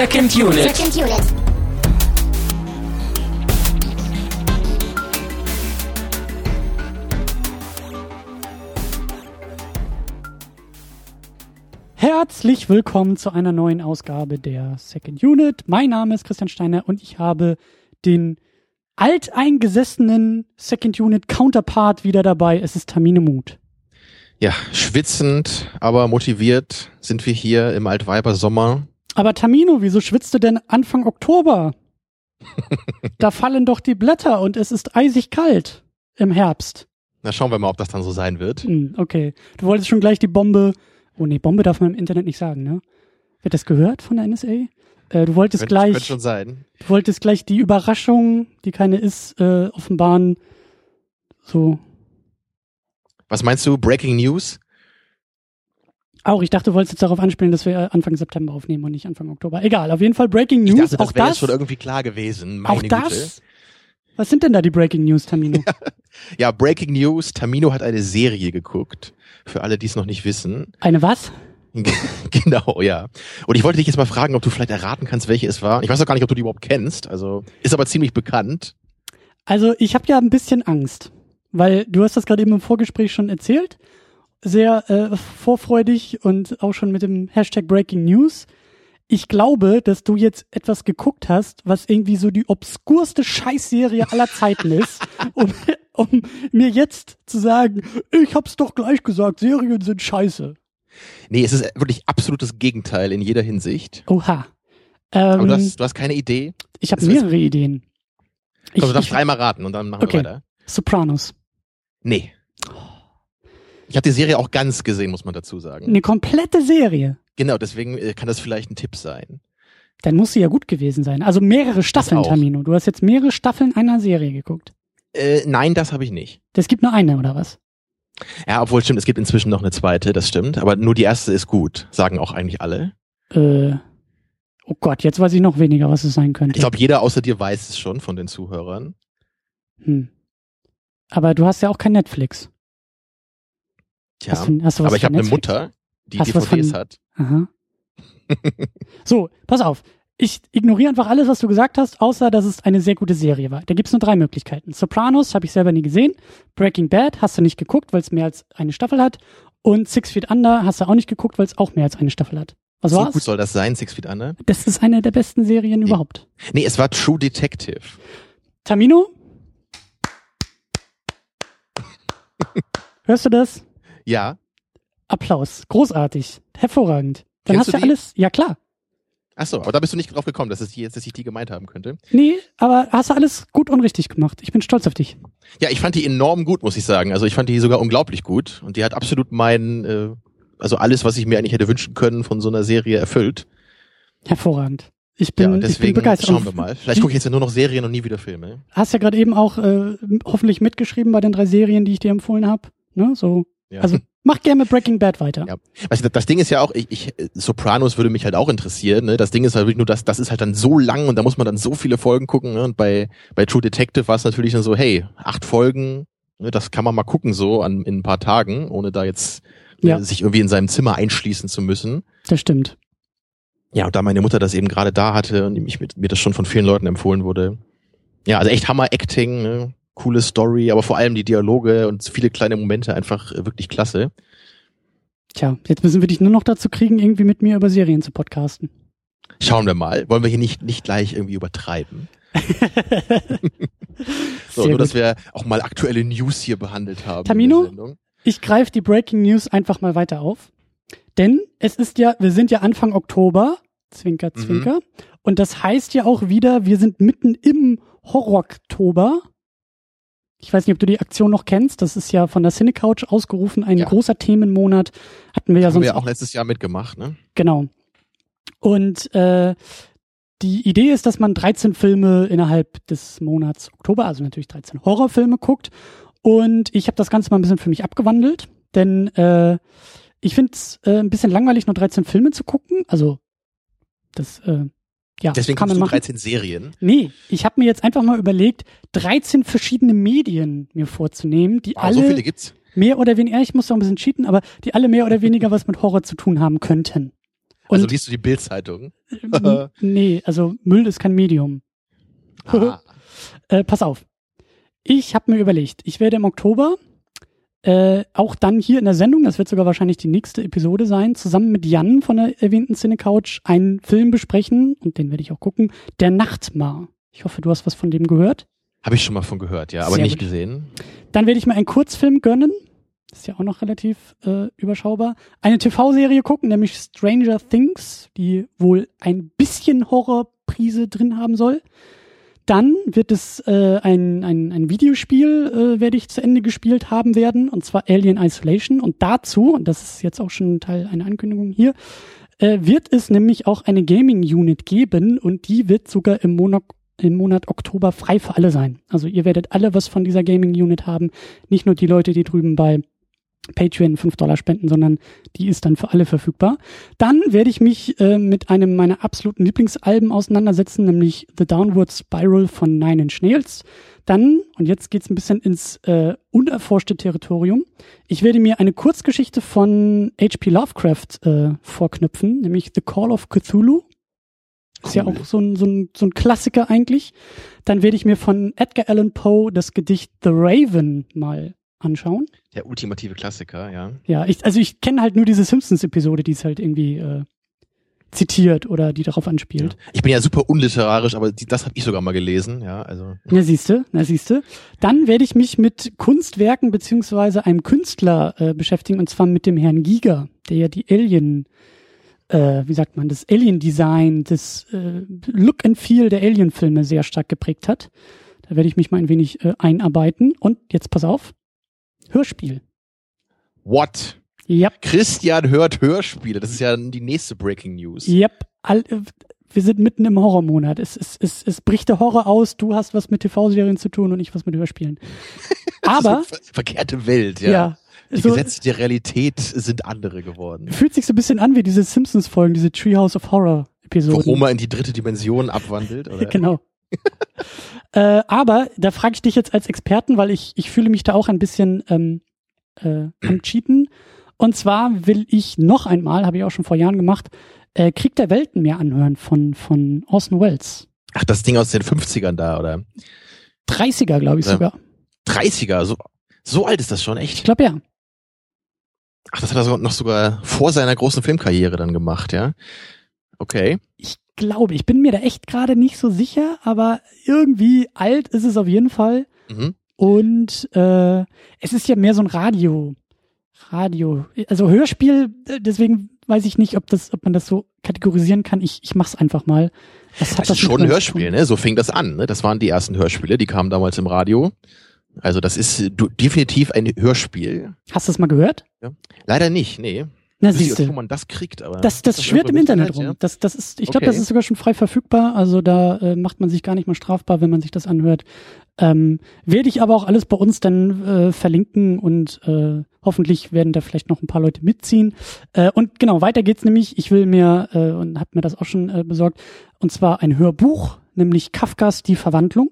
Second Unit. Second Unit. Herzlich willkommen zu einer neuen Ausgabe der Second Unit. Mein Name ist Christian Steiner und ich habe den alteingesessenen Second Unit Counterpart wieder dabei. Es ist Tamine Mut. Ja, schwitzend, aber motiviert sind wir hier im Altweiber Sommer. Aber Tamino, wieso schwitzt du denn Anfang Oktober? da fallen doch die Blätter und es ist eisig kalt im Herbst. Na, schauen wir mal, ob das dann so sein wird. Hm, okay. Du wolltest schon gleich die Bombe. Oh nee, Bombe darf man im Internet nicht sagen, ne? Wird das gehört von der NSA? Äh, du wolltest Könnte, gleich. könnte schon sein. Du wolltest gleich die Überraschung, die keine ist, äh, offenbaren. So. Was meinst du? Breaking News? Auch, ich dachte, du wolltest jetzt darauf anspielen, dass wir Anfang September aufnehmen und nicht Anfang Oktober. Egal, auf jeden Fall Breaking Ich News. dachte, das auch wäre das. jetzt schon irgendwie klar gewesen. Meine auch Güte. das. Was sind denn da die Breaking News, Tamino? Ja, Breaking News. Tamino hat eine Serie geguckt. Für alle, die es noch nicht wissen. Eine was? genau, ja. Und ich wollte dich jetzt mal fragen, ob du vielleicht erraten kannst, welche es war. Ich weiß auch gar nicht, ob du die überhaupt kennst. Also ist aber ziemlich bekannt. Also ich habe ja ein bisschen Angst, weil du hast das gerade eben im Vorgespräch schon erzählt, sehr äh, vorfreudig und auch schon mit dem Hashtag Breaking News. Ich glaube, dass du jetzt etwas geguckt hast, was irgendwie so die obskurste Scheißserie aller Zeiten ist, um, um mir jetzt zu sagen, ich hab's doch gleich gesagt, Serien sind scheiße. Nee, es ist wirklich absolutes Gegenteil in jeder Hinsicht. Oha. Aber Ähm, du hast, du hast keine Idee. ich habe mehrere Ideen. Ich, Also, du darfst ich, dreimal raten und dann machen Okay. wir weiter. Sopranos. Nee. Ich habe die Serie auch ganz gesehen, muss man dazu sagen. Eine komplette Serie. Genau, deswegen äh, kann das vielleicht ein Tipp sein. Dann muss sie ja gut gewesen sein. Also mehrere Staffeln. Tamino. Du hast jetzt mehrere Staffeln einer Serie geguckt. Äh, nein, das habe ich nicht. Es gibt nur eine, oder was? Ja, obwohl stimmt, es gibt inzwischen noch eine zweite, das stimmt. Aber nur die erste ist gut, sagen auch eigentlich alle. Äh, oh Gott, jetzt weiß ich noch weniger, was es sein könnte. Ich glaube, jeder außer dir weiß es schon von den Zuhörern. hm. Aber du hast ja auch kein Netflix. Tja, Hast du, hast du aber ich habe eine? Mutter, die DVDs von- hat. Aha. so, pass auf. Ich ignoriere einfach alles, was du gesagt hast, außer dass es eine sehr gute Serie war. Da gibt's nur drei Möglichkeiten. Sopranos habe ich selber nie gesehen. Breaking Bad hast du nicht geguckt, weil es mehr als eine Staffel hat. Und Six Feet Under hast du auch nicht geguckt, weil es auch mehr als eine Staffel hat. Was so war's? gut soll das sein, Six Feet Under? Das ist eine der besten Serien überhaupt. Nee, es war True Detective. Tamino? Hörst du das? Ja. Applaus. Großartig. Hervorragend. Dann Kennst hast du die? alles. Ja, klar. Ach so, aber da bist du nicht drauf gekommen, dass, es die, dass ich die gemeint haben könnte. Nee, aber hast du alles gut und richtig gemacht. Ich bin stolz auf dich. Ja, ich fand die enorm gut, muss ich sagen. Also ich fand die sogar unglaublich gut. Und die hat absolut mein, äh, also alles, was ich mir eigentlich hätte wünschen können von so einer Serie erfüllt. Hervorragend. Ich Ja, bin, und ich bin deswegen begeistert. schauen wir mal. Vielleicht gucke ich jetzt ja nur noch Serien und nie wieder Filme. Hast ja gerade eben auch äh, hoffentlich mitgeschrieben bei den drei Serien, die ich dir empfohlen habe. Ne? So. Ja. Also mach gerne mit Breaking Bad weiter. Ja. Du, das Ding ist ja auch, ich, ich, äh, Sopranos würde mich halt auch interessieren. Ne? Das Ding ist halt wirklich nur, das, das ist halt dann so lang und da muss man dann so viele Folgen gucken. Ne? Und bei, bei True Detective war es natürlich dann so, hey, acht Folgen, ne? das kann man mal gucken so an, in ein paar Tagen, ohne da jetzt Ja. äh, sich irgendwie in seinem Zimmer einschließen zu müssen. Das stimmt. Ja, und da meine Mutter das eben gerade da hatte und ich, mit, mir das schon von vielen Leuten empfohlen wurde. Ja, also echt Hammer-Acting, ne? Coole Story, aber vor allem die Dialoge und viele kleine Momente einfach wirklich klasse. Tja, jetzt müssen wir dich nur noch dazu kriegen, irgendwie mit mir über Serien zu podcasten. Schauen wir mal. Wollen wir hier nicht, nicht gleich irgendwie übertreiben? So, nur, dass gut. wir auch mal aktuelle News hier behandelt haben. in Tamino? Ich greife die Breaking News einfach mal weiter auf. Denn es ist ja, wir sind ja Anfang Oktober, Zwinker, Mhm. Zwinker. Und das heißt ja auch wieder, wir sind mitten im Horror-Oktober. Ich weiß nicht, ob du die Aktion noch kennst. Das ist ja von der Cinecouch ausgerufen, ein Ja. großer Themenmonat. Hatten wir ja Haben sonst wir ja auch letztes Jahr mitgemacht, ne? Genau. Und äh, die Idee ist, dass man 13 Filme innerhalb des Monats Oktober, also natürlich 13 Horrorfilme guckt. Und ich habe das Ganze mal ein bisschen für mich abgewandelt, denn äh, ich finde es äh, ein bisschen langweilig, nur 13 Filme zu gucken. Also das äh, ja, Deswegen kann man du machen. 13 Serien. Nee, ich habe mir jetzt einfach mal überlegt, 13 verschiedene Medien mir vorzunehmen, die Wow, alle so viele gibt's. mehr oder weniger, ich muss auch ein bisschen cheaten, aber die alle mehr oder weniger was mit Horror zu tun haben könnten. Also Und liest du die Bildzeitung? äh, nee, also Müll ist kein Medium. Ah, Äh, pass auf. Ich habe mir überlegt, ich werde im Oktober äh, auch dann hier in der Sendung, das wird sogar wahrscheinlich die nächste Episode sein, zusammen mit Jan von der erwähnten Cinecouch einen Film besprechen, und den werde ich auch gucken, Der Nachtmar. Ich hoffe, du hast was von dem gehört. Habe ich schon mal von gehört, ja, aber Sehr nicht gut. gesehen. Dann werde ich mir einen Kurzfilm gönnen. Ist ja auch noch relativ äh, überschaubar. Eine TV-Serie gucken, nämlich Stranger Things, die wohl ein bisschen Horrorprise drin haben soll. Dann wird es äh, ein, ein, ein Videospiel, äh, werde ich zu Ende gespielt haben werden, und zwar Alien Isolation. Und dazu, und das ist jetzt auch schon Teil einer Ankündigung hier, äh, wird es nämlich auch eine Gaming-Unit geben und die wird sogar im Monat, im Monat Oktober frei für alle sein. Also ihr werdet alle was von dieser Gaming-Unit haben, nicht nur die Leute, die drüben bei Patreon 5 Dollar spenden, sondern die ist dann für alle verfügbar. Dann werde ich mich äh, mit einem meiner absoluten Lieblingsalben auseinandersetzen, nämlich The Downward Spiral von Nine Inch Nails. Dann, und jetzt geht's ein bisschen ins äh, unerforschte Territorium, ich werde mir eine Kurzgeschichte von H.P. Lovecraft äh, vorknüpfen, nämlich The Call of Cthulhu. Ist ja Cool. auch so ein, so, ein, so ein Klassiker eigentlich. Dann werde ich mir von Edgar Allan Poe das Gedicht The Raven mal anschauen. Der ultimative Klassiker, ja. Ja, ich, also ich kenne halt nur diese Simpsons-Episode, die es halt irgendwie äh, zitiert oder die darauf anspielt. Ich bin ja super unliterarisch, aber die, das habe ich sogar mal gelesen, ja, also. Na siehste, na siehste. Dann werde ich mich mit Kunstwerken beziehungsweise einem Künstler äh, beschäftigen und zwar mit dem Herrn Giger, der ja die Alien, äh, wie sagt man, das Alien-Design, das äh, Look and Feel der Alien-Filme sehr stark geprägt hat. Da werde ich mich mal ein wenig äh, einarbeiten. Und jetzt pass auf, Hörspiel. What? Ja, Christian hört Hörspiele. Das ist ja die nächste Breaking News. Yep, all, wir sind mitten im Horrormonat. Es, es, es, es bricht der Horror aus. Du hast was mit TV-Serien zu tun und ich was mit Hörspielen. Aber, so ver verkehrte Welt, ja. ja, Die so, Gesetze der Realität sind andere geworden. fühlt sich so ein bisschen an wie diese Simpsons-Folgen, diese Treehouse of Horror-Episoden. Wo Homer in die dritte Dimension abwandelt, oder? Genau. äh, aber da frage ich dich jetzt als Experten, weil ich, ich fühle mich da auch ein bisschen ähm, äh, am Cheaten. Und zwar will ich noch einmal, habe ich auch schon vor Jahren gemacht, äh, Krieg der Welten mehr anhören von, von Orson Welles. Ach, das Ding aus den 50ern da, oder? 30er, glaube ich Ja. sogar. 30er, so, so alt ist das schon, Ich echt? glaube ja. Ach, das hat er noch sogar vor seiner großen Filmkarriere dann gemacht, ja? Okay. Ich glaube, ich bin mir da echt gerade nicht so sicher, aber irgendwie alt ist es auf jeden Fall. Mhm. Und äh, es ist ja mehr so ein Radio. Radio. Also Hörspiel, äh, deswegen weiß ich nicht, ob das, ob man das so kategorisieren kann. Ich, ich mach's einfach mal. Was Das ist mit schon ein Hörspiel, ne? So fing das an, ne? Das waren die ersten Hörspiele, die kamen damals im Radio. Also das ist definitiv ein Hörspiel. Hast du das mal gehört? Leider nicht, nee. Na siehst du. man das kriegt, aber. Das, das Ist schwirrt im irgendwo Internet rum. ja? Das, das ist, ich glaube, Okay. das ist sogar schon frei verfügbar. Also da äh, macht man sich gar nicht mal strafbar, wenn man sich das anhört. Ähm, werde ich aber auch alles bei uns dann äh, verlinken und äh, hoffentlich werden da vielleicht noch ein paar Leute mitziehen. Äh, und genau, weiter geht's nämlich. Ich will mir äh, und habe mir das auch schon äh, besorgt. Und zwar ein Hörbuch, nämlich Kafkas Die Verwandlung.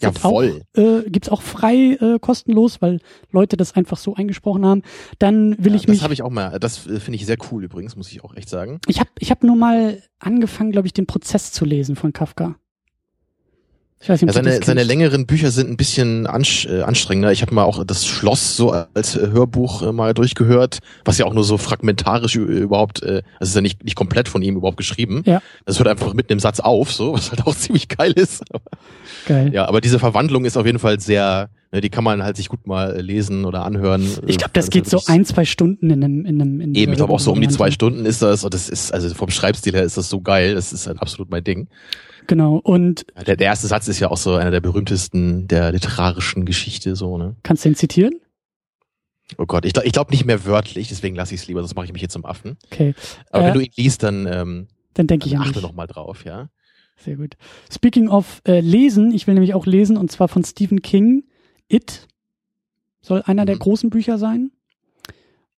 Jawohl. Auch, äh, gibt's auch frei äh, kostenlos, weil Leute das einfach so eingesprochen haben. Dann will Ja, ich mich das habe ich auch mal, das äh, finde ich sehr cool übrigens, muss ich auch echt sagen. ich habe ich hab nur mal angefangen, glaube ich, den Prozess zu lesen von Kafka. Ich weiß nicht, Ja, seine, seine längeren Bücher sind ein bisschen äh, anstrengender. Ich habe mal auch das Schloss so als äh, Hörbuch äh, mal durchgehört, was ja auch nur so fragmentarisch überhaupt, das ist ja nicht, nicht komplett von ihm überhaupt geschrieben. Ja. Das hört einfach mitten im Satz auf, so, was halt auch ziemlich geil ist. Geil. Ja, aber diese Verwandlung ist auf jeden Fall sehr, die kann man halt sich gut mal äh, lesen oder anhören. Ich glaube, das Äh, geht so ein, zwei Stunden in einem, in einem, in Eben, ich glaube auch so um die zwei Stunden. Ist das und das ist, also vom Schreibstil her ist das so geil, das ist halt absolut mein Ding. Genau. Und Der, der erste Satz ist ja auch so einer der berühmtesten der literarischen Geschichte, so, ne? kannst du den zitieren? Oh Gott, ich glaube ich glaub nicht mehr wörtlich, deswegen lasse ich es lieber, sonst mache ich mich jetzt zum Affen. Okay. Aber Äh, wenn du ihn liest, dann, ähm, Dann denke ich an achte dich. noch mal drauf, ja. Sehr gut. Speaking of äh, Lesen, ich will nämlich auch lesen und zwar von Stephen King. It soll einer der Mhm. großen Bücher sein.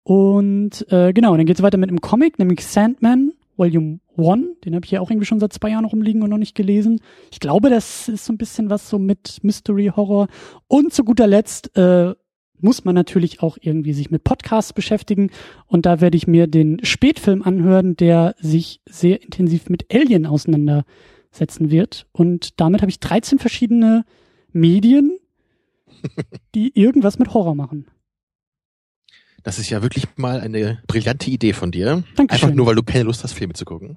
Und äh, genau, dann geht's weiter mit einem Comic, nämlich Sandman Volume 1. Den habe ich ja auch irgendwie schon seit zwei Jahren rumliegen und noch nicht gelesen. Ich glaube, das ist so ein bisschen was so mit Mystery Horror. Und zu guter Letzt äh, muss man natürlich auch irgendwie sich mit Podcasts beschäftigen. Und da werde ich mir den Spätfilm anhören, der sich sehr intensiv mit Alien auseinandersetzen wird. Und damit habe ich 13 verschiedene Medien, die irgendwas mit Horror machen. Das ist ja wirklich mal eine brillante Idee von dir. Dankeschön. Einfach nur, weil du keine Lust hast, Filme zu gucken.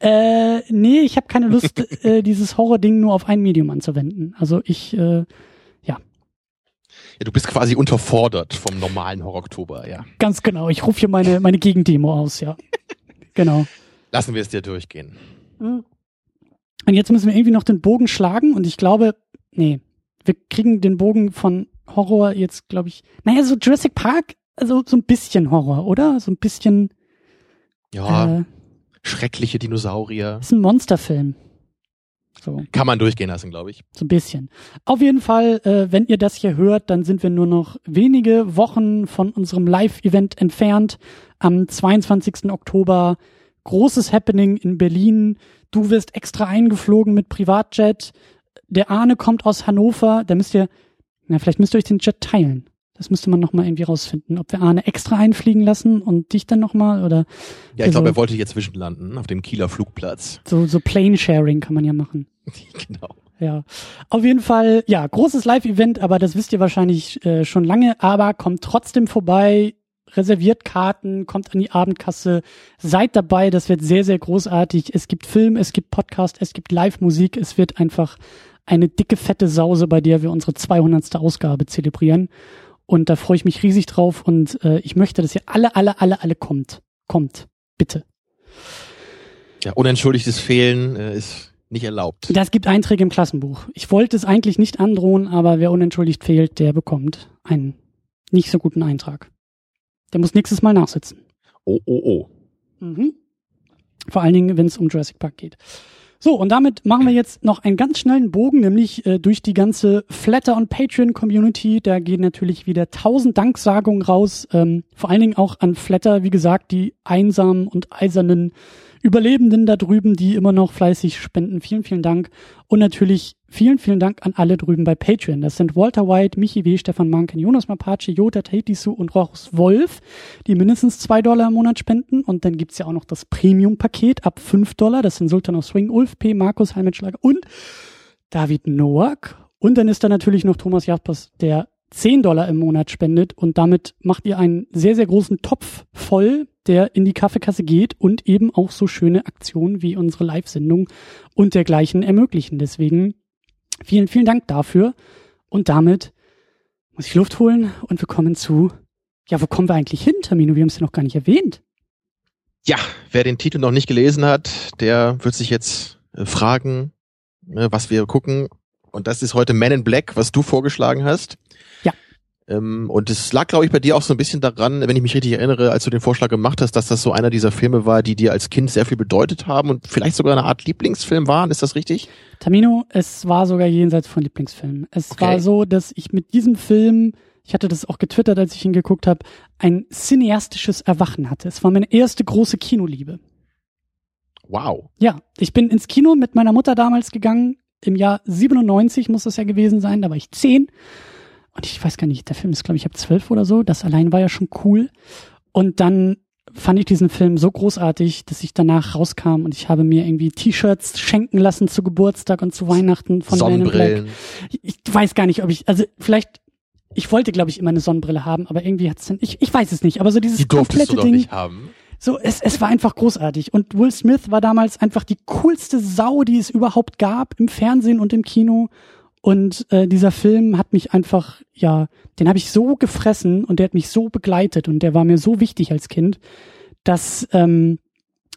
Äh, nee, ich habe keine Lust, äh, dieses Horror-Ding nur auf ein Medium anzuwenden. Also ich, äh, ja, du bist quasi unterfordert vom normalen Horror-Oktober, ja. Ganz genau. Ich rufe hier meine, meine Gegendemo aus, ja. genau. Lassen wir es dir durchgehen. Und jetzt müssen wir irgendwie noch den Bogen schlagen und ich glaube, nee, wir kriegen den Bogen von Horror jetzt, glaube ich. Naja, so Jurassic Park also so ein bisschen Horror, oder? So ein bisschen. Ja. Äh, schreckliche Dinosaurier. Ist ein Monsterfilm. So. Kann man durchgehen lassen, glaube ich. So ein bisschen. Auf jeden Fall, äh, wenn ihr das hier hört, dann sind wir nur noch wenige Wochen von unserem Live-Event entfernt. Am 22. Oktober großes Happening in Berlin. Du wirst extra eingeflogen mit Privatjet. Der Arne kommt aus Hannover. Da müsst ihr, na, vielleicht müsst ihr euch den Jet teilen. Das müsste man nochmal irgendwie rausfinden, ob wir Arne extra einfliegen lassen und dich dann nochmal oder. Ja, ich glaube, er wollte hier zwischenlanden auf dem Kieler Flugplatz. So, so Plane Sharing kann man ja machen. genau. Ja, auf jeden Fall, ja, großes Live-Event, aber das wisst ihr wahrscheinlich äh, schon lange, aber kommt trotzdem vorbei, reserviert Karten, kommt an die Abendkasse, seid dabei, das wird sehr, sehr großartig. Es gibt Film, es gibt Podcast, es gibt Live-Musik, es wird einfach eine dicke, fette Sause, bei der wir unsere 200. Ausgabe zelebrieren. Und da freue ich mich riesig drauf und äh, ich möchte, dass ihr alle, alle, alle, alle kommt. Kommt. Bitte. Ja, unentschuldigtes Fehlen äh, ist nicht erlaubt. Das gibt Einträge im Klassenbuch. Ich wollte es eigentlich nicht androhen, aber wer unentschuldigt fehlt, der bekommt einen nicht so guten Eintrag. Der muss nächstes Mal nachsitzen. Oh, oh, oh. Mhm. Vor allen Dingen, wenn es um Jurassic Park geht. So, und damit machen wir jetzt noch einen ganz schnellen Bogen, nämlich äh, durch die ganze Flatter und Patreon Community. Da gehen natürlich wieder tausend Danksagungen raus, ähm, vor allen Dingen auch an Flatter, wie gesagt, die einsamen und eisernen Überlebenden da drüben, die immer noch fleißig spenden. Vielen, vielen Dank. Und natürlich vielen, vielen Dank an alle drüben bei Patreon. Das sind Walter White, Michi W., Stefan Manken, Jonas Mapace, Jota Taitisu und Rochus Wolf, die mindestens zwei Dollar im Monat spenden. Und dann gibt's ja auch noch das Premium-Paket ab fünf Dollar. Das sind Sultan of Swing, Ulf P., Markus Heimetschlager und David Noack. Und dann ist da natürlich noch Thomas Jaspers, der 10 Dollar im Monat spendet und damit macht ihr einen sehr, sehr großen Topf voll, der in die Kaffeekasse geht und eben auch so schöne Aktionen wie unsere Live-Sendung und dergleichen ermöglichen. Deswegen vielen, vielen Dank dafür. Und damit muss ich Luft holen und wir kommen zu, ja, wo kommen wir eigentlich hin, Tamino? Wir haben es ja noch gar nicht erwähnt. Ja, wer den Titel noch nicht gelesen hat, der wird sich jetzt äh, fragen, ne, was wir gucken. Und das ist heute Man in Black, was du vorgeschlagen hast. Ähm, und es lag, glaube ich, bei dir auch so ein bisschen daran, wenn ich mich richtig erinnere, als du den Vorschlag gemacht hast, dass das so einer dieser Filme war, die dir als Kind sehr viel bedeutet haben und vielleicht sogar eine Art Lieblingsfilm waren. Ist das richtig? Tamino, es war sogar jenseits von Lieblingsfilmen. Es okay. war so, dass ich mit diesem Film, ich hatte das auch getwittert, als ich ihn geguckt habe, ein cineastisches Erwachen hatte. Es war meine erste große Kinoliebe. Wow. Ja, ich bin ins Kino mit meiner Mutter damals gegangen. Im Jahr 97 muss das ja gewesen sein, da war ich zehn. Und ich weiß gar nicht, der Film ist, glaube ich, ab zwölf oder so. Das allein war ja schon cool. Und dann fand ich diesen Film so großartig, dass ich danach rauskam und ich habe mir irgendwie T-Shirts schenken lassen zu Geburtstag und zu Weihnachten von Sonnenbrillen. Ich weiß gar nicht, ob ich, also vielleicht, ich wollte, glaube ich, immer eine Sonnenbrille haben, aber irgendwie hat's dann, ich, ich weiß es nicht, aber so dieses die komplette Ding. Nicht haben. So, es, es war einfach großartig. Und Will Smith war damals einfach die coolste Sau, die es überhaupt gab im Fernsehen und im Kino. Und äh, dieser Film hat mich einfach, ja, den habe ich so gefressen und der hat mich so begleitet und der war mir so wichtig als Kind, dass ähm,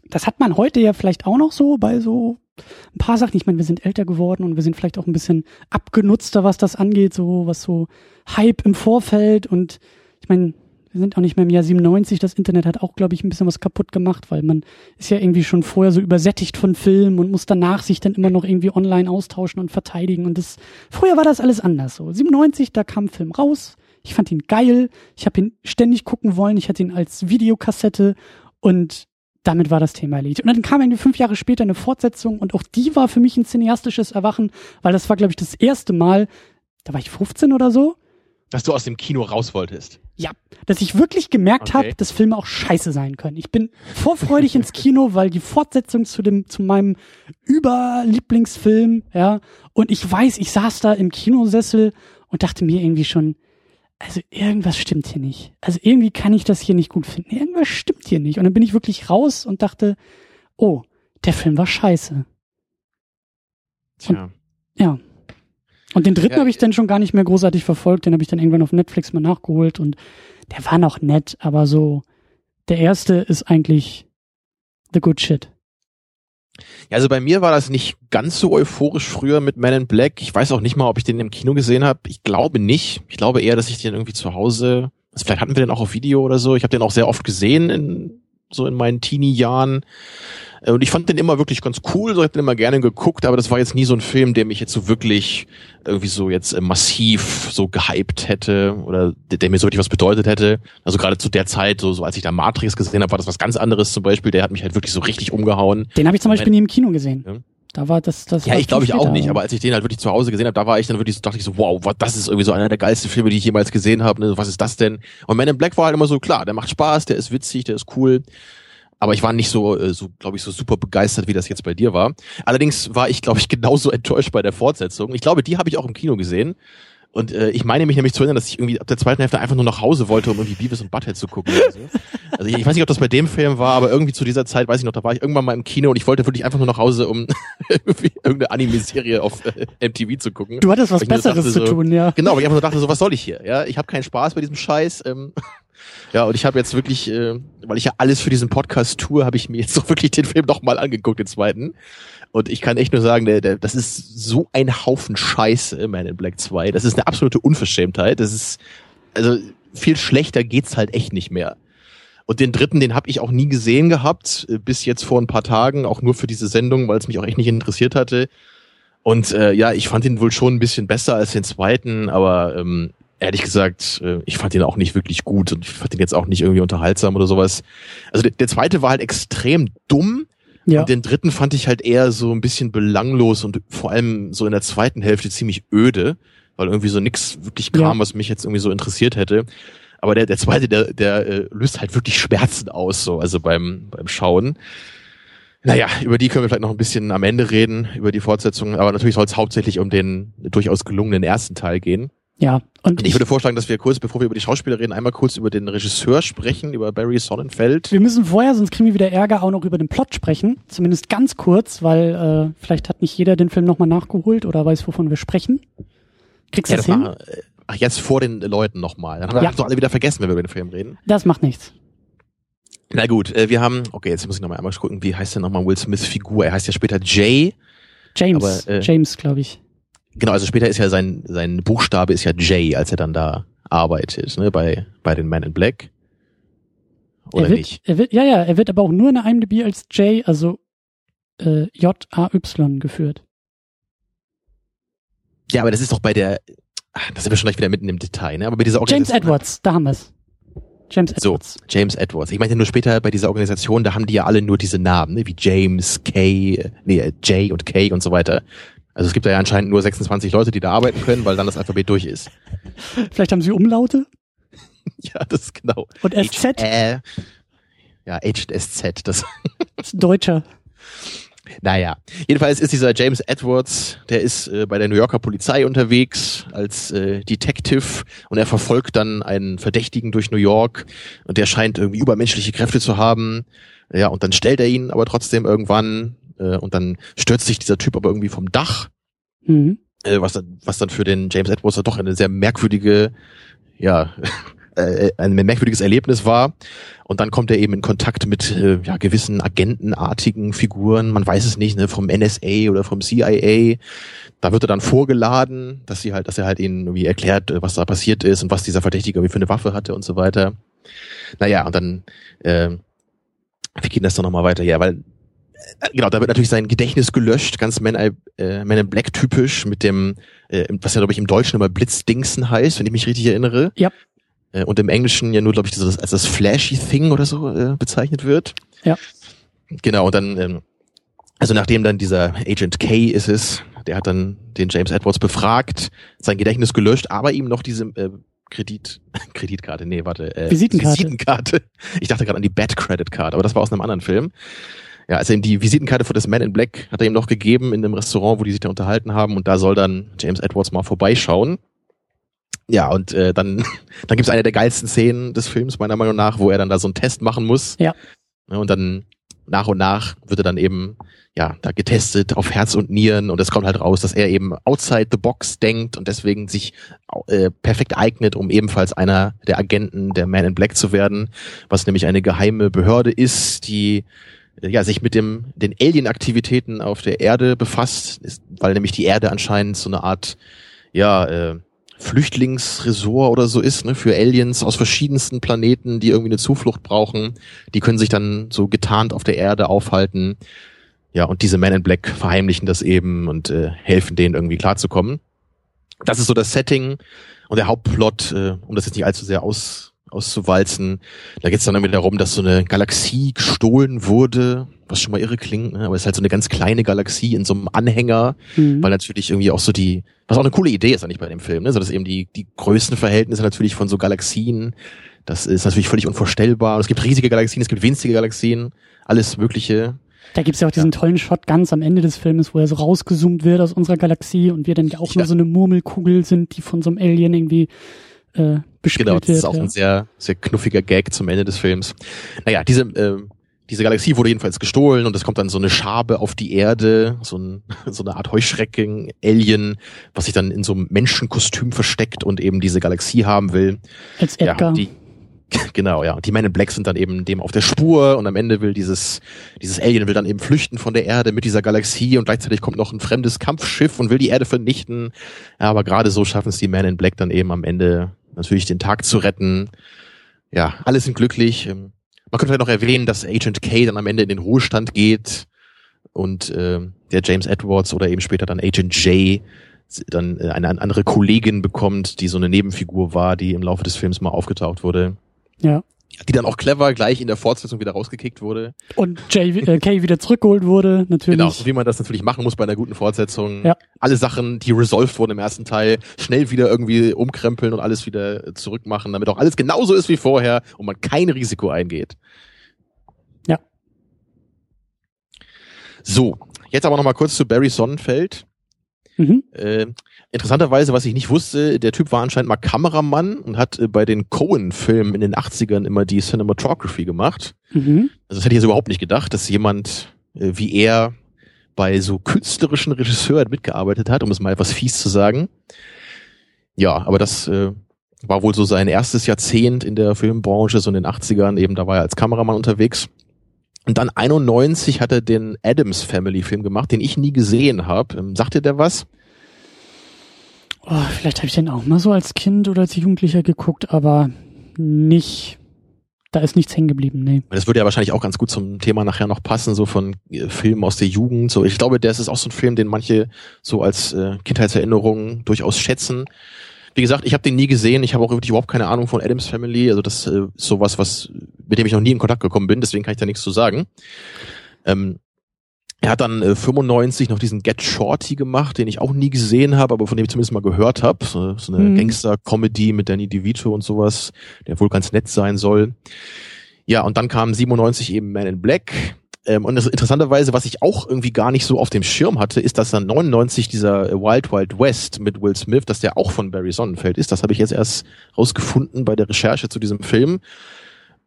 das hat man heute ja vielleicht auch noch so bei so ein paar Sachen. Ich meine, wir sind älter geworden und wir sind vielleicht auch ein bisschen abgenutzter, was das angeht, so was so Hype im Vorfeld und ich meine, wir sind auch nicht mehr im Jahr 97. Das Internet hat auch, glaube ich, ein bisschen was kaputt gemacht, weil man ist ja irgendwie schon vorher so übersättigt von Filmen und muss danach sich dann immer noch irgendwie online austauschen und verteidigen. Und das, früher war das alles anders so. 97, da kam ein Film raus. Ich fand ihn geil. Ich habe ihn ständig gucken wollen. Ich hatte ihn als Videokassette und damit war das Thema erledigt. Und dann kam irgendwie fünf Jahre später eine Fortsetzung und auch die war für mich ein cineastisches Erwachen, weil das war, glaube ich, das erste Mal, da war ich 15 oder so, Dass du aus dem Kino raus wolltest. Ja, dass ich wirklich gemerkt Okay. habe, dass Filme auch scheiße sein können. Ich bin vorfreudig ins Kino, weil die Fortsetzung zu dem zu meinem Überlieblingsfilm, ja, und ich weiß, ich saß da im Kinosessel und dachte mir irgendwie schon, also irgendwas stimmt hier nicht. Also irgendwie kann ich das hier nicht gut finden. Irgendwas stimmt hier nicht. Und dann bin ich wirklich raus und dachte, oh, der Film war scheiße. Tja. Ja. Und den dritten Ja, habe ich dann schon gar nicht mehr großartig verfolgt. Den habe ich dann irgendwann auf Netflix mal nachgeholt und der war noch nett, aber so der erste ist eigentlich the good shit. Ja, also bei mir war das nicht ganz so euphorisch früher mit Man in Black. Ich weiß auch nicht mal, ob ich den im Kino gesehen habe. Ich glaube nicht. Ich glaube eher, dass ich den irgendwie zu Hause, also vielleicht hatten wir den auch auf Video oder so. Ich habe den auch sehr oft gesehen in so in meinen Teenie-Jahren. Und ich fand den immer wirklich ganz cool, so ich hab den immer gerne geguckt, aber das war jetzt nie so ein Film, der mich jetzt so wirklich irgendwie so jetzt äh, massiv so gehypt hätte oder der, mir so wirklich was bedeutet hätte. Also gerade zu der Zeit, so, so als ich da Matrix gesehen habe, war das was ganz anderes zum Beispiel. Der hat mich halt wirklich so richtig umgehauen. Den habe ich zum Beispiel nie im Kino gesehen. Ja. Da war das, das Ja, ich glaube ich auch nicht, aber als ich den halt wirklich zu Hause gesehen habe, da war ich dann wirklich so, dachte ich so, wow, was, das ist irgendwie so einer der geilsten Filme, die ich jemals gesehen habe. Ne? Was ist das denn? Und Man in Black war halt immer so, klar, der macht Spaß, der ist witzig, der ist cool. Aber ich war nicht so, äh, so glaube ich, so super begeistert, wie das jetzt bei dir war. Allerdings war ich, glaube ich, genauso enttäuscht bei der Fortsetzung. Ich glaube, die habe ich auch im Kino gesehen. Und äh, ich meine mich nämlich zu erinnern, dass ich irgendwie ab der zweiten Hälfte einfach nur nach Hause wollte, um irgendwie Beavis und Butthead zu gucken. Oder so. Also ich, ich weiß nicht, ob das bei dem Film war, aber irgendwie zu dieser Zeit, weiß ich noch, da war ich irgendwann mal im Kino und ich wollte wirklich einfach nur nach Hause, um irgendwie irgendeine Anime-Serie auf äh, MTV zu gucken. Du hattest was Besseres dachte, zu so- tun, ja. Genau, weil ich einfach nur dachte, so was soll ich hier? Ja, ich habe keinen Spaß bei diesem Scheiß. Ähm, ja, und ich habe jetzt wirklich, äh, weil ich ja alles für diesen Podcast tue, habe ich mir jetzt so wirklich den Film noch mal angeguckt, den zweiten. Und ich kann echt nur sagen, der, der, das ist so ein Haufen Scheiße, Man in Black 2. Das ist eine absolute Unverschämtheit. Das ist, also viel schlechter geht's halt echt nicht mehr. Und den dritten, den habe ich auch nie gesehen gehabt, äh, bis jetzt vor ein paar Tagen, auch nur für diese Sendung, weil es mich auch echt nicht interessiert hatte. Und äh, ja, ich fand ihn wohl schon ein bisschen besser als den zweiten, aber ähm, ehrlich gesagt, äh, ich fand ihn auch nicht wirklich gut und ich fand ihn jetzt auch nicht irgendwie unterhaltsam oder sowas. Also der, der zweite war halt extrem dumm Ja. und den dritten fand ich halt eher so ein bisschen belanglos und vor allem so in der zweiten Hälfte ziemlich öde, weil irgendwie so nix wirklich kam, Ja. was mich jetzt irgendwie so interessiert hätte. Aber der, der zweite, der, der äh, löst halt wirklich Schmerzen aus, so, also beim, beim Schauen. Naja, über die können wir vielleicht noch ein bisschen am Ende reden, über die Fortsetzung, aber natürlich soll es hauptsächlich um den durchaus gelungenen ersten Teil gehen. Ja. Und Ich würde vorschlagen, dass wir kurz, bevor wir über die Schauspieler reden, einmal kurz über den Regisseur sprechen, über Barry Sonnenfeld. wir müssen vorher, sonst kriegen wir wieder Ärger, auch noch über den Plot sprechen. Zumindest ganz kurz, weil äh, vielleicht hat nicht jeder den Film nochmal nachgeholt oder weiß, wovon wir sprechen. Kriegst du Ja, das das hin? machen, äh, ach, jetzt vor den Leuten nochmal. Dann haben wir Ja. doch alle wieder vergessen, wenn wir über den Film reden. Das macht nichts. Na gut, äh, wir haben, okay, jetzt muss ich nochmal einmal gucken, wie heißt denn nochmal Will Smiths Figur? Er heißt ja später Jay. James, Aber, äh, James, glaube ich. Genau, also später ist ja sein, sein Buchstabe ist ja J, als er dann da arbeitet, ne, bei, bei den Men in Black. Oder er wird, nicht? Er wird, ja, ja, er wird aber auch nur in der IMDb als J, also äh, J-A-Y geführt. Ja, aber das ist doch bei der, ach, da sind wir schon gleich wieder mitten im Detail, ne, aber bei dieser James Organisation. Edwards, da haben wir's. James So, Edwards. James Edwards. Ich meinte nur später bei dieser Organisation, da haben die ja alle nur diese Namen, ne, wie James, K, nee, äh, J und K und so weiter. Also es gibt da ja anscheinend nur 26 Leute, die da arbeiten können, weil dann das Alphabet durch ist. Vielleicht haben sie Umlaute Ja, das ist genau. und SZ H, ja, H und SZ, das ist ein Deutscher. Naja, jedenfalls ist dieser James Edwards, der ist äh, bei der New Yorker Polizei unterwegs als äh, Detective und er verfolgt dann einen Verdächtigen durch New York und der scheint irgendwie übermenschliche Kräfte zu haben. Ja, und dann stellt er ihn aber trotzdem irgendwann äh, und dann stürzt sich dieser Typ aber irgendwie vom Dach, Mhm. äh, was, dann, was dann für den James Edwards doch eine sehr merkwürdige, ja, äh, ein merkwürdiges Erlebnis war. Und dann kommt er eben in Kontakt mit äh, ja, gewissen agentenartigen Figuren, man weiß es nicht, ne, vom NSA oder vom CIA. Da wird er dann vorgeladen, dass sie halt, dass er halt ihnen irgendwie erklärt, äh, was da passiert ist und was dieser Verdächtige irgendwie für eine Waffe hatte und so weiter. Naja, und dann, äh, wie geht das dann nochmal weiter? Ja, weil äh, genau, da wird natürlich sein Gedächtnis gelöscht, ganz Men, äh, Men in Black typisch, mit dem, äh, was ja, glaube ich, im Deutschen immer Blitzdingsen heißt, wenn ich mich richtig erinnere. Ja. Äh, und im Englischen ja nur, glaube ich, das, als das Flashy Thing oder so äh, bezeichnet wird. Ja. Genau, und dann, ähm, also nachdem dann dieser Agent K ist es, der hat dann den James Edwards befragt, sein Gedächtnis gelöscht, aber ihm noch diese äh, Kredit, Kreditkarte, nee, warte, äh, Visitenkarte. Visitenkarte. Ich dachte gerade an die Bad Credit Card, aber das war aus einem anderen Film. Ja, also die Visitenkarte für das Man in Black hat er ihm noch gegeben in einem Restaurant, wo die sich da unterhalten haben und da soll dann James Edwards mal vorbeischauen. Ja, und äh, dann, dann gibt es eine der geilsten Szenen des Films, meiner Meinung nach, wo er dann da so einen Test machen muss. Ja. Und dann nach und nach wird er dann eben ja da getestet auf Herz und Nieren und es kommt halt raus, dass er eben outside the box denkt und deswegen sich äh, perfekt eignet, um ebenfalls einer der Agenten der Man in Black zu werden, was nämlich eine geheime Behörde ist, die ja sich mit dem den Alien-Aktivitäten auf der Erde befasst, ist, weil nämlich die Erde anscheinend so eine Art ja äh, Flüchtlingsresort oder so ist, ne, für Aliens aus verschiedensten Planeten, die irgendwie eine Zuflucht brauchen. Die können sich dann so getarnt auf der Erde aufhalten. Ja, und diese Men in Black verheimlichen das eben und äh, helfen denen irgendwie klarzukommen. Das ist so das Setting und der Hauptplot, äh, um das jetzt nicht allzu sehr aus auszuwalzen. Da geht es dann irgendwie darum, dass so eine Galaxie gestohlen wurde, was schon mal irre klingt, ne? aber es ist halt so eine ganz kleine Galaxie in so einem Anhänger, mhm. weil natürlich irgendwie auch so die, was auch eine coole Idee ist eigentlich bei dem Film, ne? so dass eben die, die Größenverhältnisse natürlich von so Galaxien, das ist natürlich völlig unvorstellbar. Und es gibt riesige Galaxien, es gibt winzige Galaxien, alles Mögliche. Da gibt's ja auch diesen ja. tollen Shot ganz am Ende des Filmes, wo er so rausgezoomt wird aus unserer Galaxie und wir dann ja auch ja. nur so eine Murmelkugel sind, die von so einem Alien irgendwie äh, bespielt Genau, das wird, ist auch ja. ein sehr, sehr knuffiger Gag zum Ende des Films. Naja, diese, äh, diese Galaxie wurde jedenfalls gestohlen und es kommt dann so eine Schabe auf die Erde, so, ein, so eine Art Heuschrecken-Alien, was sich dann in so einem Menschenkostüm versteckt und eben diese Galaxie haben will. Als Edgar. Ja, die, genau, ja. Und die Men in Black sind dann eben dem auf der Spur und am Ende will dieses, dieses Alien will dann eben flüchten von der Erde mit dieser Galaxie und gleichzeitig kommt noch ein fremdes Kampfschiff und will die Erde vernichten. Ja, aber gerade so schaffen es die Men in Black dann eben am Ende natürlich den Tag zu retten. Ja, alle sind glücklich. Ähm, man könnte vielleicht noch erwähnen, dass Agent K dann am Ende in den Ruhestand geht und äh, der James Edwards oder eben später dann Agent J dann äh, eine andere Kollegin bekommt, die so eine Nebenfigur war, die im Laufe des Films mal aufgetaucht wurde. Ja die dann auch clever gleich in der Fortsetzung wieder rausgekickt wurde. Und Jay, äh, Kay wieder zurückgeholt wurde, natürlich. Genau, so wie man das natürlich machen muss bei einer guten Fortsetzung. Ja. Alle Sachen, die resolved wurden im ersten Teil, schnell wieder irgendwie umkrempeln und alles wieder zurückmachen, damit auch alles genauso ist wie vorher und man kein Risiko eingeht. Ja. So, jetzt aber nochmal kurz zu Barry Sonnenfeld. Mhm. Äh, Interessanterweise, was ich nicht wusste, der Typ war anscheinend mal Kameramann und hat äh, bei den Cohen-Filmen in den 80ern immer die Cinematography gemacht. Mhm. Also das hätte ich jetzt überhaupt nicht gedacht, dass jemand äh, wie er bei so künstlerischen Regisseuren mitgearbeitet hat, um es mal etwas fies zu sagen. Ja, aber das äh, war wohl so sein erstes Jahrzehnt in der Filmbranche, so in den 80ern, eben da war er als Kameramann unterwegs. Und dann 91 hat er den Adams Family Film gemacht, den ich nie gesehen habe. Ähm, sagt ihr der was? Oh, vielleicht habe ich den auch mal so als Kind oder als Jugendlicher geguckt, aber nicht. Da ist nichts hängen geblieben, nee. Das würde ja wahrscheinlich auch ganz gut zum Thema nachher noch passen, so von äh, Filmen aus der Jugend. So, ich glaube, der ist auch so ein Film, den manche so als äh, Kindheitserinnerung durchaus schätzen. Wie gesagt, ich habe den nie gesehen. Ich habe auch wirklich überhaupt keine Ahnung von Adams Family. Also das äh, ist sowas, was mit dem ich noch nie in Kontakt gekommen bin. Deswegen kann ich da nichts zu sagen. Ähm, er hat dann äh, 95 noch diesen Get Shorty gemacht, den ich auch nie gesehen habe, aber von dem ich zumindest mal gehört habe. So, so eine mhm. Gangster-Comedy mit Danny DeVito und sowas, der wohl ganz nett sein soll. Ja, und dann kam 97 eben Man in Black. Ähm, und das, interessanterweise, was ich auch irgendwie gar nicht so auf dem Schirm hatte, ist, dass dann 99 dieser Wild Wild West mit Will Smith, dass der auch von Barry Sonnenfeld ist. Das habe ich jetzt erst rausgefunden bei der Recherche zu diesem Film.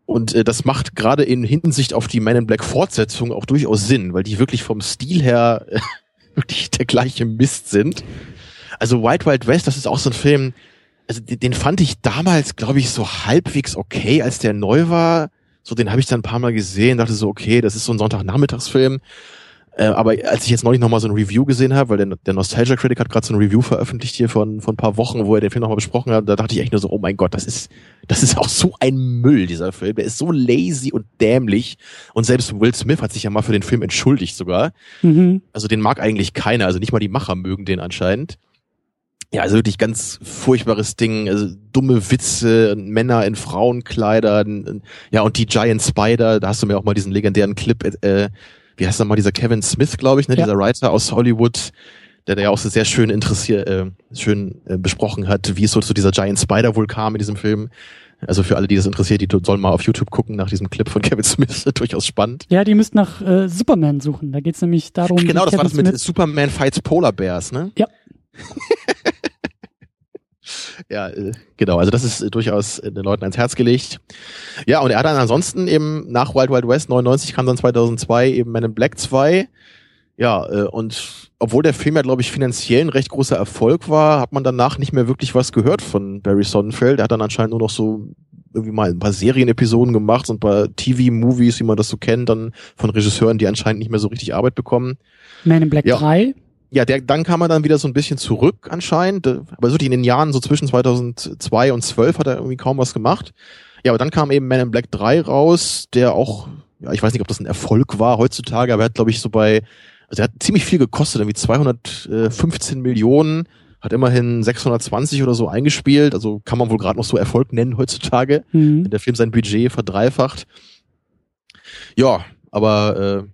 Und äh, das macht gerade in Hinsicht auf die Man in Black Fortsetzung auch durchaus Sinn, weil die wirklich vom Stil her wirklich der gleiche Mist sind. Also Wild Wild West, das ist auch so ein Film, also den fand ich damals, glaube ich, so halbwegs okay, als der neu war. So, den habe ich dann ein paar Mal gesehen, dachte so, okay, das ist so ein Sonntagnachmittagsfilm. Äh, aber als ich jetzt neulich nochmal so ein Review gesehen habe, weil der, der Nostalgia Critic hat gerade so ein Review veröffentlicht hier von, von ein paar Wochen, wo er den Film nochmal besprochen hat, da dachte ich echt nur so, oh mein Gott, das ist, das ist auch so ein Müll, dieser Film. Der ist so lazy und dämlich. Und selbst Will Smith hat sich ja mal für den Film entschuldigt sogar. Mhm. Also den mag eigentlich keiner, also nicht mal die Macher mögen den anscheinend. Ja, also wirklich ganz furchtbares Ding, also dumme Witze, Männer in Frauenkleidern, ja, und die Giant Spider, da hast du mir auch mal diesen legendären Clip äh, wie heißt nochmal dieser Kevin Smith, glaube ich, ne, Ja. dieser Writer aus Hollywood, der, der ja auch so sehr schön interessiert, äh, schön äh, besprochen hat, wie es so zu dieser Giant Spider-Wohl kam in diesem Film. Also für alle, die das interessiert, die sollen mal auf YouTube gucken nach diesem Clip von Kevin Smith. Durchaus spannend. Ja, die müssten nach äh, Superman suchen. Da geht's nämlich darum. Genau, das Kevin war das mit Smith Superman Fights Polar Bears, ne? Ja. ja, äh, genau. Also das ist äh, durchaus äh, den Leuten ans Herz gelegt. Ja, und er hat dann ansonsten eben nach Wild Wild West 99 kam dann 2002 eben Man in Black 2. Ja, und obwohl der Film ja, glaube ich, finanziell ein recht großer Erfolg war, hat man danach nicht mehr wirklich was gehört von Barry Sonnenfeld. Er hat dann anscheinend nur noch so irgendwie mal ein paar Serienepisoden gemacht und ein paar TV-Movies, wie man das so kennt, dann von Regisseuren, die anscheinend nicht mehr so richtig Arbeit bekommen. Man in Black Ja. 3. Ja, der, dann kam er dann wieder so ein bisschen zurück anscheinend, äh, aber so in den Jahren so zwischen 2002 und 12 hat er irgendwie kaum was gemacht. Ja, aber dann kam eben Man in Black 3 raus, der auch, ja, ich weiß nicht, ob das ein Erfolg war heutzutage, aber er hat, glaube ich, so bei, also er hat ziemlich viel gekostet, irgendwie 215 Millionen, hat immerhin 620 oder so eingespielt, also kann man wohl gerade noch so Erfolg nennen heutzutage, Mhm. wenn der Film sein Budget verdreifacht. Ja, aber äh,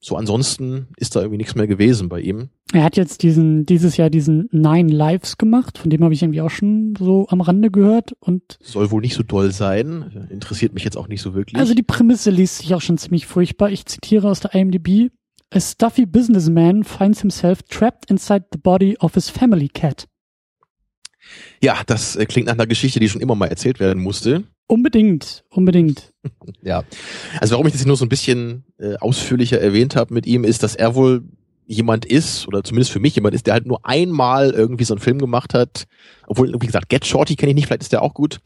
so ansonsten ist da irgendwie nichts mehr gewesen bei ihm. Er hat jetzt diesen, dieses Jahr diesen Nine Lives gemacht, von dem habe ich irgendwie auch schon so am Rande gehört. Und Soll wohl nicht so doll sein. Interessiert mich jetzt auch nicht so wirklich. also die Prämisse liest sich auch schon ziemlich furchtbar. Ich zitiere aus der IMDb. A stuffy businessman finds himself trapped inside the body of his family cat. Ja, das äh, klingt nach einer Geschichte, die schon immer mal erzählt werden musste. Unbedingt, unbedingt. Ja. Also warum ich das nur so ein bisschen äh, ausführlicher erwähnt habe mit ihm, ist, dass er wohl jemand ist, oder zumindest für mich jemand ist, der halt nur einmal irgendwie so einen Film gemacht hat. Obwohl, wie gesagt, Get Shorty kenne ich nicht, vielleicht ist der auch gut.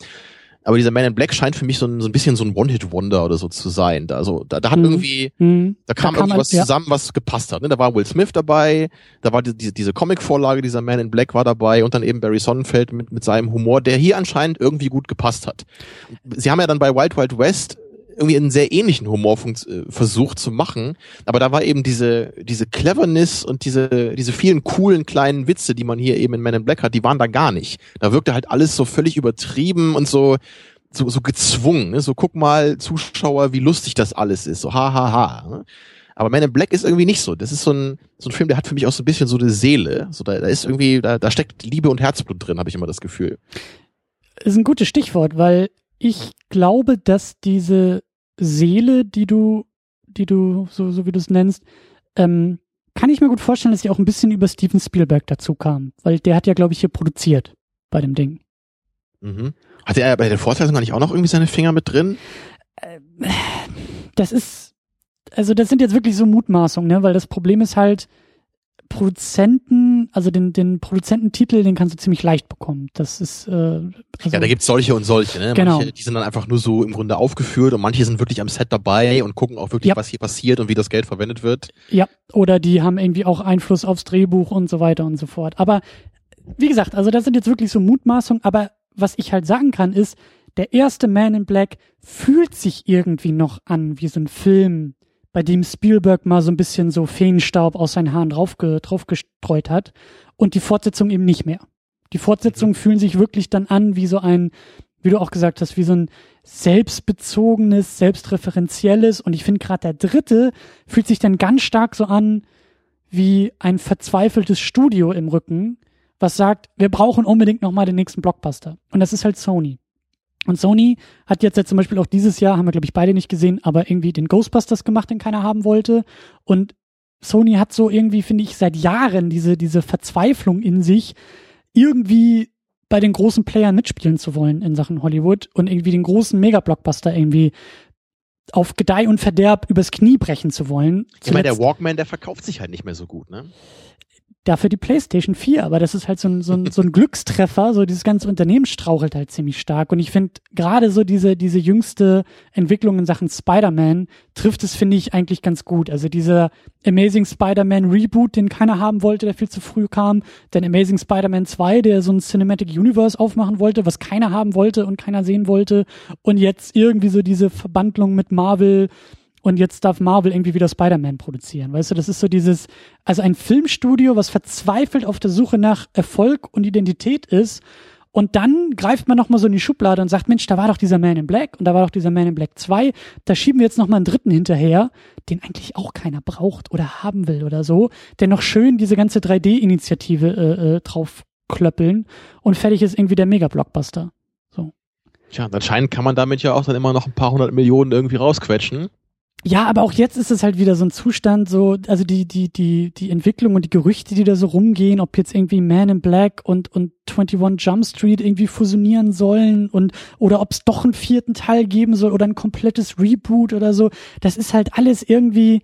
Aber dieser Man in Black scheint für mich so ein, so ein bisschen so ein One-Hit-Wonder oder so zu sein. Da, also, da, da hat Mhm. irgendwie, Mhm. Da kam, Da kam irgendwas ein- ja. zusammen, was gepasst hat. Ne? Da war Will Smith dabei, da war die, diese, diese Comic-Vorlage, dieser Man in Black war dabei und dann eben Barry Sonnenfeld mit, mit seinem Humor, der hier anscheinend irgendwie gut gepasst hat. Sie haben ja dann bei Wild Wild West irgendwie einen sehr ähnlichen Humor äh, versucht zu machen, aber da war eben diese, diese Cleverness und diese, diese vielen coolen kleinen Witze, die man hier eben in Man in Black hat, die waren da gar nicht. Da wirkte halt alles so völlig übertrieben und so, so, so gezwungen, ne? so guck mal, Zuschauer, wie lustig das alles ist, so ha, ha, ha. Ne? Aber Man in Black ist irgendwie nicht so. Das ist so ein, so ein Film, der hat für mich auch so ein bisschen so eine Seele. So, da, da ist irgendwie, da, da steckt Liebe und Herzblut drin, habe ich immer das Gefühl. ist ein gutes Stichwort, weil ich glaube, dass diese Seele, die du, die du, so, so wie du es nennst, ähm, kann ich mir gut vorstellen, dass sie auch ein bisschen über Steven Spielberg dazu kam, weil der hat ja, glaube ich, hier produziert bei dem Ding. Mhm. Hatte er bei der Fortsetzung gar nicht auch noch irgendwie seine Finger mit drin? Das ist, also das sind jetzt wirklich so Mutmaßungen, ne, weil das Problem ist halt, Produzenten, also den, den Produzententitel, den kannst du ziemlich leicht bekommen. Das ist, äh, also, Ja, da gibt's solche und solche, ne? Genau. Manche, die sind dann einfach nur so im Grunde aufgeführt und manche sind wirklich am Set dabei und gucken auch wirklich, Ja. was hier passiert und wie das Geld verwendet wird. Ja, oder die haben irgendwie auch Einfluss aufs Drehbuch und so weiter und so fort. Aber wie gesagt, also das sind jetzt wirklich so Mutmaßungen, aber was ich halt sagen kann ist, der erste Man in Black fühlt sich irgendwie noch an wie so ein Film, bei dem Spielberg mal so ein bisschen so Feenstaub aus seinen Haaren draufge draufgestreut hat und die Fortsetzung eben nicht mehr. Die Fortsetzungen fühlen sich wirklich dann an wie so ein, wie du auch gesagt hast, wie so ein selbstbezogenes, selbstreferenzielles und ich finde gerade der dritte fühlt sich dann ganz stark so an wie ein verzweifeltes Studio im Rücken, was sagt, wir brauchen unbedingt nochmal den nächsten Blockbuster. Und das ist halt Sony. Und Sony hat jetzt ja zum Beispiel auch dieses Jahr, haben wir glaube ich beide nicht gesehen, aber irgendwie den Ghostbusters gemacht, den keiner haben wollte. Und Sony hat so irgendwie, finde ich, seit Jahren diese, diese Verzweiflung in sich, irgendwie bei den großen Playern mitspielen zu wollen in Sachen Hollywood und irgendwie den großen Mega-Blockbuster irgendwie auf Gedeih und Verderb übers Knie brechen zu wollen. Ich meine, der Zuletzt- Walkman, der verkauft sich halt nicht mehr so gut, ne? Dafür die PlayStation 4, aber das ist halt so ein, so ein, so ein Glückstreffer, so dieses ganze Unternehmen strauchelt halt ziemlich stark. Und ich finde gerade so diese, diese jüngste Entwicklung in Sachen Spider-Man trifft es, finde ich, eigentlich ganz gut. Also dieser Amazing Spider-Man Reboot, den keiner haben wollte, der viel zu früh kam, dann Amazing Spider-Man 2, der so ein Cinematic Universe aufmachen wollte, was keiner haben wollte und keiner sehen wollte. Und jetzt irgendwie so diese Verbandlung mit Marvel und jetzt darf Marvel irgendwie wieder Spider-Man produzieren. Weißt du, das ist so dieses, also ein Filmstudio, was verzweifelt auf der Suche nach Erfolg und Identität ist Und dann greift man nochmal so in die Schublade und sagt, Mensch, da war doch dieser Man in Black und da war doch dieser Man in Black 2. Da schieben wir jetzt nochmal einen dritten hinterher, den eigentlich auch keiner braucht oder haben will oder so, der noch schön diese ganze 3D-Initiative äh, äh, draufklöppeln und fertig ist irgendwie der Mega-Blockbuster. So. Tja, anscheinend kann man damit ja auch dann immer noch ein paar hundert Millionen irgendwie rausquetschen. Ja, aber auch jetzt ist es halt wieder so ein Zustand, so, also die, die, die, die Entwicklung und die Gerüchte, die da so rumgehen, ob jetzt irgendwie Man in Black und, und 21 Jump Street irgendwie fusionieren sollen und, oder ob es doch einen vierten Teil geben soll oder ein komplettes Reboot oder so. Das ist halt alles irgendwie,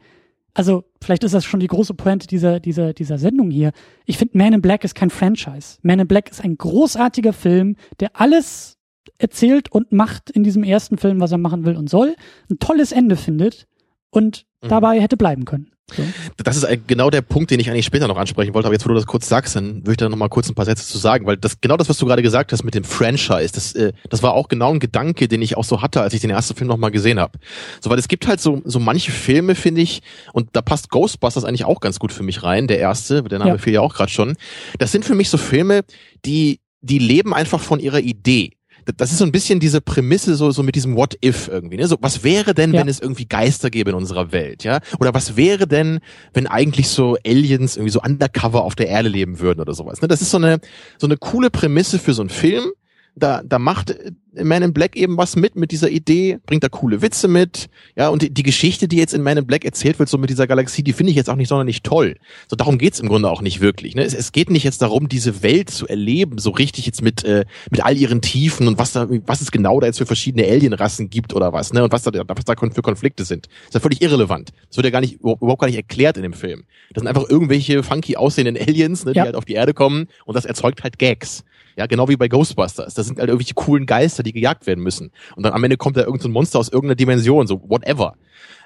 also vielleicht ist das schon die große Pointe dieser, dieser, dieser Sendung hier. Ich finde, Man in Black ist kein Franchise. Man in Black ist ein großartiger Film, der alles erzählt und macht in diesem ersten Film, was er machen will und soll, ein tolles Ende findet und mhm. dabei hätte bleiben können. So. Das ist genau der Punkt, den ich eigentlich später noch ansprechen wollte, aber jetzt, wo du das kurz sagst, dann würde ich da noch mal kurz ein paar Sätze zu sagen, weil das genau das, was du gerade gesagt hast mit dem Franchise, das, äh, das war auch genau ein Gedanke, den ich auch so hatte, als ich den ersten Film noch mal gesehen habe. So, weil es gibt halt so, so manche Filme, finde ich, und da passt Ghostbusters eigentlich auch ganz gut für mich rein, der erste, der Name ja. fiel ja auch gerade schon. Das sind für mich so Filme, die, die leben einfach von ihrer Idee das ist so ein bisschen diese Prämisse so, so mit diesem What if irgendwie, ne? So, was wäre denn, ja. wenn es irgendwie Geister gäbe in unserer Welt, ja? Oder was wäre denn, wenn eigentlich so Aliens irgendwie so undercover auf der Erde leben würden oder sowas, ne? Das ist so eine, so eine coole Prämisse für so einen Film, da, da macht Man in Black eben was mit, mit dieser Idee, bringt da coole Witze mit, ja, und die, die Geschichte, die jetzt in Man in Black erzählt wird, so mit dieser Galaxie, die finde ich jetzt auch nicht sonderlich toll. So, darum geht's im Grunde auch nicht wirklich, ne? Es, es geht nicht jetzt darum, diese Welt zu erleben, so richtig jetzt mit, äh, mit all ihren Tiefen und was da, was es genau da jetzt für verschiedene Alienrassen gibt oder was, ne, und was da, was da für Konflikte sind. Das ist ja völlig irrelevant. Das wird ja gar nicht, überhaupt gar nicht erklärt in dem Film. Das sind einfach irgendwelche funky aussehenden Aliens, ne, die ja. halt auf die Erde kommen und das erzeugt halt Gags. Ja, genau wie bei Ghostbusters. Das sind halt irgendwelche coolen Geister, die gejagt werden müssen. Und dann am Ende kommt da irgendein so Monster aus irgendeiner Dimension, so whatever.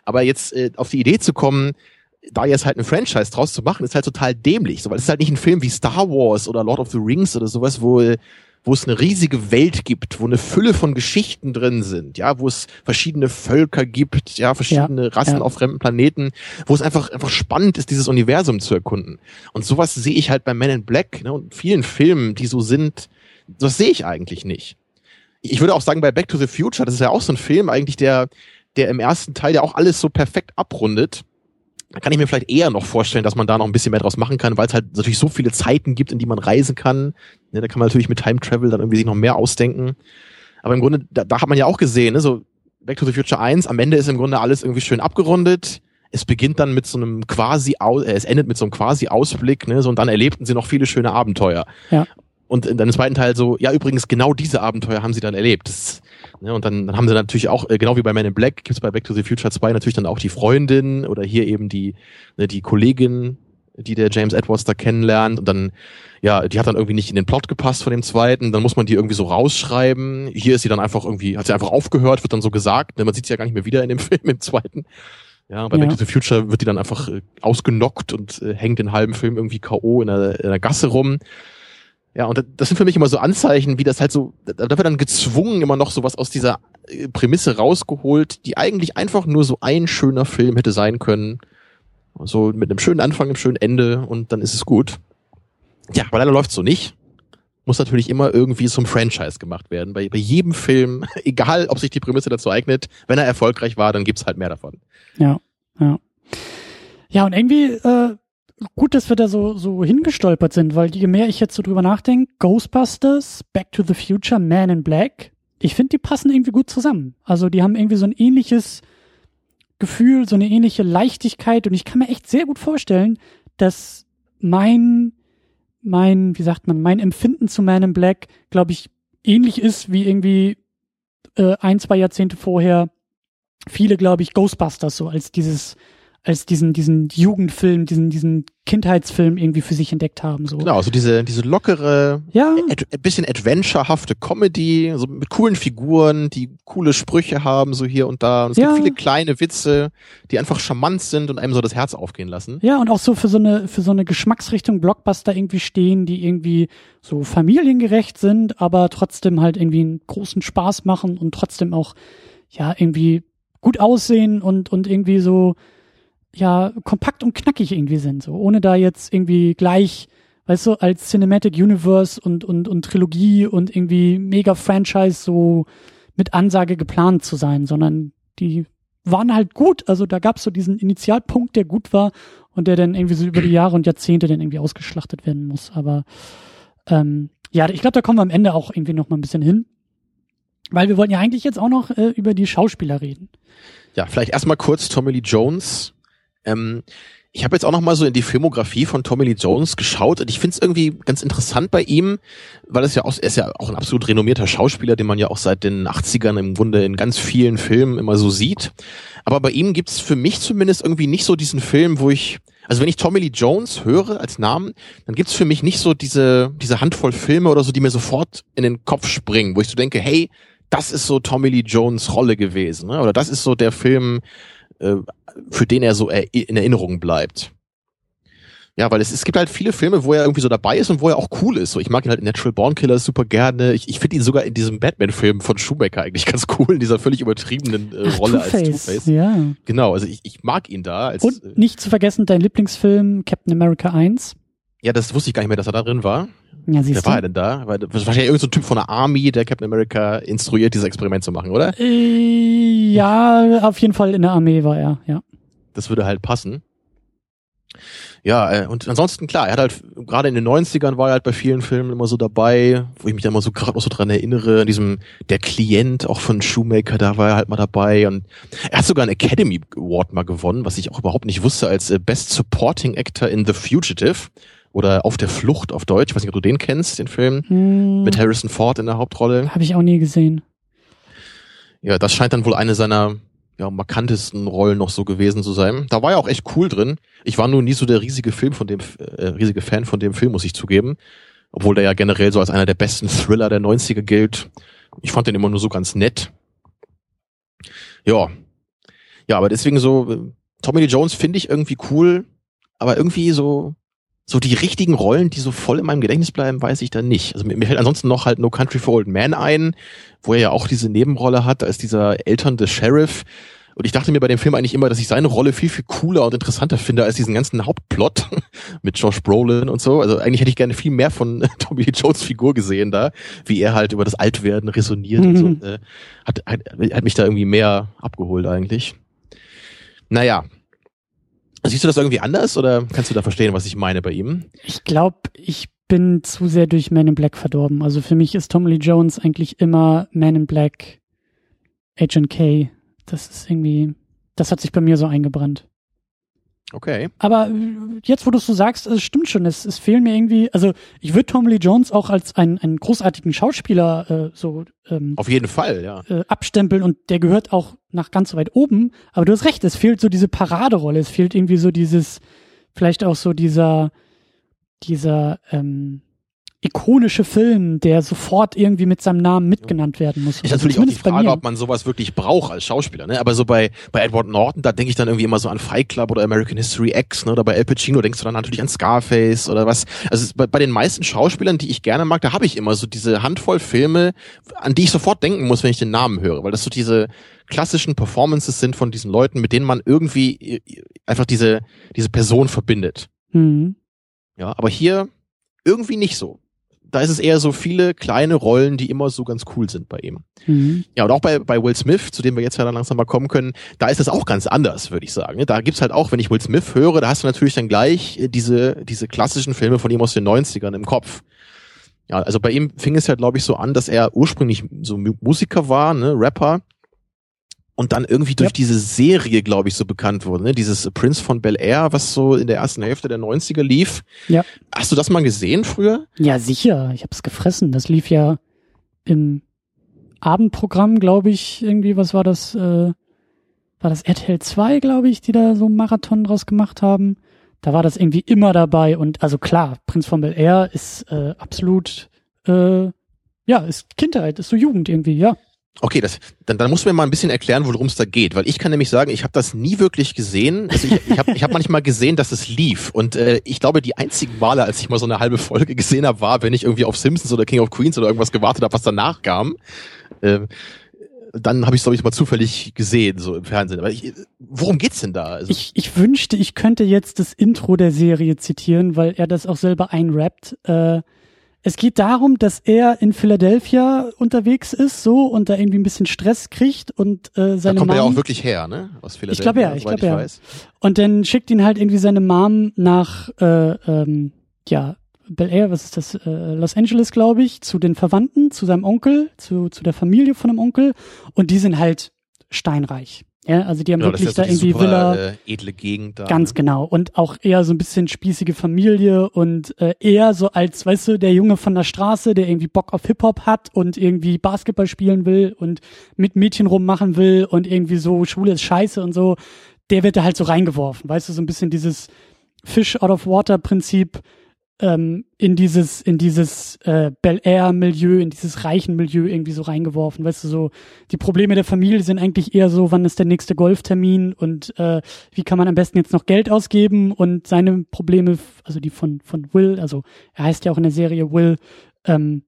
Aber jetzt äh, auf die Idee zu kommen, da jetzt halt ein Franchise draus zu machen, ist halt total dämlich. So, weil es ist halt nicht ein Film wie Star Wars oder Lord of the Rings oder sowas, wo wo es eine riesige Welt gibt, wo eine Fülle von Geschichten drin sind, ja, wo es verschiedene Völker gibt, ja, verschiedene ja, Rassen ja. auf fremden Planeten, wo es einfach einfach spannend ist, dieses Universum zu erkunden. Und sowas sehe ich halt bei Men in Black ne, und vielen Filmen, die so sind, das sehe ich eigentlich nicht. Ich würde auch sagen, bei Back to the Future, das ist ja auch so ein Film eigentlich, der der im ersten Teil ja auch alles so perfekt abrundet kann ich mir vielleicht eher noch vorstellen, dass man da noch ein bisschen mehr draus machen kann, weil es halt natürlich so viele Zeiten gibt, in die man reisen kann. Ne, da kann man natürlich mit Time Travel dann irgendwie sich noch mehr ausdenken. Aber im Grunde, da, da hat man ja auch gesehen, ne, so Back to the Future 1, am Ende ist im Grunde alles irgendwie schön abgerundet. Es beginnt dann mit so einem quasi, äh, es endet mit so einem quasi Ausblick, ne, so, und dann erlebten sie noch viele schöne Abenteuer. Ja. Und dann im zweiten Teil so, ja, übrigens, genau diese Abenteuer haben sie dann erlebt. Das, ne, und dann, dann haben sie natürlich auch, äh, genau wie bei Man in Black, gibt's bei Back to the Future 2 natürlich dann auch die Freundin oder hier eben die, ne, die Kollegin, die der James Edwards da kennenlernt. Und dann, ja, die hat dann irgendwie nicht in den Plot gepasst von dem zweiten. Dann muss man die irgendwie so rausschreiben. Hier ist sie dann einfach irgendwie, hat sie einfach aufgehört, wird dann so gesagt. Ne, man sieht sie ja gar nicht mehr wieder in dem Film im zweiten. Ja, bei ja. Back to the Future wird die dann einfach äh, ausgenockt und äh, hängt den halben Film irgendwie K.O. in der, in der Gasse rum. Ja, und das sind für mich immer so Anzeichen, wie das halt so, da wird dann gezwungen immer noch sowas aus dieser äh, Prämisse rausgeholt, die eigentlich einfach nur so ein schöner Film hätte sein können. So mit einem schönen Anfang, einem schönen Ende und dann ist es gut. Ja, aber leider läuft's so nicht. Muss natürlich immer irgendwie zum Franchise gemacht werden. Bei, bei jedem Film, egal ob sich die Prämisse dazu eignet, wenn er erfolgreich war, dann gibt's halt mehr davon. Ja, ja. Ja, und irgendwie äh, gut, dass wir da so, so hingestolpert sind, weil je mehr ich jetzt so drüber nachdenke, Ghostbusters, Back to the Future, Man in Black, ich finde, die passen irgendwie gut zusammen. Also die haben irgendwie so ein ähnliches Gefühl, so eine ähnliche Leichtigkeit und ich kann mir echt sehr gut vorstellen, dass mein, mein, wie sagt man, mein Empfinden zu Man in Black, glaube ich, ähnlich ist wie irgendwie äh, ein, zwei Jahrzehnte vorher viele, glaube ich, Ghostbusters so als dieses als diesen, diesen Jugendfilm, diesen, diesen Kindheitsfilm irgendwie für sich entdeckt haben. So. Genau, also diese, diese lockere, ja. ad, ein bisschen adventurehafte Comedy, so mit coolen Figuren, die coole Sprüche haben, so hier und da. Und es ja. gibt viele kleine Witze, die einfach charmant sind und einem so das Herz aufgehen lassen. Ja, und auch so für so eine, für so eine Geschmacksrichtung Blockbuster irgendwie stehen, die irgendwie so familiengerecht sind, aber trotzdem halt irgendwie einen großen Spaß machen und trotzdem auch, ja, irgendwie gut aussehen und, und irgendwie so, ja kompakt und knackig irgendwie sind, so ohne da jetzt irgendwie gleich, weißt du, als Cinematic Universe und, und, und Trilogie und irgendwie mega Franchise so mit Ansage geplant zu sein, sondern die waren halt gut. Also da gab es so diesen Initialpunkt, der gut war und der dann irgendwie so über die Jahre und Jahrzehnte dann irgendwie ausgeschlachtet werden muss. Aber ähm, ja, ich glaube, da kommen wir am Ende auch irgendwie noch mal ein bisschen hin. Weil wir wollten ja eigentlich jetzt auch noch äh, über die Schauspieler reden. Ja, vielleicht erstmal kurz Tommy Lee Jones. Ähm, ich habe jetzt auch noch mal so in die Filmografie von Tommy Lee Jones geschaut und ich finde es irgendwie ganz interessant bei ihm, weil es ja auch, er ist ja auch ein absolut renommierter Schauspieler, den man ja auch seit den 80ern im Grunde in ganz vielen Filmen immer so sieht. Aber bei ihm gibt's für mich zumindest irgendwie nicht so diesen Film, wo ich, also wenn ich Tommy Lee Jones höre als Namen, dann gibt's für mich nicht so diese, diese Handvoll Filme oder so, die mir sofort in den Kopf springen, wo ich so denke, hey, das ist so Tommy Lee Jones Rolle gewesen, ne? oder das ist so der Film, äh, für den er so in Erinnerung bleibt. Ja, weil es, es gibt halt viele Filme, wo er irgendwie so dabei ist und wo er auch cool ist. So, ich mag ihn halt in Natural Born Killers super gerne. Ich, ich finde ihn sogar in diesem Batman-Film von Schumacher eigentlich ganz cool, in dieser völlig übertriebenen äh, Ach, Rolle Two-Face, als Two-Face. Ja. Genau, also ich, ich mag ihn da. Als, Und äh, nicht zu vergessen dein Lieblingsfilm Captain America 1. ja, das wusste ich gar nicht mehr, dass er da drin war. Ja, Wer siehst war er du. denn da? Weil, wahrscheinlich irgendein so Typ von der Army, der Captain America instruiert, dieses Experiment zu machen, oder? Äh, ja, auf jeden Fall in der Armee war er, ja. Das würde halt passen. Ja, äh, und ansonsten klar, er hat halt, gerade in den 90ern war er halt bei vielen Filmen immer so dabei, wo ich mich da immer so gerade noch so dran erinnere, in diesem, der Klient auch von Shoemaker, da war er halt mal dabei und er hat sogar einen Academy Award mal gewonnen, was ich auch überhaupt nicht wusste, als äh, Best Supporting Actor in The Fugitive oder Auf der Flucht auf Deutsch, ich weiß nicht, ob du den kennst, den Film, Hm, mit Harrison Ford in der Hauptrolle. Habe ich auch nie gesehen. Ja, das scheint dann wohl eine seiner ja, markantesten Rollen noch so gewesen zu sein. Da war er auch echt cool drin. Ich war nur nie so der riesige Film von dem, äh, riesige Fan von dem Film, muss ich zugeben. Obwohl der ja generell so als einer der besten Thriller der 90er gilt. Ich fand den immer nur so ganz nett. Ja. Ja, aber deswegen so, äh, Tommy Lee Jones finde ich irgendwie cool, aber irgendwie so, so die richtigen Rollen, die so voll in meinem Gedächtnis bleiben, weiß ich dann nicht. Also mir, mir fällt ansonsten noch halt No Country for Old Men ein, wo er ja auch diese Nebenrolle hat als dieser elternde Sheriff. Und ich dachte mir bei dem Film eigentlich immer, dass ich seine Rolle viel, viel cooler und interessanter finde als diesen ganzen Hauptplot mit Josh Brolin und so. Also eigentlich hätte ich gerne viel mehr von Tommy Jones Figur gesehen da, wie er halt über das Altwerden resoniert und Mhm. so. Äh, hat, hat, hat mich da irgendwie mehr abgeholt eigentlich. Naja. Siehst du das irgendwie anders oder kannst du da verstehen, was ich meine bei ihm? Ich glaube, ich bin zu sehr durch Man in Black verdorben. Also für mich ist Tom Lee Jones eigentlich immer Man in Black, Agent K. Das ist irgendwie, das hat sich bei mir so eingebrannt. Okay. Aber äh, jetzt, wo du es so sagst, es stimmt schon. Es, es fehlen mir irgendwie, also ich würde Tom Lee Jones auch als einen, einen großartigen Schauspieler äh, so ähm, Auf jeden Fall, ja. äh, abstempeln und der gehört auch nach ganz weit oben. Aber du hast recht, es fehlt so diese Paraderolle. Es fehlt irgendwie so dieses, vielleicht auch so dieser, dieser ähm, ikonische Film, der sofort irgendwie mit seinem Namen mitgenannt werden muss. Ist Also natürlich auch die Frage, ob man sowas wirklich braucht als Schauspieler. Ne? Aber so bei, bei Edward Norton, da denke ich dann irgendwie immer so an Fight Club oder American History X, ne? oder bei Al Pacino denkst du dann natürlich an Scarface oder was. Also bei, bei den meisten Schauspielern, die ich gerne mag, da habe ich immer so diese Handvoll Filme, an die ich sofort denken muss, wenn ich den Namen höre, weil das so diese klassischen Performances sind von diesen Leuten, mit denen man irgendwie äh, einfach diese, diese Person verbindet. Mhm. Ja, aber hier irgendwie nicht so. Da ist es eher so viele kleine Rollen, die immer so ganz cool sind bei ihm. Mhm. Ja, und auch bei, bei Will Smith, zu dem wir jetzt ja dann langsam mal kommen können, da ist es auch ganz anders, würde ich sagen. Da gibt's halt auch, wenn ich Will Smith höre, da hast du natürlich dann gleich äh, diese, diese klassischen Filme von ihm aus den 90ern im Kopf. Ja, also bei ihm fing es ja, glaube ich, so an, dass er ursprünglich so Mu- Musiker war, ne, Rapper, und dann irgendwie durch Ja. diese Serie, glaube ich, so bekannt wurde, ne? Dieses Prince von Bel Air, was so in der ersten Hälfte der 90er lief. Ja. Hast du das mal gesehen früher? Ja, sicher. Ich habe es gefressen. Das lief ja im Abendprogramm, glaube ich, irgendwie, was war das? Äh, war das RTL 2, glaube ich, die da so einen Marathon draus gemacht haben? Da war das irgendwie immer dabei und also klar, Prinz von Bel Air ist äh, absolut, äh, ja, ist Kindheit, ist so Jugend irgendwie, ja. Okay, das, dann, dann musst du mir mal ein bisschen erklären, worum es da geht, weil ich kann nämlich sagen, ich habe das nie wirklich gesehen. Also ich, ich habe ich hab manchmal gesehen, dass es lief und äh, ich glaube, die einzigen Male, als ich mal so eine halbe Folge gesehen habe, war, wenn ich irgendwie auf Simpsons oder King of Queens oder irgendwas gewartet habe, was danach kam. Ähm, dann habe ich es, glaube ich, mal zufällig gesehen, so im Fernsehen. Aber ich, worum geht's denn da? Also ich, ich wünschte, ich könnte jetzt das Intro der Serie zitieren, weil er das auch selber einrappt. Äh, es geht darum, dass er in Philadelphia unterwegs ist, so und da irgendwie ein bisschen Stress kriegt und äh, seine da kommt Mom, er ja auch wirklich her, ne? Aus Philadelphia. Ich glaube ja, ich glaube ja. Weiß. Und dann schickt ihn halt irgendwie seine Mom nach äh, ähm, ja Bel Air, was ist das? Äh, Los Angeles, glaube ich, zu den Verwandten, zu seinem Onkel, zu zu der Familie von dem Onkel und die sind halt steinreich. Ja, also die haben ja, wirklich da irgendwie super, Villa. Äh, edle Gegend da. Ganz ne? genau. Und auch eher so ein bisschen spießige Familie und äh, eher so als, weißt du, der Junge von der Straße, der irgendwie Bock auf Hip-Hop hat und irgendwie Basketball spielen will und mit Mädchen rummachen will und irgendwie so, Schule ist scheiße und so, der wird da halt so reingeworfen. Weißt du, so ein bisschen dieses Fish out of Water Prinzip ähm, in dieses in dieses äh, Bel Air Milieu, in dieses reichen Milieu irgendwie so reingeworfen. Weißt du, so die Probleme der Familie sind eigentlich eher so, wann ist der nächste Golftermin und äh, wie kann man am besten jetzt noch Geld ausgeben und seine Probleme, also die von von Will, also er heißt ja auch in der Serie Will, ähm,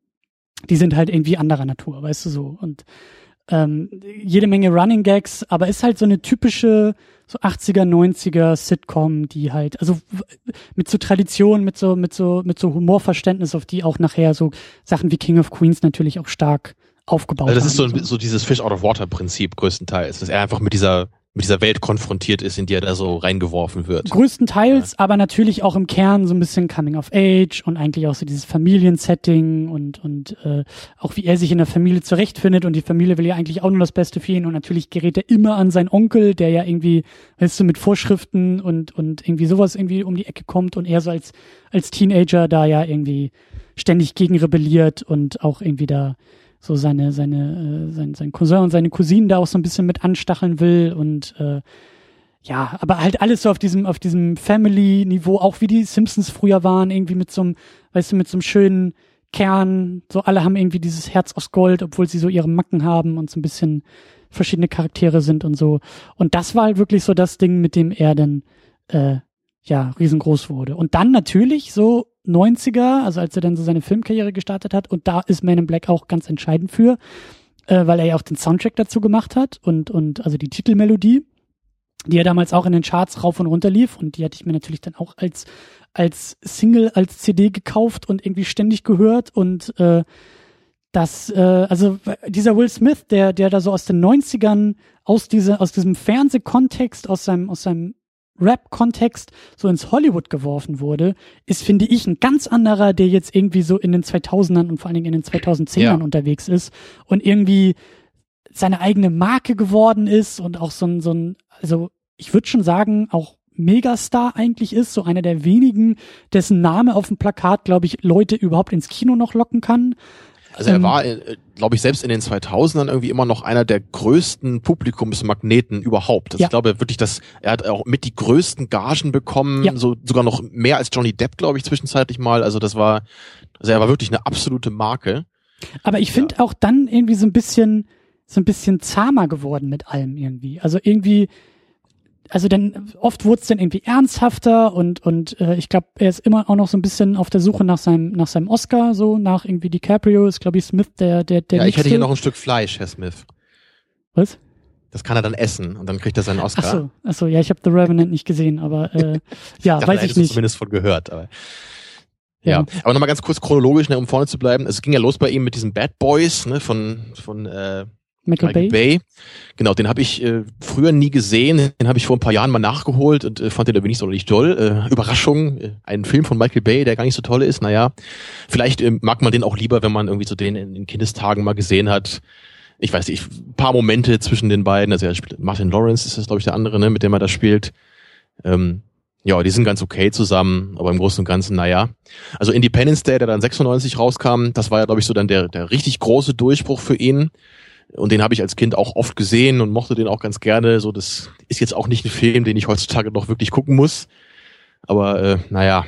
die sind halt irgendwie anderer Natur, weißt du so und ähm, jede Menge Running Gags, aber ist halt so eine typische so 80er, 90er Sitcom, die halt, also mit so Tradition, mit so, mit so, mit so Humorverständnis, auf die auch nachher so Sachen wie King of Queens natürlich auch stark aufgebaut also das ist so, so. so dieses Fish out of Water Prinzip größtenteils, dass er einfach mit dieser mit dieser Welt konfrontiert ist, in die er da so reingeworfen wird. Größtenteils, ja. aber natürlich auch im Kern so ein bisschen Coming of Age und eigentlich auch so dieses Familiensetting und und äh, auch wie er sich in der Familie zurechtfindet und die Familie will ja eigentlich auch nur das Beste für ihn und natürlich gerät er immer an seinen Onkel, der ja irgendwie, weißt du, mit Vorschriften und und irgendwie sowas irgendwie um die Ecke kommt und er so als als Teenager da ja irgendwie ständig gegen rebelliert und auch irgendwie da so seine, seine, äh, sein, sein Cousin und seine Cousinen da auch so ein bisschen mit anstacheln will und äh, ja, aber halt alles so auf diesem, auf diesem Family-Niveau, auch wie die Simpsons früher waren, irgendwie mit so einem, weißt du, mit so einem schönen Kern, so alle haben irgendwie dieses Herz aus Gold, obwohl sie so ihre Macken haben und so ein bisschen verschiedene Charaktere sind und so. Und das war halt wirklich so das Ding, mit dem er dann äh, ja riesengroß wurde. Und dann natürlich so 90er, also als er dann so seine Filmkarriere gestartet hat. Und da ist Man in Black auch ganz entscheidend für, äh, weil er ja auch den Soundtrack dazu gemacht hat und, und also die Titelmelodie, die ja damals auch in den Charts rauf und runter lief. Und die hatte ich mir natürlich dann auch als, als Single, als CD gekauft und irgendwie ständig gehört. Und äh, das, äh, also dieser Will Smith, der, der da so aus den 90ern, aus, diese, aus diesem Fernsehkontext, aus seinem, aus seinem Rap-Kontext so ins Hollywood geworfen wurde, ist, finde ich, ein ganz anderer, der jetzt irgendwie so in den 2000ern und vor allen Dingen in den 2010ern ja. unterwegs ist und irgendwie seine eigene Marke geworden ist und auch so ein, so ein, also ich würde schon sagen, auch Megastar eigentlich ist, so einer der wenigen, dessen Name auf dem Plakat, glaube ich, Leute überhaupt ins Kino noch locken kann. Also er ähm, war, äh, glaube ich, selbst in den 2000ern irgendwie immer noch einer der größten Publikumsmagneten überhaupt. Also ja. Ich glaube wirklich, dass er hat auch mit die größten Gagen bekommen, ja. so sogar noch mehr als Johnny Depp, glaube ich, zwischenzeitlich mal. Also das war, also er war wirklich eine absolute Marke. Aber ich finde ja. auch dann irgendwie so ein bisschen, so ein bisschen zahmer geworden mit allem irgendwie. Also irgendwie, also dann oft wurde es dann irgendwie ernsthafter und und äh, ich glaube, er ist immer auch noch so ein bisschen auf der Suche nach seinem nach seinem Oscar, so nach irgendwie DiCaprio ist glaube ich Smith der der der. Ja, ich hätte hier noch ein Stück Fleisch, Herr Smith. Was? Das kann er dann essen und dann kriegt er seinen Oscar. Ach so, ach so ja, ich habe The Revenant nicht gesehen, aber äh, ja, ich weiß ich nicht. Zumindest von gehört, aber. Ja, ja. aber nochmal ganz kurz chronologisch, ne, um vorne zu bleiben. Es ging ja los bei ihm mit diesen Bad Boys, ne, von von äh, Michael, Michael Bay. Bay. Genau, den habe ich äh, früher nie gesehen. Den habe ich vor ein paar Jahren mal nachgeholt und äh, fand den irgendwie nicht so nicht toll. Äh, Überraschung, äh, ein Film von Michael Bay, der gar nicht so toll ist. Naja, vielleicht äh, mag man den auch lieber, wenn man irgendwie so den in, in Kindestagen mal gesehen hat. Ich weiß nicht, ein paar Momente zwischen den beiden. Also er spielt, Martin Lawrence ist das, glaube ich, der andere, ne, mit dem er da spielt. Ähm, ja, die sind ganz okay zusammen, aber im Großen und Ganzen, naja. Also Independence Day, der dann 96 rauskam, das war ja, glaube ich, so dann der, der richtig große Durchbruch für ihn. Und den habe ich als Kind auch oft gesehen und mochte den auch ganz gerne. So, das ist jetzt auch nicht ein Film, den ich heutzutage noch wirklich gucken muss. Aber äh, naja,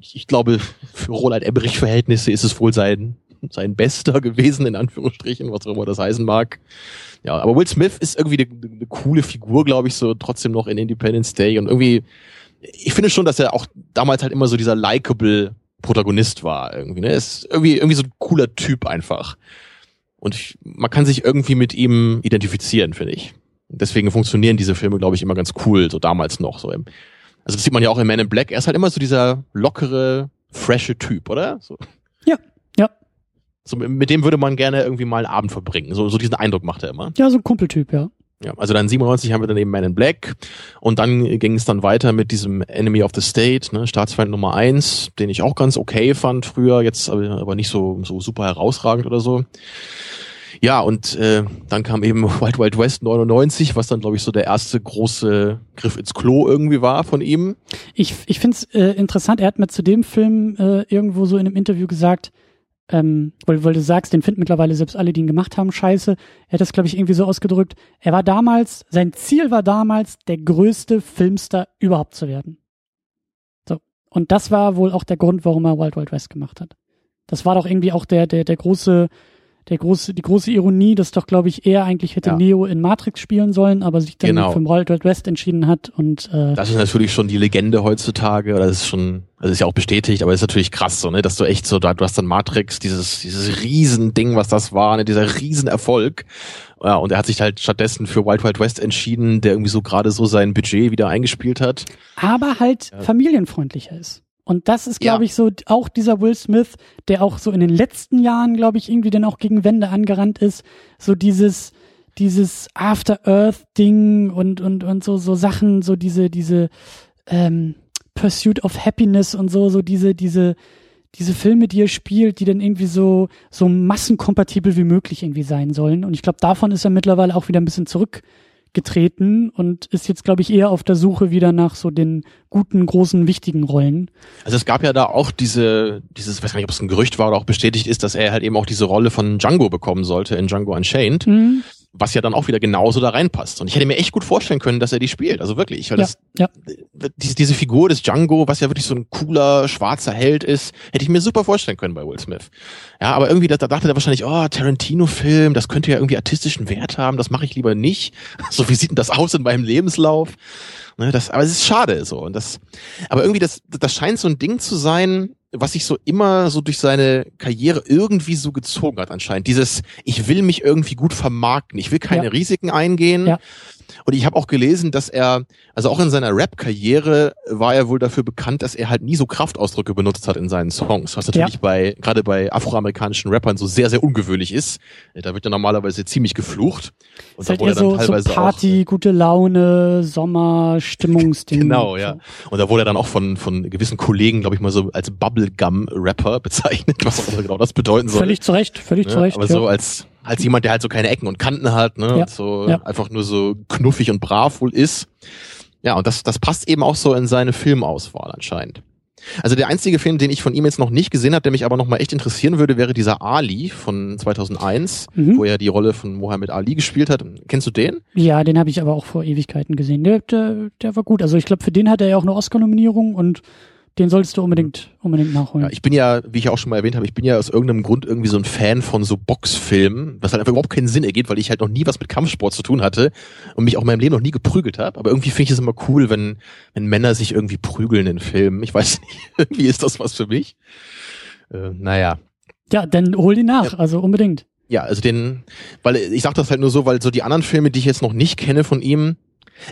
ich, ich glaube, für Roland Emmerich-Verhältnisse ist es wohl sein, sein Bester gewesen, in Anführungsstrichen, was auch immer das heißen mag. Ja, aber Will Smith ist irgendwie eine, eine coole Figur, glaube ich, so trotzdem noch in Independence Day. Und irgendwie, ich finde schon, dass er auch damals halt immer so dieser likable Protagonist war irgendwie. Ne? Ist irgendwie, irgendwie so ein cooler Typ einfach. Und ich, man kann sich irgendwie mit ihm identifizieren, finde ich. Deswegen funktionieren diese Filme, glaube ich, immer ganz cool, so damals noch. So im, also das sieht man ja auch in Man in Black. Er ist halt immer so dieser lockere, frische Typ, oder? So. Ja, ja. So, mit dem würde man gerne irgendwie mal einen Abend verbringen. So, so diesen Eindruck macht er immer. Ja, so ein Kumpeltyp, ja. Ja, also dann 97 haben wir dann eben Man in Black und dann ging es dann weiter mit diesem Enemy of the State, ne, Staatsfeind Nummer eins, den ich auch ganz okay fand früher, jetzt aber, nicht so, so super herausragend oder so. Ja, und äh, dann kam eben Wild Wild West 99, was dann, glaube ich, so der erste große Griff ins Klo irgendwie war von ihm. Ich, ich finde es äh, interessant, er hat mir zu dem Film äh, irgendwo so in einem Interview gesagt, ähm, weil, weil du sagst, den finden mittlerweile selbst alle, die ihn gemacht haben, scheiße. Er hat das, glaube ich, irgendwie so ausgedrückt. Er war damals, sein Ziel war damals, der größte Filmstar überhaupt zu werden. So. Und das war wohl auch der Grund, warum er Wild Wild West gemacht hat. Das war doch irgendwie auch der, der, der große, der große, die große Ironie, dass doch, glaube ich, er eigentlich hätte Ja. Neo in Matrix spielen sollen, aber sich dann Genau. für Wild Wild West entschieden hat und äh, Das ist natürlich schon die Legende heutzutage, oder das ist schon, also ist ja auch bestätigt, aber ist natürlich krass so, ne, dass du echt so, da, du hast dann Matrix, dieses, dieses Riesending, was das war, ne, dieser Riesenerfolg. Ja, und er hat sich halt stattdessen für Wild Wild West entschieden, der irgendwie so gerade so sein Budget wieder eingespielt hat. aber halt familienfreundlicher ist. Und das ist, glaube Ja. ich, so auch dieser Will Smith, der auch so in den letzten Jahren, glaube ich, irgendwie dann auch gegen Wände angerannt ist. So dieses, dieses After Earth Ding und, und, und so, so Sachen, so diese, diese, ähm, Pursuit of Happiness und so, so diese, diese, diese Filme, die er spielt, die dann irgendwie so, so massenkompatibel wie möglich irgendwie sein sollen. Und ich glaube, davon ist er mittlerweile auch wieder ein bisschen zurückgetreten und ist jetzt, glaube ich, eher auf der Suche wieder nach so den guten, großen, wichtigen Rollen. Also es gab ja da auch diese, dieses, ich weiß gar nicht, ob es ein Gerücht war oder auch bestätigt ist, dass er halt eben auch diese Rolle von Django bekommen sollte in Django Unchained, Mhm. Was ja dann auch wieder genauso da reinpasst. Und ich hätte mir echt gut vorstellen können, dass er die spielt. Also wirklich, weil Ja, das, ja. diese, diese Figur des Django, was ja wirklich so ein cooler, schwarzer Held ist, hätte ich mir super vorstellen können bei Will Smith. Ja, aber irgendwie, da, da dachte er wahrscheinlich, oh, Tarantino-Film, das könnte ja irgendwie artistischen Wert haben, das mache ich lieber nicht. So, wie sieht denn das aus in meinem Lebenslauf? Ne, das, aber es ist schade so. Und das, aber irgendwie, das, das scheint so ein Ding zu sein, was sich so immer so durch seine Karriere irgendwie so gezogen hat anscheinend. Dieses, ich will mich irgendwie gut vermarkten, ich will keine Ja. Risiken eingehen. Ja. Und ich habe auch gelesen, dass er, also auch in seiner Rap-Karriere war er wohl dafür bekannt, dass er halt nie so Kraftausdrücke benutzt hat in seinen Songs, was natürlich bei, gerade bei afroamerikanischen Rappern so sehr, sehr ungewöhnlich ist. Da wird ja normalerweise ziemlich geflucht. Und da wurde er dann so, so teilweise Party, gute Laune, Sommer, Stimmungsding. Genau, ja. Und da wurde er dann auch von, von gewissen Kollegen, glaube ich mal, so als Bubblegum-Rapper bezeichnet, was auch immer genau das bedeuten soll. Völlig zu Recht, völlig ne? zu Recht. Aber ja. so als, als jemand, der halt so keine Ecken und Kanten hat, ne? Ja, Und so ja. einfach nur so knuffig und brav wohl ist. Ja, und das, das passt eben auch so in seine Filmauswahl anscheinend. Also der einzige Film, den ich von ihm jetzt noch nicht gesehen habe, der mich aber noch mal echt interessieren würde, wäre dieser Ali von 2001, Mhm. wo er die Rolle von Mohammed Ali gespielt hat. Kennst du den? Ja, den habe ich aber auch vor Ewigkeiten gesehen. Der, der, der war gut. Also ich glaube, für den hat er ja auch eine Oscar-Nominierung und den solltest du unbedingt, unbedingt nachholen. Ja, ich bin ja, wie ich auch schon mal erwähnt habe, ich bin ja aus irgendeinem Grund irgendwie so ein Fan von so Boxfilmen, was halt einfach überhaupt keinen Sinn ergibt, weil ich halt noch nie was mit Kampfsport zu tun hatte und mich auch in meinem Leben noch nie geprügelt habe. Aber irgendwie finde ich es immer cool, wenn, wenn Männer sich irgendwie prügeln in Filmen. Ich weiß nicht, irgendwie ist das was für mich. Äh, naja. ja, dann hol die nach, also unbedingt. Ja, also den, weil ich sag das halt nur so, weil so die anderen Filme, die ich jetzt noch nicht kenne von ihm,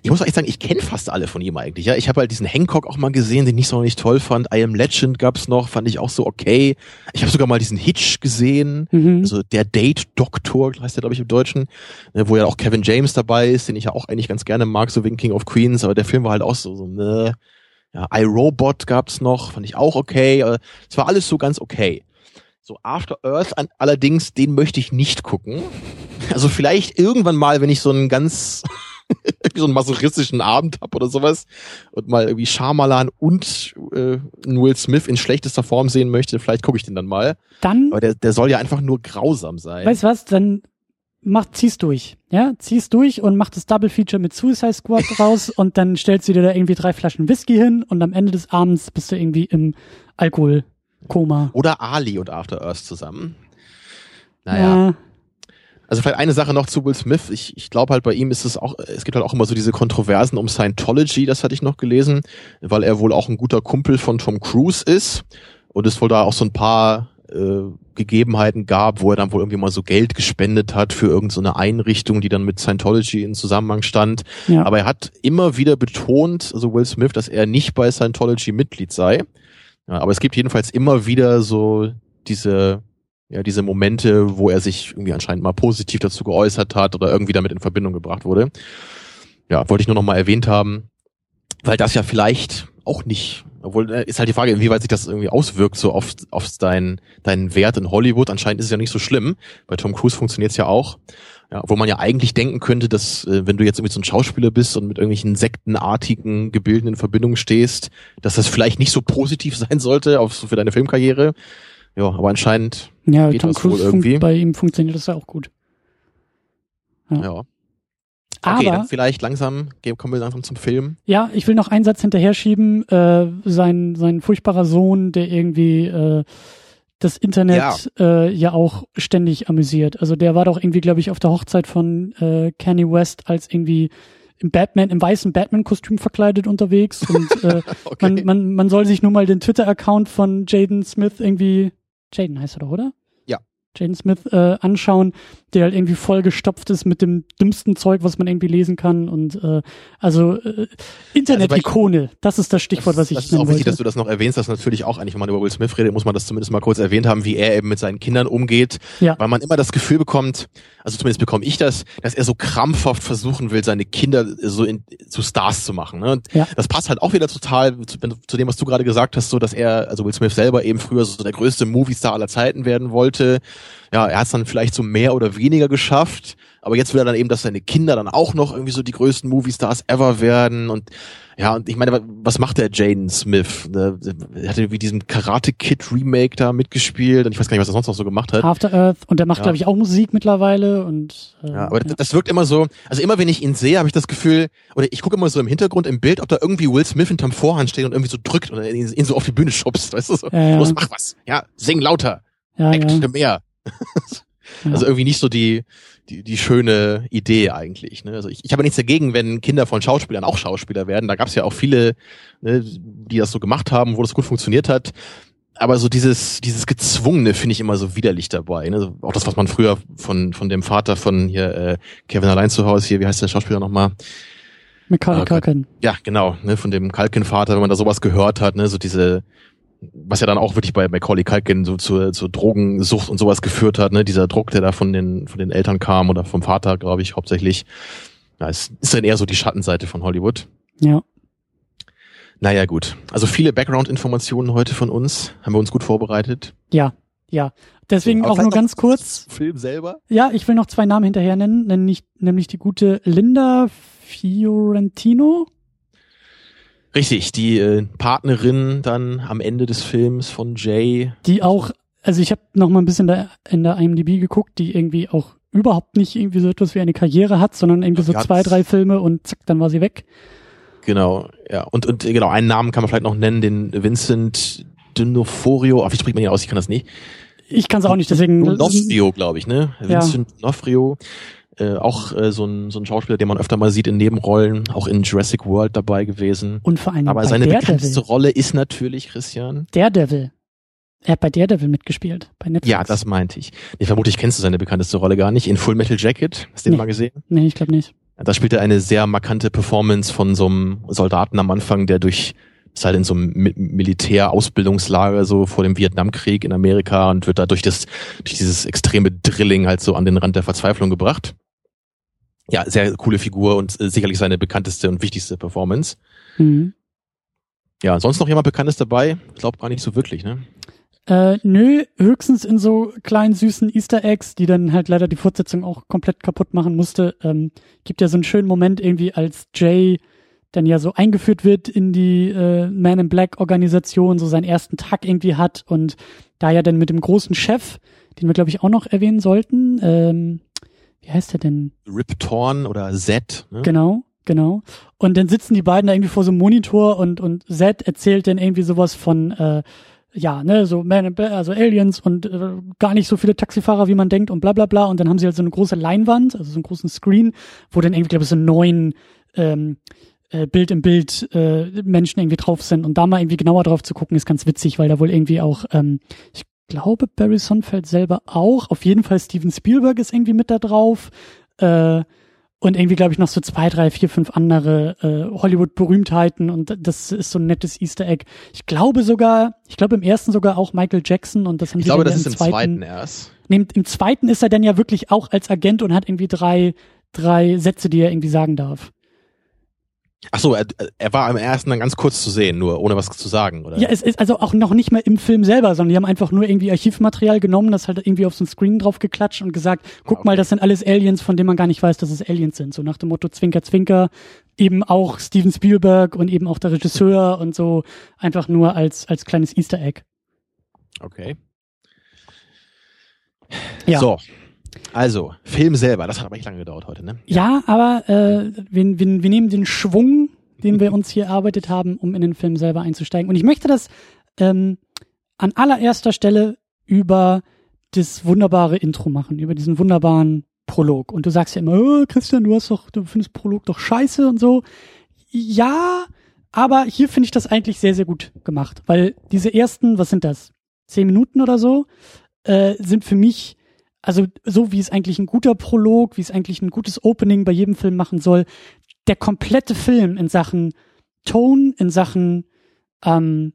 ich muss auch echt sagen, ich kenne fast alle von ihm eigentlich. Ja, ich habe halt diesen Hancock auch mal gesehen, den ich so nicht toll fand. I Am Legend gab's noch, fand ich auch so okay. Ich habe sogar mal diesen Hitch gesehen, Mhm. also der Date Doktor heißt der glaube ich im Deutschen, ne, wo ja auch Kevin James dabei ist, den ich ja auch eigentlich ganz gerne mag, so wegen King of Queens. Aber der Film war halt auch so, so ne. Ja, iRobot gab's noch, fand ich auch okay. Es war alles so ganz okay. So After Earth an, allerdings, den möchte ich nicht gucken. Also vielleicht irgendwann mal, wenn ich so einen ganz irgendwie so einen masochistischen Abend hab oder sowas und mal irgendwie Shyamalan und äh, Will Smith in schlechtester Form sehen möchte, vielleicht gucke ich den dann mal. Dann, Aber der, der soll ja einfach nur grausam sein. weißt du was, dann mach, zieh's durch. Ja, zieh's durch und mach das Double Feature mit Suicide Squad raus und dann stellst du dir da irgendwie drei Flaschen Whisky hin und am Ende des Abends bist du irgendwie im Alkoholkoma. Oder Ali und After Earth zusammen. Naja. Ja. Also vielleicht eine Sache noch zu Will Smith. Ich, ich glaube halt bei ihm ist es auch, es gibt halt auch immer so diese Kontroversen um Scientology, das hatte ich noch gelesen, weil er wohl auch ein guter Kumpel von Tom Cruise ist und es wohl da auch so ein paar äh, Gegebenheiten gab, wo er dann wohl irgendwie mal so Geld gespendet hat für irgendeine so Einrichtung, die dann mit Scientology in Zusammenhang stand. Ja. Aber er hat immer wieder betont, also Will Smith, dass er nicht bei Scientology Mitglied sei. Ja, aber es gibt jedenfalls immer wieder so diese ja, diese Momente, wo er sich irgendwie anscheinend mal positiv dazu geäußert hat oder irgendwie damit in Verbindung gebracht wurde. Ja, wollte ich nur noch mal erwähnt haben, weil das ja vielleicht auch nicht, obwohl äh, ist halt die Frage, inwieweit sich das irgendwie auswirkt so auf, auf deinen deinen Wert in Hollywood. Anscheinend ist es ja nicht so schlimm. Bei Tom Cruise funktioniert es ja auch. Ja, wo man ja eigentlich denken könnte, dass äh, wenn du jetzt irgendwie so ein Schauspieler bist und mit irgendwelchen sektenartigen Gebilden in Verbindung stehst, dass das vielleicht nicht so positiv sein sollte auf, für deine Filmkarriere. Ja, aber anscheinend ja, geht Tom das Cruise wohl irgendwie. Bei ihm funktioniert das ja auch gut. Ja. ja. Okay, aber, dann vielleicht langsam, kommen wir langsam zum Film. Ja, ich will noch einen Satz hinterher schieben. Äh, sein, sein furchtbarer Sohn, der irgendwie äh, das Internet ja. Äh, ja auch ständig amüsiert. Also der war doch irgendwie, glaube ich, auf der Hochzeit von äh, Kanye West als irgendwie im Batman, im weißen Batman-Kostüm verkleidet unterwegs und äh, okay. man, man, man soll sich nur mal den Twitter-Account von Jaden Smith irgendwie, Jaden heißt er doch, oder? Jaden Smith äh, anschauen, der halt irgendwie vollgestopft ist mit dem dümmsten Zeug, was man irgendwie lesen kann. Und äh, also äh, Internet-Ikone, also das ist das Stichwort, das, was ich Das ist auch wichtig, wollte. dass du das noch erwähnst. Das ist natürlich auch eigentlich, wenn man über Will Smith redet, muss man das zumindest mal kurz erwähnt haben, wie er eben mit seinen Kindern umgeht. Ja. Weil man immer das Gefühl bekommt, also zumindest bekomme ich das, dass er so krampfhaft versuchen will, seine Kinder so in, zu Stars zu machen. Ne? Ja. Das passt halt auch wieder total zu, zu dem, was du gerade gesagt hast, so dass er, also Will Smith selber eben früher so der größte Movie-Star aller Zeiten werden wollte ja, er hat es dann vielleicht so mehr oder weniger geschafft, aber jetzt will er dann eben, dass seine Kinder dann auch noch irgendwie so die größten Movie-Stars ever werden und ja, und ich meine, was macht der Jaden Smith? Der, der hat wie diesem Karate Kid Remake da mitgespielt und ich weiß gar nicht, was er sonst noch so gemacht hat. After Earth und der macht, ja. glaube ich, auch Musik mittlerweile und äh, Ja, aber ja. das wirkt immer so, also immer wenn ich ihn sehe, habe ich das Gefühl, oder ich gucke immer so im Hintergrund im Bild, ob da irgendwie Will Smith hinterm Vorhand steht und irgendwie so drückt oder ihn, ihn so auf die Bühne schubst, weißt du so. Ja, Los, mach was. Ja, sing lauter. Ja, Act ja. mehr. Also irgendwie nicht so die, die, die schöne Idee eigentlich. Ne? Also ich, ich habe nichts dagegen, wenn Kinder von Schauspielern auch Schauspieler werden. Da gab es ja auch viele, ne, die das so gemacht haben, wo das gut funktioniert hat. Aber so dieses, dieses Gezwungene finde ich immer so widerlich dabei. Ne? Auch das, was man früher von, von dem Vater von hier äh, Kevin allein zu Hause hier, wie heißt der Schauspieler nochmal? Macaulay Culkin. Ja, genau, ne, von dem Culkin-Vater, wenn man da sowas gehört hat, ne, so diese, was ja dann auch wirklich bei Macaulay Culkin so zur, zur Drogensucht und sowas geführt hat, ne, dieser Druck, der da von den, von den Eltern kam oder vom Vater, glaube ich, hauptsächlich. Ja, es ist dann eher so die Schattenseite von Hollywood. Ja. Naja, gut. Also viele Background-Informationen heute von uns. Haben wir uns gut vorbereitet? Ja, ja. Deswegen so, auch nur ganz kurz. Film selber? Ja, ich will noch zwei Namen hinterher nennen, nämlich, nämlich die gute Linda Fiorentino Richtig, die äh, Partnerin dann am Ende des Films von Jay. Die auch, also ich habe noch mal ein bisschen da in der IMDb geguckt, die irgendwie auch überhaupt nicht irgendwie so etwas wie eine Karriere hat, sondern irgendwie so zwei, drei Filme und zack, dann war sie weg. Genau, ja. Und, und genau, einen Namen kann man vielleicht noch nennen, den Vincent D'Onofrio. Ach, wie spricht man hier aus? Ich kann das nicht. Ich kann es auch nicht, deswegen. D'Onofrio, glaube ich, ne? Vincent ja. D'Onofrio. Äh, auch äh, so, ein, so ein Schauspieler, den man öfter mal sieht in Nebenrollen, auch in Jurassic World dabei gewesen. Und vor allem Aber seine Daredevil. bekannteste Rolle ist natürlich Christian. Daredevil. Er hat bei Daredevil mitgespielt, bei Netflix. Ja, das meinte ich. Ich vermute, ich kennst du seine bekannteste Rolle gar nicht. In Full Metal Jacket, hast du nee. den mal gesehen? Nee, ich glaube nicht. Da spielt er eine sehr markante Performance von so einem Soldaten am Anfang, der durch ist halt in so einem Militärausbildungslager so vor dem Vietnamkrieg in Amerika und wird da durch das durch dieses extreme Drilling halt so an den Rand der Verzweiflung gebracht ja, sehr coole Figur und äh, sicherlich seine bekannteste und wichtigste Performance. Mhm. Ja, sonst noch jemand Bekanntes dabei? Ich glaube gar nicht so wirklich, ne? Äh, nö, höchstens in so kleinen süßen Easter Eggs, die dann halt leider die Fortsetzung auch komplett kaputt machen musste. Ähm, gibt ja so einen schönen Moment irgendwie, als Jay dann ja so eingeführt wird in die äh, Man in Black Organisation, so seinen ersten Tag irgendwie hat und da ja dann mit dem großen Chef, den wir glaube ich auch noch erwähnen sollten, ähm, wie heißt der denn? Rip Torn oder Z. Ne? Genau, genau. Und dann sitzen die beiden da irgendwie vor so einem Monitor und, und Z erzählt dann irgendwie sowas von, äh, ja, ne, so Man, also Aliens und äh, gar nicht so viele Taxifahrer, wie man denkt und bla bla bla. Und dann haben sie halt so eine große Leinwand, also so einen großen Screen, wo dann irgendwie, glaube ich, so neun ähm, äh, Bild im Bild äh, Menschen irgendwie drauf sind. Und da mal irgendwie genauer drauf zu gucken, ist ganz witzig, weil da wohl irgendwie auch, ähm, ich glaube Barry Sonfeld selber auch. Auf jeden Fall Steven Spielberg ist irgendwie mit da drauf. Äh, und irgendwie, glaube ich, noch so zwei, drei, vier, fünf andere äh, Hollywood-Berühmtheiten und das ist so ein nettes Easter Egg. Ich glaube sogar, ich glaube im ersten sogar auch Michael Jackson und das haben Ich glaube, das ist im zweiten erst. Nee, im zweiten ist er dann ja wirklich auch als Agent und hat irgendwie drei, drei Sätze, die er irgendwie sagen darf. Ach so, er, er war im ersten dann ganz kurz zu sehen, nur ohne was zu sagen, oder? Ja, es ist also auch noch nicht mal im Film selber, sondern die haben einfach nur irgendwie Archivmaterial genommen, das halt irgendwie auf so ein Screen drauf geklatscht und gesagt, guck okay. mal, das sind alles Aliens, von denen man gar nicht weiß, dass es Aliens sind. So nach dem Motto Zwinker, Zwinker, eben auch Steven Spielberg und eben auch der Regisseur und so einfach nur als, als kleines Easter Egg. Okay. Ja. So. Also, Film selber, das hat aber echt lange gedauert heute, ne? Ja, aber äh, wir, wir, wir nehmen den Schwung, den wir uns hier erarbeitet haben, um in den Film selber einzusteigen. Und ich möchte das ähm, an allererster Stelle über das wunderbare Intro machen, über diesen wunderbaren Prolog. Und du sagst ja immer, oh, Christian, du hast doch, du findest Prolog doch scheiße und so. Ja, aber hier finde ich das eigentlich sehr, sehr gut gemacht, weil diese ersten, was sind das? Zehn Minuten oder so, äh, sind für mich also so wie es eigentlich ein guter Prolog, wie es eigentlich ein gutes Opening bei jedem Film machen soll, der komplette Film in Sachen Tone, in Sachen ähm,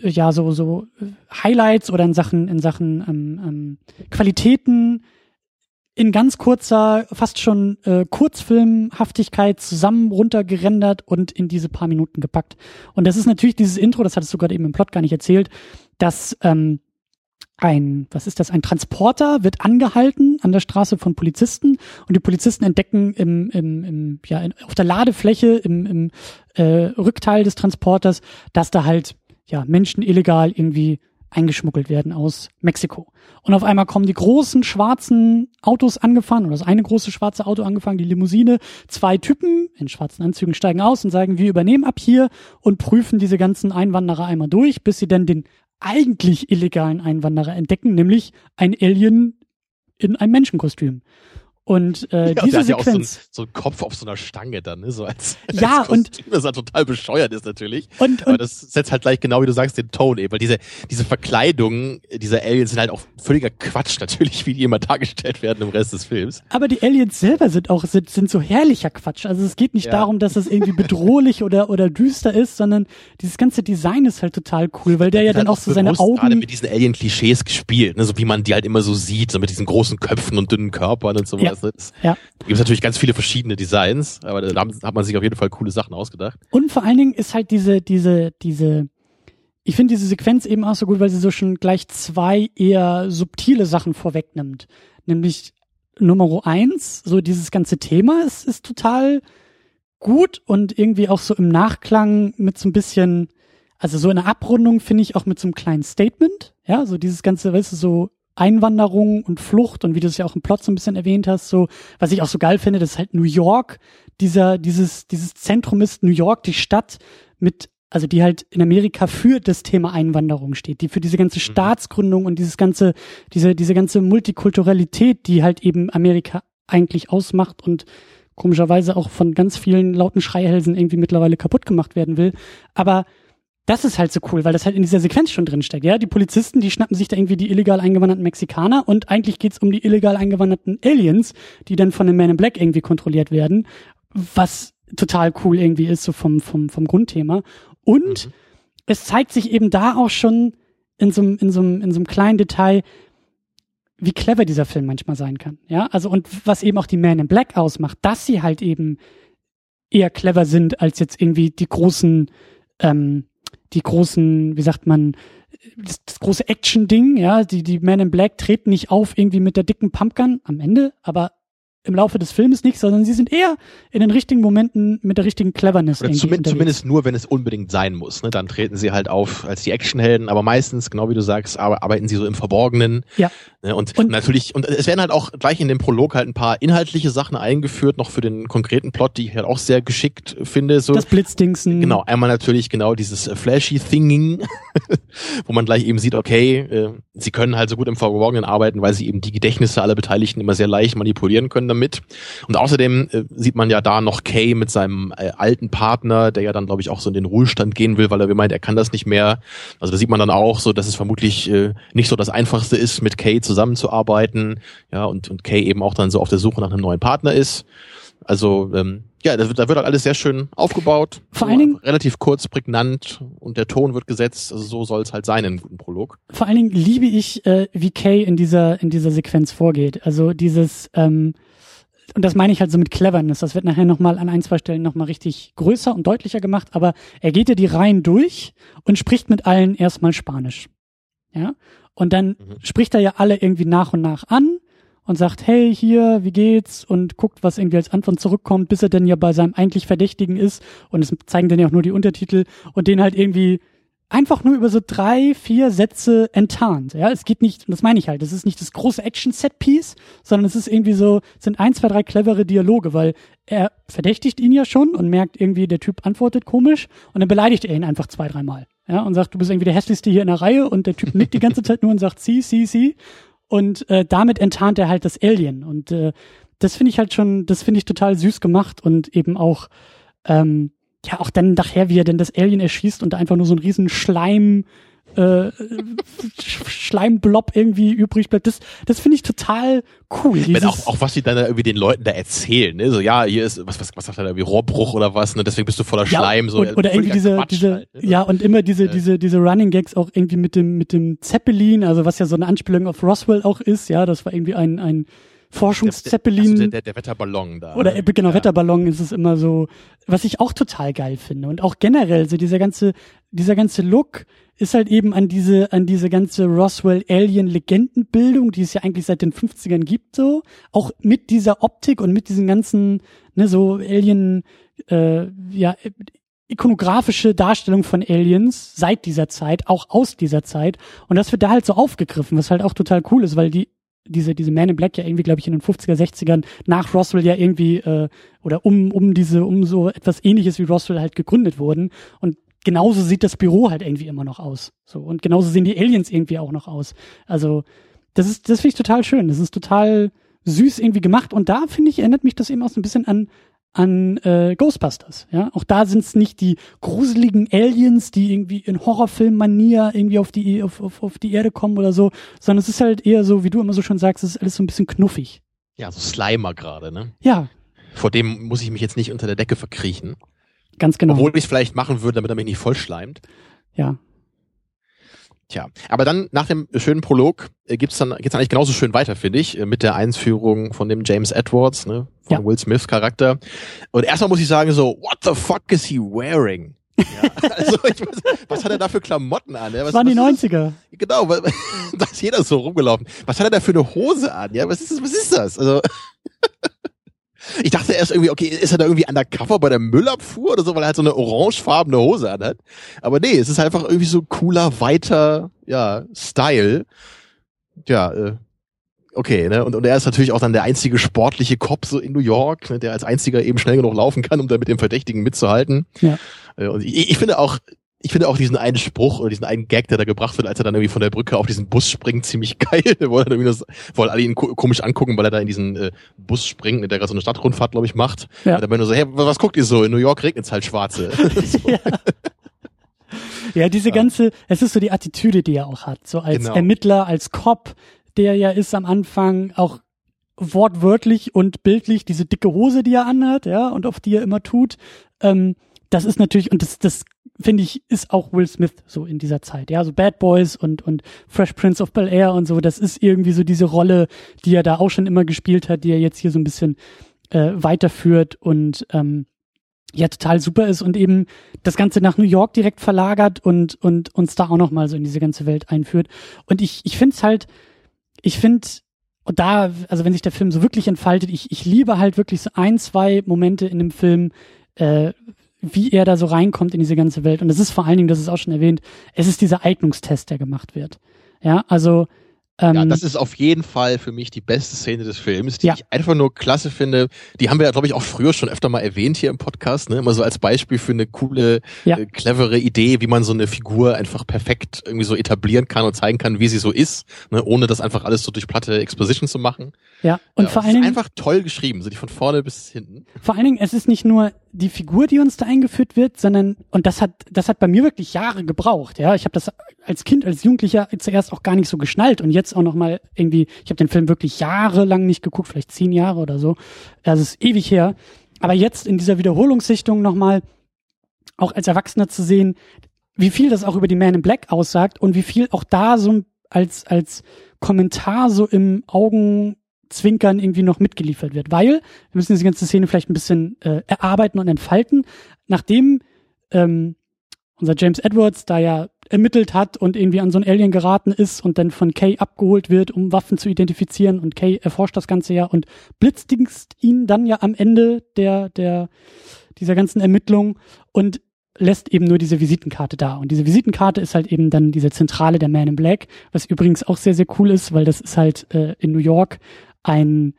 ja so so Highlights oder in Sachen in Sachen ähm, ähm, Qualitäten in ganz kurzer, fast schon äh, Kurzfilmhaftigkeit zusammen runtergerendert und in diese paar Minuten gepackt. Und das ist natürlich dieses Intro, das hattest du gerade eben im Plot gar nicht erzählt, dass ähm, ein, was ist das, ein Transporter wird angehalten an der Straße von Polizisten und die Polizisten entdecken im, im, im ja, in, auf der Ladefläche im, im äh, Rückteil des Transporters, dass da halt ja Menschen illegal irgendwie eingeschmuggelt werden aus Mexiko. Und auf einmal kommen die großen schwarzen Autos angefahren, oder das eine große schwarze Auto angefangen, die Limousine. Zwei Typen in schwarzen Anzügen steigen aus und sagen, wir übernehmen ab hier und prüfen diese ganzen Einwanderer einmal durch, bis sie dann den eigentlich illegalen Einwanderer entdecken, nämlich ein Alien in einem Menschenkostüm. Und äh, Ja, diese der hat ja auch so, ein, Sequenz. so einen Kopf auf so einer Stange dann, ne? So als, Ja, als und- das halt total bescheuert ist natürlich. Und, Aber und das setzt halt gleich genau wie du sagst den Ton eben, weil diese, diese Verkleidung dieser Aliens sind halt auch völliger Quatsch natürlich, wie die immer dargestellt werden im Rest des Films. aber die Aliens selber sind auch sind, sind so herrlicher Quatsch. Also es geht nicht Ja. darum, dass es irgendwie bedrohlich oder oder düster ist, sondern dieses ganze Design ist halt total cool, weil der ja Wird dann halt auch so seine bewusst gerade Augen mit diesen Alien-Klischees gespielt, ne? so wie man die halt immer so sieht, so mit diesen großen Köpfen und dünnen Körpern und sowas. Ja. Ne? Das- ja Da gibt es natürlich ganz viele verschiedene Designs, aber da hat man sich auf jeden Fall coole Sachen ausgedacht. Und vor allen Dingen ist halt diese, diese, diese, ich finde diese Sequenz eben auch so gut, weil sie so schon gleich zwei eher subtile Sachen vorwegnimmt. Nämlich Nummer eins, so dieses ganze Thema ist, ist total gut und irgendwie auch so im Nachklang mit so ein bisschen, also so in der Abrundung finde ich auch mit so einem kleinen Statement, ja, so dieses ganze, weißt du, so Einwanderung und Flucht und wie du es ja auch im Plot so ein bisschen erwähnt hast, so, was ich auch so geil finde, das ist halt New York, dieser, dieses, dieses Zentrum ist New York, die Stadt mit, also die halt in Amerika für das Thema Einwanderung steht, die für diese ganze Staatsgründung und dieses ganze, diese, diese ganze Multikulturalität, die halt eben Amerika eigentlich ausmacht und komischerweise auch von ganz vielen lauten Schreihälsen irgendwie mittlerweile kaputt gemacht werden will. Aber das ist halt so cool, weil das halt in dieser Sequenz schon drin steckt. Ja, die Polizisten, die schnappen sich da irgendwie die illegal eingewanderten Mexikaner und eigentlich geht's um die illegal eingewanderten Aliens, die dann von den Man in Black irgendwie kontrolliert werden, was total cool irgendwie ist, so vom, vom, vom Grundthema. Und Mhm. es zeigt sich eben da auch schon in so einem, in so einem, in so einem kleinen Detail, wie clever dieser Film manchmal sein kann. Ja, also und was eben auch die Man in Black ausmacht, dass sie halt eben eher clever sind als jetzt irgendwie die großen, ähm, die großen, wie sagt man, das, das große Action-Ding, ja, die, die Men in Black treten nicht auf irgendwie mit der dicken Pumpgun am Ende, aber im Laufe des Filmes nicht, sondern sie sind eher in den richtigen Momenten mit der richtigen Cleverness Oder zumindest, zumindest nur, wenn es unbedingt sein muss. Ne? Dann treten sie halt auf als die Actionhelden, aber meistens, genau wie du sagst, arbeiten sie so im Verborgenen. Ja. Ne? Und, Und- natürlich, und es werden halt auch gleich in dem Prolog halt ein paar inhaltliche Sachen eingeführt, noch für den konkreten Plot, die ich halt auch sehr geschickt finde. So. Das Blitzdingsen. Genau, einmal natürlich genau dieses äh, flashy Thinging, wo man gleich eben sieht, okay, äh, sie können halt so gut im Verborgenen arbeiten, weil sie eben die Gedächtnisse aller Beteiligten immer sehr leicht manipulieren können damit. Und außerdem äh, sieht man ja da noch Kay mit seinem äh, alten Partner, der ja dann, glaube ich, auch so in den Ruhestand gehen will, weil er meint, er kann das nicht mehr. Also da sieht man dann auch so, dass es vermutlich äh, nicht so das Einfachste ist, mit Kay zusammenzuarbeiten. Ja, und, und Kay eben auch dann so auf der Suche nach einem neuen Partner ist. Also ähm, ja, da wird, da wird halt alles sehr schön aufgebaut. Vor allen Dingen relativ kurz, prägnant und der Ton wird gesetzt. Also so soll es halt sein in einem guten Prolog. Vor allen Dingen liebe ich, äh, wie Kay in dieser in dieser Sequenz vorgeht. Also dieses ähm, und das meine ich halt so mit Cleverness. Das wird nachher nochmal an ein, zwei Stellen nochmal richtig größer und deutlicher gemacht. Aber er geht ja die Reihen durch und spricht mit allen erstmal Spanisch. Ja. Und dann mhm. spricht er ja alle irgendwie nach und nach an und sagt, hey, hier, wie geht's? Und guckt, was irgendwie als Antwort zurückkommt, bis er dann ja bei seinem eigentlich Verdächtigen ist. Und es zeigen dann ja auch nur die Untertitel und den halt irgendwie einfach nur über so drei, vier Sätze enttarnt. Ja, es geht nicht, und das meine ich halt, es ist nicht das große Action-Set-Piece, sondern es ist irgendwie so, sind ein, zwei, drei clevere Dialoge, weil er verdächtigt ihn ja schon und merkt irgendwie, der Typ antwortet komisch und dann beleidigt er ihn einfach zwei, dreimal. Ja, und sagt, du bist irgendwie der hässlichste hier in der Reihe und der Typ nickt die ganze Zeit nur und sagt, sie, sie, sie. Und äh, damit enttarnt er halt das Alien. Und äh, das finde ich halt schon, das finde ich total süß gemacht und eben auch, ähm, ja, auch dann nachher, wie er denn das Alien erschießt und da einfach nur so ein riesen Schleim äh, Schleimblob irgendwie übrig bleibt. Das, das finde ich total cool. Dieses auch, auch was sie dann da irgendwie den Leuten da erzählen, ne? So, ja, hier ist, was, was, was sagt er da irgendwie, Rohrbruch oder was, ne? Deswegen bist du voller Schleim, so. Und, oder irgendwie diese, diese, halt, ne? ja, und immer diese, ja. diese, diese Running Gags auch irgendwie mit dem, mit dem Zeppelin, also was ja so eine Anspielung auf Roswell auch ist, ja, das war irgendwie ein, ein, Forschungszeppelin. Also der, der, der, Wetterballon da. Oder ne? genau, ja. Wetterballon ist es immer so, was ich auch total geil finde. Und auch generell, so dieser ganze, dieser ganze Look ist halt eben an diese, an diese ganze Roswell Alien Legendenbildung, die es ja eigentlich seit den 50ern gibt, so. Auch mit dieser Optik und mit diesen ganzen, ne, so Alien, äh, ja, ikonografische Darstellung von Aliens seit dieser Zeit, auch aus dieser Zeit. Und das wird da halt so aufgegriffen, was halt auch total cool ist, weil die diese, diese Man in Black ja irgendwie, glaube ich, in den 50er, 60ern nach Roswell ja irgendwie, äh, oder um, um diese, um so etwas ähnliches wie Roswell halt gegründet wurden. Und genauso sieht das Büro halt irgendwie immer noch aus. So. Und genauso sehen die Aliens irgendwie auch noch aus. Also, das ist, das finde ich total schön. Das ist total süß irgendwie gemacht. Und da, finde ich, erinnert mich das eben auch so ein bisschen an an äh, Ghostbusters. Ja, auch da sind es nicht die gruseligen Aliens, die irgendwie in Horrorfilm-Manier irgendwie auf die auf, auf, auf die Erde kommen oder so, sondern es ist halt eher so, wie du immer so schon sagst, es ist alles so ein bisschen knuffig. Ja, so Slimer gerade, ne? Ja. Vor dem muss ich mich jetzt nicht unter der Decke verkriechen. Ganz genau. Obwohl ich es vielleicht machen würde, damit er mich nicht vollschleimt. Ja. Tja, aber dann nach dem schönen Prolog äh, gibt's dann geht's eigentlich genauso schön weiter, finde ich, äh, mit der Einführung von dem James Edwards, ne, von ja. Will Smith Charakter. Und erstmal muss ich sagen so, what the fuck is he wearing? Ja, also ich weiß, was hat er da für Klamotten an? Ja? Was, das waren die 90er. Das? Genau, da ist jeder so rumgelaufen. Was hat er da für eine Hose an? Ja, was ist das? Was ist das? Also ich dachte erst irgendwie, okay, ist er da irgendwie undercover bei der Müllabfuhr oder so, weil er halt so eine orangefarbene Hose anhat. Aber nee, es ist einfach irgendwie so cooler, weiter, ja, Style. Ja, äh, okay, ne? Und, und er ist natürlich auch dann der einzige sportliche Cop so in New York, ne, der als einziger eben schnell genug laufen kann, um da mit dem Verdächtigen mitzuhalten. Ja. Äh, und ich, ich finde auch, ich finde auch diesen einen Spruch oder diesen einen Gag, der da gebracht wird, als er dann irgendwie von der Brücke auf diesen Bus springt, ziemlich geil. wo er dann das, wo alle ihn komisch angucken, weil er da in diesen äh, Bus springt, der gerade so eine Stadtrundfahrt, glaube ich, macht. Ja. Und dann nur so, hey, was guckt ihr so? In New York regnet's halt schwarze. ja. ja, diese ja. ganze, es ist so die Attitüde, die er auch hat. So als genau. Ermittler, als Cop, der ja ist am Anfang auch wortwörtlich und bildlich diese dicke Hose, die er anhat, ja, und auf die er immer tut. Ähm, das ist natürlich, und das, das finde ich, ist auch Will Smith so in dieser Zeit. Ja, so Bad Boys und, und Fresh Prince of Bel Air und so, das ist irgendwie so diese Rolle, die er da auch schon immer gespielt hat, die er jetzt hier so ein bisschen äh, weiterführt und ähm, ja total super ist und eben das Ganze nach New York direkt verlagert und, und uns da auch nochmal so in diese ganze Welt einführt. Und ich, ich finde es halt, ich finde, und da, also wenn sich der Film so wirklich entfaltet, ich, ich liebe halt wirklich so ein, zwei Momente in dem Film, äh, wie er da so reinkommt in diese ganze Welt. Und es ist vor allen Dingen, das ist auch schon erwähnt, es ist dieser Eignungstest, der gemacht wird. Ja, also Ähm, Ja, das ist auf jeden Fall für mich die beste Szene des Films, die Ja. ich einfach nur klasse finde. Die haben wir ja, glaube ich, auch früher schon öfter mal erwähnt hier im Podcast, ne? Immer so als Beispiel für eine coole, Ja. äh, clevere Idee, wie man so eine Figur einfach perfekt irgendwie so etablieren kann und zeigen kann, wie sie so ist, ne? ohne das einfach alles so durch platte Exposition zu machen. ja, und ja, vor es allen ist Dingen, einfach toll geschrieben, so die von vorne bis hinten. vor allen Dingen, es ist nicht nur die Figur, die uns da eingeführt wird, sondern und das hat das hat bei mir wirklich Jahre gebraucht. Ja, ich habe das als Kind, als Jugendlicher zuerst auch gar nicht so geschnallt und jetzt auch noch mal irgendwie. Ich habe den Film wirklich jahrelang nicht geguckt, vielleicht zehn Jahre oder so. Es ist ewig her. Aber jetzt in dieser Wiederholungssichtung noch mal auch als Erwachsener zu sehen, wie viel das auch über die Man in Black aussagt und wie viel auch da so als als Kommentar so im Augenzwinkern irgendwie noch mitgeliefert wird. Weil, wir müssen diese ganze Szene vielleicht ein bisschen äh, erarbeiten und entfalten, nachdem ähm, unser James Edwards da ja ermittelt hat und irgendwie an so ein Alien geraten ist und dann von Kay abgeholt wird, um Waffen zu identifizieren und Kay erforscht das Ganze ja und blitzdingst ihn dann ja am Ende der, der, dieser ganzen Ermittlung und lässt eben nur diese Visitenkarte da. Und diese Visitenkarte ist halt eben dann diese Zentrale der Man in Black, was übrigens auch sehr, sehr cool ist, weil das ist halt äh, in New York ein,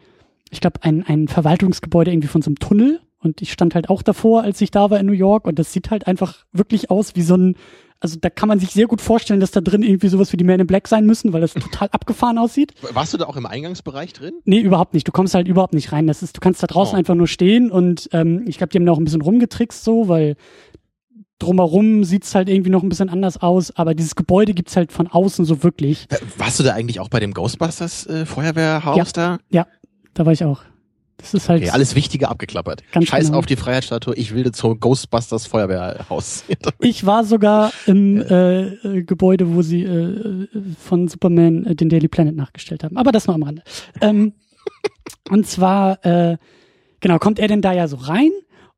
ich glaube, ein, ein Verwaltungsgebäude irgendwie von so einem Tunnel. Und ich stand halt auch davor, als ich da war in New York. Und das sieht halt einfach wirklich aus wie so ein, also da kann man sich sehr gut vorstellen, dass da drin irgendwie sowas wie die Man in Black sein müssen, weil das total abgefahren aussieht. Warst du da auch im Eingangsbereich drin? Nee, überhaupt nicht. Du kommst halt überhaupt nicht rein. Das ist, du kannst da draußen Oh. einfach nur stehen und ähm, ich glaube, die haben da auch ein bisschen rumgetrickst so, weil drumherum sieht's halt irgendwie noch ein bisschen anders aus, aber dieses Gebäude gibt's halt von außen so wirklich. Äh, Warst du da eigentlich auch bei dem Ghostbusters äh, Feuerwehrhaus da? Da war ich auch. Das ist halt Okay, alles Wichtige abgeklappert. Ganz Scheiß genau. auf die Freiheitsstatue, ich will zum Ghostbusters Feuerwehrhaus. Ich war sogar im äh, äh, Gebäude, wo sie äh, äh, von Superman äh, den Daily Planet nachgestellt haben. Aber das nur am Rande. Ähm, und zwar, äh, genau, kommt er denn da ja so rein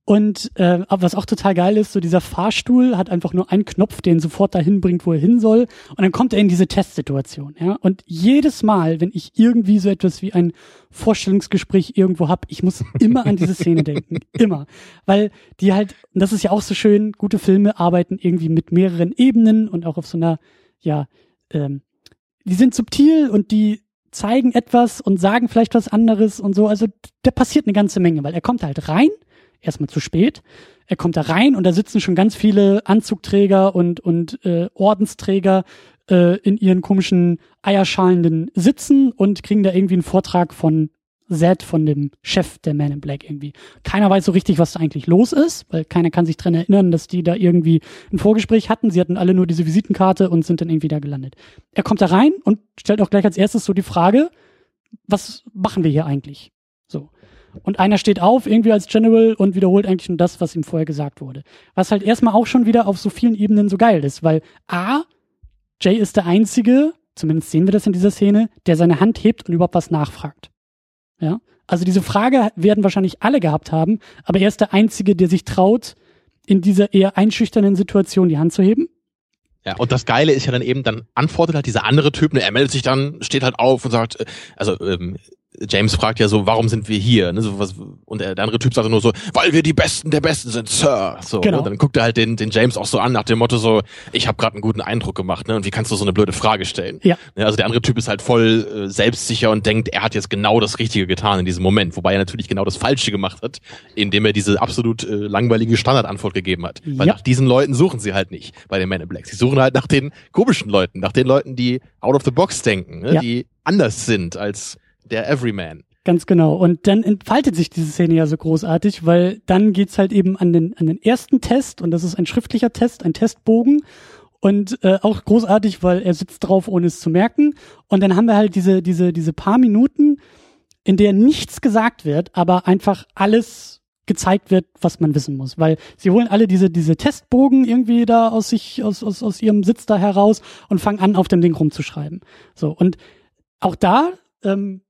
und äh, was auch total geil ist, so dieser Fahrstuhl hat einfach nur einen Knopf, der ihn sofort dahin bringt, wo er hin soll. Und dann kommt er in diese Testsituation. Ja? Und jedes Mal, wenn ich irgendwie so etwas wie ein Vorstellungsgespräch irgendwo hab, ich muss immer an diese Szene denken. Immer. Weil die halt, und das ist ja auch so schön, gute Filme arbeiten irgendwie mit mehreren Ebenen und auch auf so einer, ja, ähm, die sind subtil und die zeigen etwas und sagen vielleicht was anderes und so. Also da passiert eine ganze Menge, weil er kommt halt rein, erstmal zu spät. Er kommt da rein und da sitzen schon ganz viele Anzugträger und, und äh, Ordensträger äh, in ihren komischen eierschalenden Sitzen und kriegen da irgendwie einen Vortrag von Zed, von dem Chef der Man in Black irgendwie. Keiner weiß so richtig, was da eigentlich los ist, weil keiner kann sich dran erinnern, dass die da irgendwie ein Vorgespräch hatten. Sie hatten alle nur diese Visitenkarte und sind dann irgendwie da gelandet. Er kommt da rein und stellt auch gleich als erstes so die Frage, was machen wir hier eigentlich? Und einer steht auf, irgendwie als General, und wiederholt eigentlich nur das, was ihm vorher gesagt wurde. Was halt erstmal auch schon wieder auf so vielen Ebenen so geil ist, weil A, Jay ist der Einzige, zumindest sehen wir das in dieser Szene, der seine Hand hebt und überhaupt was nachfragt. Ja. Also diese Frage werden wahrscheinlich alle gehabt haben, aber er ist der Einzige, der sich traut, in dieser eher einschüchternden Situation die Hand zu heben. Ja, und das Geile ist ja dann eben, dann antwortet halt dieser andere Typ, ne, er meldet sich dann, steht halt auf und sagt, äh, also ähm, James fragt ja so, warum sind wir hier? Ne, so was, und der, der andere Typ sagt nur so, weil wir die Besten der Besten sind, Sir. So, Genau. ne, dann guckt er halt den, den James auch so an nach dem Motto so, ich habe gerade einen guten Eindruck gemacht, ne? Und wie kannst du so eine blöde Frage stellen? Ja. Ne, also der andere Typ ist halt voll äh, selbstsicher und denkt, er hat jetzt genau das Richtige getan in diesem Moment, wobei er natürlich genau das Falsche gemacht hat, indem er diese absolut äh, langweilige Standardantwort gegeben hat. Weil Ja. nach diesen Leuten suchen sie halt nicht bei den Men in Black. Sie suchen halt nach den komischen Leuten, nach den Leuten, die out of the box denken, ne? Ja. die anders sind als der Everyman. Ganz genau. Und dann entfaltet sich diese Szene ja so großartig, weil dann geht's halt eben an den, an den ersten Test und das ist ein schriftlicher Test, ein Testbogen. Und äh, auch großartig, weil er sitzt drauf, ohne es zu merken. Und dann haben wir halt diese, diese, diese paar Minuten, in der nichts gesagt wird, aber einfach alles gezeigt wird, was man wissen muss. Weil sie holen alle diese, diese Testbogen irgendwie da aus sich, aus, aus, aus ihrem Sitz da heraus und fangen an, auf dem Ding rumzuschreiben. So, und auch da, ähm,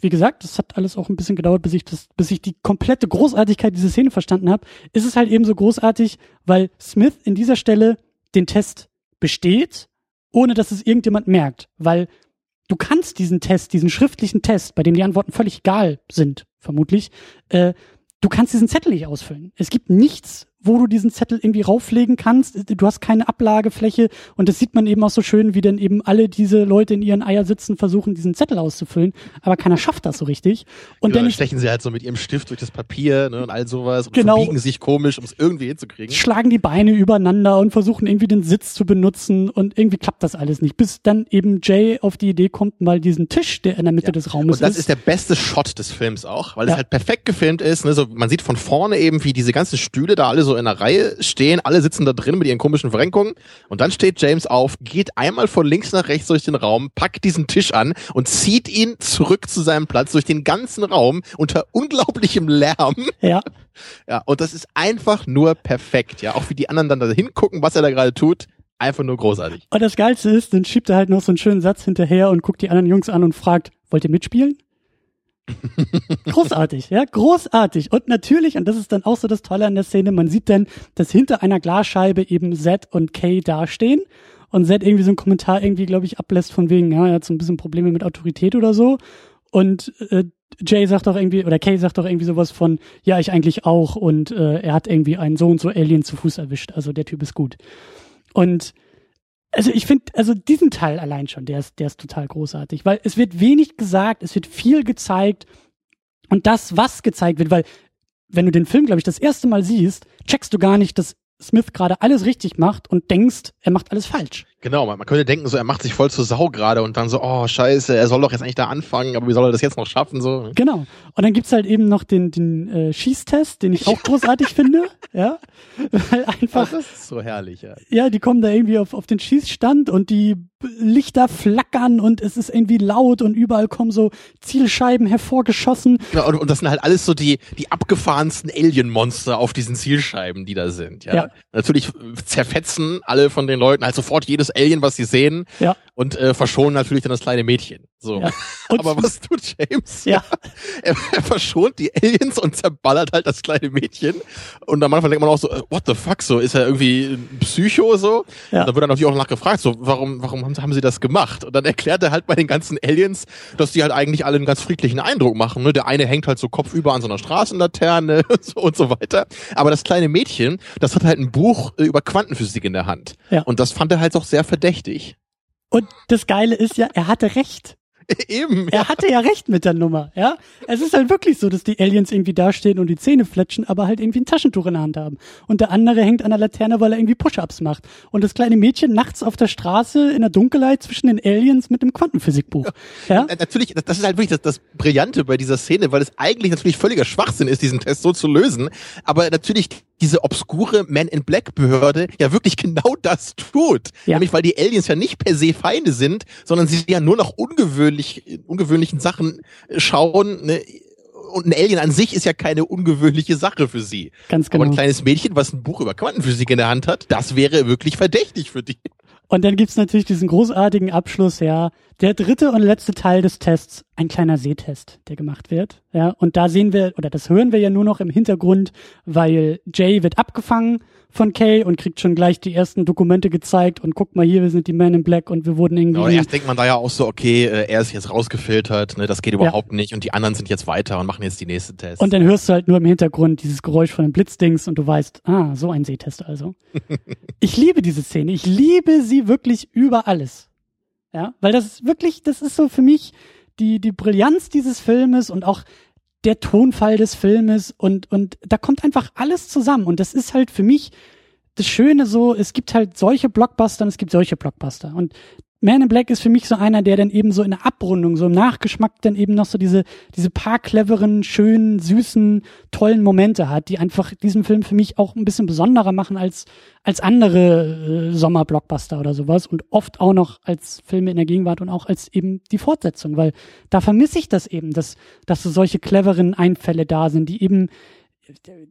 wie gesagt, das hat alles auch ein bisschen gedauert, bis ich das, bis ich die komplette Großartigkeit dieser Szene verstanden habe, ist es halt eben so großartig, weil Smith in dieser Stelle den Test besteht, ohne dass es irgendjemand merkt, weil du kannst diesen Test, diesen schriftlichen Test, bei dem die Antworten völlig egal sind, vermutlich, äh, du kannst diesen Zettel nicht ausfüllen. Es gibt nichts, wo du diesen Zettel irgendwie rauflegen kannst. Du hast keine Ablagefläche und das sieht man eben auch so schön, wie dann eben alle diese Leute in ihren Eier sitzen, versuchen diesen Zettel auszufüllen, aber keiner schafft das so richtig. Und genau, dann stechen sie halt so mit ihrem Stift durch das Papier ne, und all sowas und Genau. verbiegen sich komisch, um es irgendwie hinzukriegen. schlagen die Beine übereinander und versuchen irgendwie den Sitz zu benutzen und irgendwie klappt das alles nicht, bis dann eben Jay auf die Idee kommt, mal diesen Tisch, der in der Mitte des Raumes Und das ist der beste Shot des Films auch, weil Ja. es halt perfekt gefilmt ist. Ne? So, man sieht von vorne eben, wie diese ganzen Stühle da alle so in einer Reihe stehen. Alle sitzen da drin mit ihren komischen Verrenkungen. Und dann steht James auf, geht einmal von links nach rechts durch den Raum, packt diesen Tisch an und zieht ihn zurück zu seinem Platz durch den ganzen Raum unter unglaublichem Lärm. ja, Ja, und das ist einfach nur perfekt. Ja, auch wie die anderen dann da hingucken, was er da gerade tut. Einfach nur großartig. Und das Geilste ist, dann schiebt er halt noch so einen schönen Satz hinterher und guckt die anderen Jungs an und fragt, wollt ihr mitspielen? Großartig, ja, großartig. Und natürlich, und das ist dann auch so das Tolle an der Szene, man sieht dann, dass hinter einer Glasscheibe eben Zed und Kay dastehen und Zed irgendwie so einen Kommentar irgendwie, glaube ich, ablässt von wegen, ja, er hat so ein bisschen Probleme mit Autorität oder so. Und äh, Jay sagt doch irgendwie, oder Kay sagt doch irgendwie sowas von, ja, ich eigentlich auch und äh, er hat irgendwie einen so und so Alien zu Fuß erwischt, also der Typ ist gut. Und also ich finde, also diesen Teil allein schon, der ist, der ist total großartig, weil es wird wenig gesagt, es wird viel gezeigt und das, was gezeigt wird, weil wenn du den Film, glaube ich, das erste Mal siehst, checkst du gar nicht, dass Smith gerade alles richtig macht und denkst, er macht alles falsch. Genau, man, man könnte denken, so er macht sich voll zur Sau gerade und dann so, oh scheiße, er soll doch jetzt eigentlich da anfangen, aber wie soll er das jetzt noch schaffen? So. Genau. Und dann gibt's halt eben noch den, den äh, Schießtest, den ich auch großartig finde. Ja. Weil einfach, das ist so herrlich, ja. ja, die kommen da irgendwie auf, auf den Schießstand und die Lichter flackern und es ist irgendwie laut und überall kommen so Zielscheiben hervorgeschossen. Genau, und, und das sind halt alles so die, die abgefahrensten Alien-Monster auf diesen Zielscheiben, die da sind. Ja. Ja. Natürlich zerfetzen alle von den Leuten halt sofort jedes Alien, was sie sehen Ja. Und äh, verschonen natürlich dann das kleine Mädchen. So. Ja. Aber was tut James? Ja. Er, er verschont die Aliens und zerballert halt das kleine Mädchen. Und am Anfang denkt man auch so, äh, what the fuck, so, ist er irgendwie ein Psycho so? Ja. Dann wird er natürlich auch nachgefragt, so, warum, warum haben, haben sie das gemacht? Und dann erklärt er halt bei den ganzen Aliens, dass die halt eigentlich alle einen ganz friedlichen Eindruck machen. Ne? Der eine hängt halt so kopfüber an so einer Straßenlaterne und so, und so weiter. Aber das kleine Mädchen, das hat halt ein Buch äh, über Quantenphysik in der Hand. Ja. Und das fand er halt auch sehr verdächtig. Und das Geile ist ja, er hatte recht. Eben. Er hatte ja recht mit der Nummer, ja. Es ist halt wirklich so, dass die Aliens irgendwie dastehen und die Zähne fletschen, aber halt irgendwie ein Taschentuch in der Hand haben. Und der andere hängt an der Laterne, weil er irgendwie Push-Ups macht. Und das kleine Mädchen nachts auf der Straße in der Dunkelheit zwischen den Aliens mit dem Quantenphysikbuch. Ja. Äh, Natürlich, das- das ist halt wirklich das, das Brillante bei dieser Szene, weil es eigentlich natürlich völliger Schwachsinn ist, diesen Test so zu lösen. Aber natürlich diese obskure Man in Black Behörde ja wirklich genau das tut. Ja. Nämlich weil die Aliens ja nicht per se Feinde sind, sondern sie ja nur nach ungewöhnlich, ungewöhnlichen Sachen schauen. Ne? Und ein Alien an sich ist ja keine ungewöhnliche Sache für sie. Ganz Aber genau. ein kleines Mädchen, was ein Buch über Quantenphysik in der Hand hat, das wäre wirklich verdächtig für die. Und dann gibt's natürlich diesen großartigen Abschluss, ja. Der dritte und letzte Teil des Tests, ein kleiner Sehtest, der gemacht wird. Ja, und da sehen wir, oder das hören wir ja nur noch im Hintergrund, weil Jay wird abgefangen von Kay und kriegt schon gleich die ersten Dokumente gezeigt und guckt mal hier, wir sind die Men in Black und wir wurden irgendwie. Aber erst denkt man da ja auch so, okay, äh, er ist jetzt rausgefiltert, ne, das geht überhaupt nicht und die anderen sind jetzt weiter und machen jetzt die nächste Tests. und dann hörst du halt nur im Hintergrund dieses Geräusch von den Blitzdings und du weißt, ah, so ein Sehtest also. ich liebe diese Szene. Ich liebe sie wirklich über alles. Ja, weil das ist wirklich, das ist so für mich die, die Brillanz dieses Filmes und auch der Tonfall des Filmes und, und da kommt einfach alles zusammen. Und das ist halt für mich das Schöne so, es gibt halt solche Blockbuster und es gibt solche Blockbuster. Und Man in Black ist für mich so einer, der dann eben so in der Abrundung, so im Nachgeschmack dann eben noch so diese, diese paar cleveren, schönen, süßen, tollen Momente hat, die einfach diesen Film für mich auch ein bisschen besonderer machen als, als andere äh, Sommerblockbuster oder sowas und oft auch noch als Filme in der Gegenwart und auch als eben die Fortsetzung, weil da vermisse ich das eben, dass, dass so solche cleveren Einfälle da sind, die eben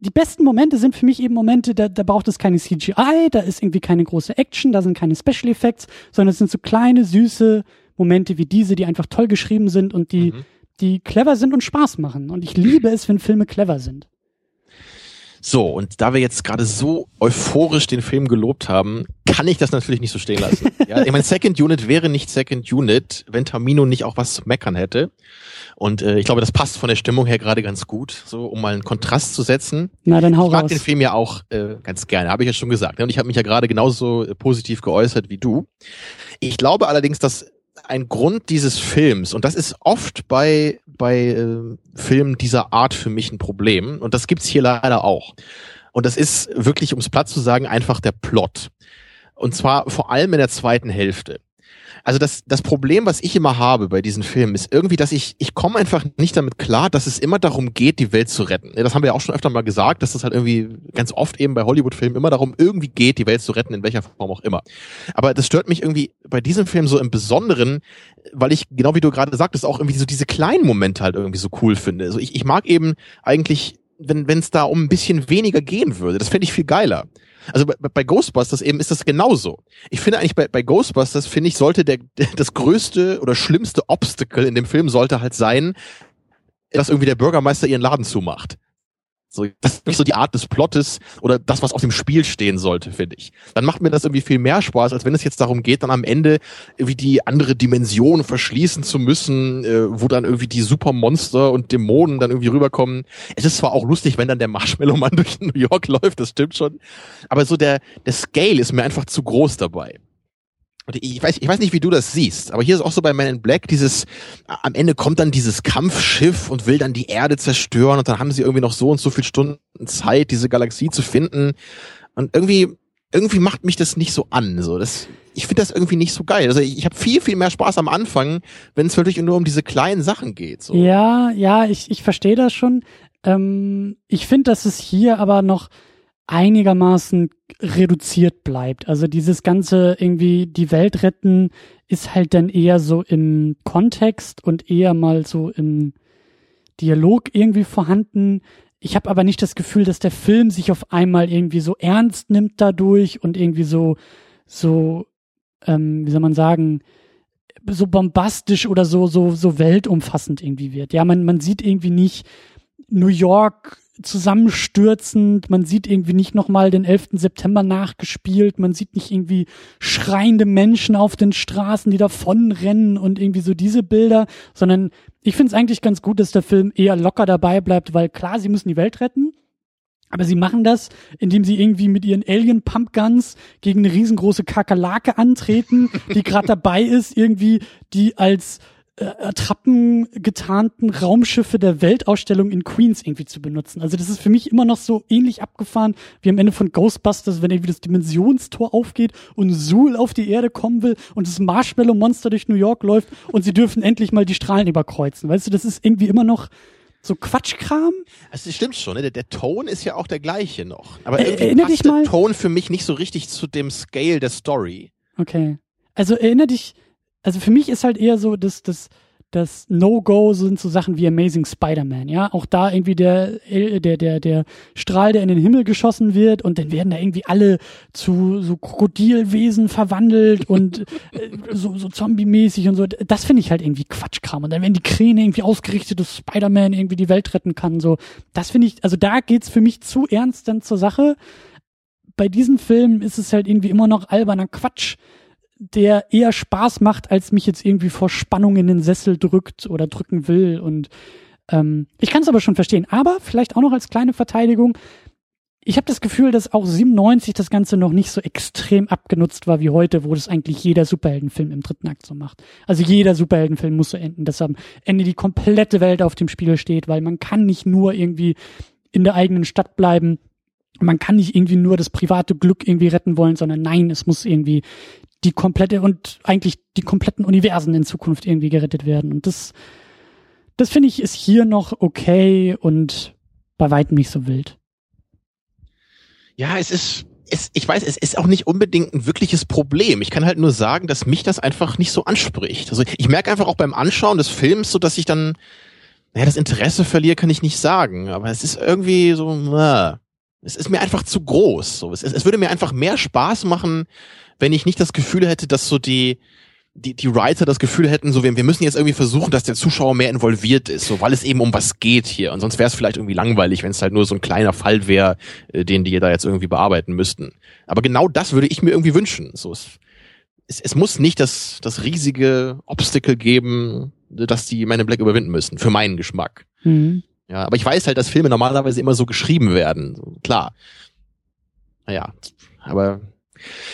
die besten Momente sind für mich eben Momente, da, da braucht es keine CGI, da ist irgendwie keine große Action, da sind keine Special Effects, sondern es sind so kleine, süße Momente wie diese, die einfach toll geschrieben sind und die, Mhm. die clever sind und Spaß machen. Und ich liebe es, wenn Filme clever sind. So, und da wir jetzt gerade so euphorisch den Film gelobt haben, kann ich das natürlich nicht so stehen lassen. ja, ich meine, Second Unit wäre nicht Second Unit, wenn Tamino nicht auch was zu meckern hätte. Und äh, ich glaube, das passt von der Stimmung her gerade ganz gut, so um mal einen Kontrast zu setzen. Na, dann hau ich mag raus. den Film ja auch äh, ganz gerne, habe ich ja schon gesagt. Ne? Und ich habe mich ja gerade genauso äh, positiv geäußert wie du. Ich glaube allerdings, dass ein Grund dieses Films, und das ist oft bei, bei äh, Filmen dieser Art für mich ein Problem, und das gibt's hier leider auch. Und das ist wirklich, ums Platz zu sagen, einfach der Plot. Und zwar vor allem in der zweiten Hälfte. Also das, das Problem, was ich immer habe bei diesen Filmen, ist irgendwie, dass ich, ich komme einfach nicht damit klar, dass es immer darum geht, die Welt zu retten. Das haben wir ja auch schon öfter mal gesagt, dass das halt irgendwie ganz oft eben bei Hollywood-Filmen immer darum irgendwie geht, die Welt zu retten, in welcher Form auch immer. Aber das stört mich irgendwie bei diesem Film so im Besonderen, weil ich, genau wie du gerade sagtest, auch irgendwie so diese kleinen Momente halt irgendwie so cool finde. Also ich, ich mag eben eigentlich, wenn es da um ein bisschen weniger gehen würde. Das fände ich viel geiler. Also bei, bei Ghostbusters eben ist das genauso. Ich finde eigentlich bei, bei Ghostbusters, finde ich, sollte der, das größte oder schlimmste Obstacle in dem Film sollte halt sein, dass irgendwie der Bürgermeister ihren Laden zumacht. So, das ist nicht so die Art des Plottes oder das, was auf dem Spiel stehen sollte, finde ich. Dann macht mir das irgendwie viel mehr Spaß, als wenn es jetzt darum geht, dann am Ende irgendwie die andere Dimension verschließen zu müssen, äh, wo dann irgendwie die Supermonster und Dämonen dann irgendwie rüberkommen. Es ist zwar auch lustig, wenn dann der Marshmallow-Mann durch New York läuft, das stimmt schon, aber so der, der Scale ist mir einfach zu groß dabei. Und ich weiß, ich weiß nicht, wie du das siehst, aber hier ist auch so bei Man in Black dieses, am Ende kommt dann dieses Kampfschiff und will dann die Erde zerstören und dann haben sie irgendwie noch so und so viel Stunden Zeit, diese Galaxie zu finden. Und irgendwie, irgendwie macht mich das nicht so an. So, das, ich finde das irgendwie nicht so geil. Also ich, ich habe viel, viel mehr Spaß am Anfang, wenn es wirklich nur um diese kleinen Sachen geht. So. Ja, ja, ich, ich verstehe das schon. Ähm, ich finde, dass es hier aber noch einigermaßen reduziert bleibt. Also dieses ganze irgendwie die Welt retten ist halt dann eher so im Kontext und eher mal so im Dialog irgendwie vorhanden. Ich habe aber nicht das Gefühl, dass der Film sich auf einmal irgendwie so ernst nimmt dadurch und irgendwie so so ähm, wie soll man sagen so bombastisch oder so so so weltumfassend irgendwie wird. Ja, man man sieht irgendwie nicht New York zusammenstürzend, man sieht irgendwie nicht nochmal den 11. September nachgespielt, man sieht nicht irgendwie schreiende Menschen auf den Straßen, die davonrennen und irgendwie so diese Bilder, sondern ich finde es eigentlich ganz gut, dass der Film eher locker dabei bleibt, weil klar, sie müssen die Welt retten, aber sie machen das, indem sie irgendwie mit ihren Alien Pump Guns gegen eine riesengroße Kakerlake antreten, die gerade dabei ist, irgendwie die als Attrappen getarnten Raumschiffe der Weltausstellung in Queens irgendwie zu benutzen. Also das ist für mich immer noch so ähnlich abgefahren wie am Ende von Ghostbusters, wenn irgendwie das Dimensionstor aufgeht und Zool auf die Erde kommen will und das Marshmallow-Monster durch New York läuft und sie dürfen endlich mal die Strahlen überkreuzen. Weißt du, das ist irgendwie immer noch so Quatschkram. Also das stimmt schon, ne? der, der Ton ist ja auch der gleiche noch. Aber Äh, irgendwie erinner passt der Ton für mich nicht so richtig zu dem Scale der Story. Okay. Also erinnere dich, also für mich ist halt eher so, dass das das No-Go sind so Sachen wie Amazing Spider-Man, ja. Auch da irgendwie der, äh, der, der, der Strahl, der in den Himmel geschossen wird und dann werden da irgendwie alle zu so Krokodilwesen verwandelt und äh, so, so Zombie-mäßig und so. Das finde ich halt irgendwie Quatschkram. Und dann werden die Kräne irgendwie ausgerichtet, dass Spider-Man irgendwie die Welt retten kann. So, das finde ich, also da geht's für mich zu ernst dann zur Sache. Bei diesen Filmen ist es halt irgendwie immer noch alberner Quatsch der eher Spaß macht, als mich jetzt irgendwie vor Spannung in den Sessel drückt oder drücken will. Und ähm, ich kann es aber schon verstehen. Aber vielleicht auch noch als kleine Verteidigung. Ich habe das Gefühl, dass auch 97 das Ganze noch nicht so extrem abgenutzt war wie heute, wo das eigentlich jeder Superheldenfilm im dritten Akt so macht. Also jeder Superheldenfilm muss so enden, dass am Ende die komplette Welt auf dem Spiel steht, weil man kann nicht nur irgendwie in der eigenen Stadt bleiben. Man kann nicht irgendwie nur das private Glück irgendwie retten wollen, sondern nein, es muss irgendwie die komplette und eigentlich die kompletten Universen in Zukunft irgendwie gerettet werden. Und das, das finde ich ist hier noch okay und bei weitem nicht so wild. Ja, es ist, es, ich weiß, es ist auch nicht unbedingt ein wirkliches Problem. Ich kann halt nur sagen, dass mich das einfach nicht so anspricht. Also ich merke einfach auch beim Anschauen des Films so, dass ich dann, naja, das Interesse verliere, kann ich nicht sagen. Aber es ist irgendwie so, na, es ist mir einfach zu groß. So, es, es würde mir einfach mehr Spaß machen, wenn ich nicht das Gefühl hätte, dass so die, die, die Writer das Gefühl hätten, so wir, wir müssen jetzt irgendwie versuchen, dass der Zuschauer mehr involviert ist, so weil es eben um was geht hier. Und sonst wäre es vielleicht irgendwie langweilig, wenn es halt nur so ein kleiner Fall wäre, äh, den die da jetzt irgendwie bearbeiten müssten. Aber genau das würde ich mir irgendwie wünschen. So es, es, es muss nicht das, das riesige Obstacle geben, dass die meine Black überwinden müssen, für meinen Geschmack. Mhm. Ja, aber ich weiß halt, dass Filme normalerweise immer so geschrieben werden. Klar. Naja, aber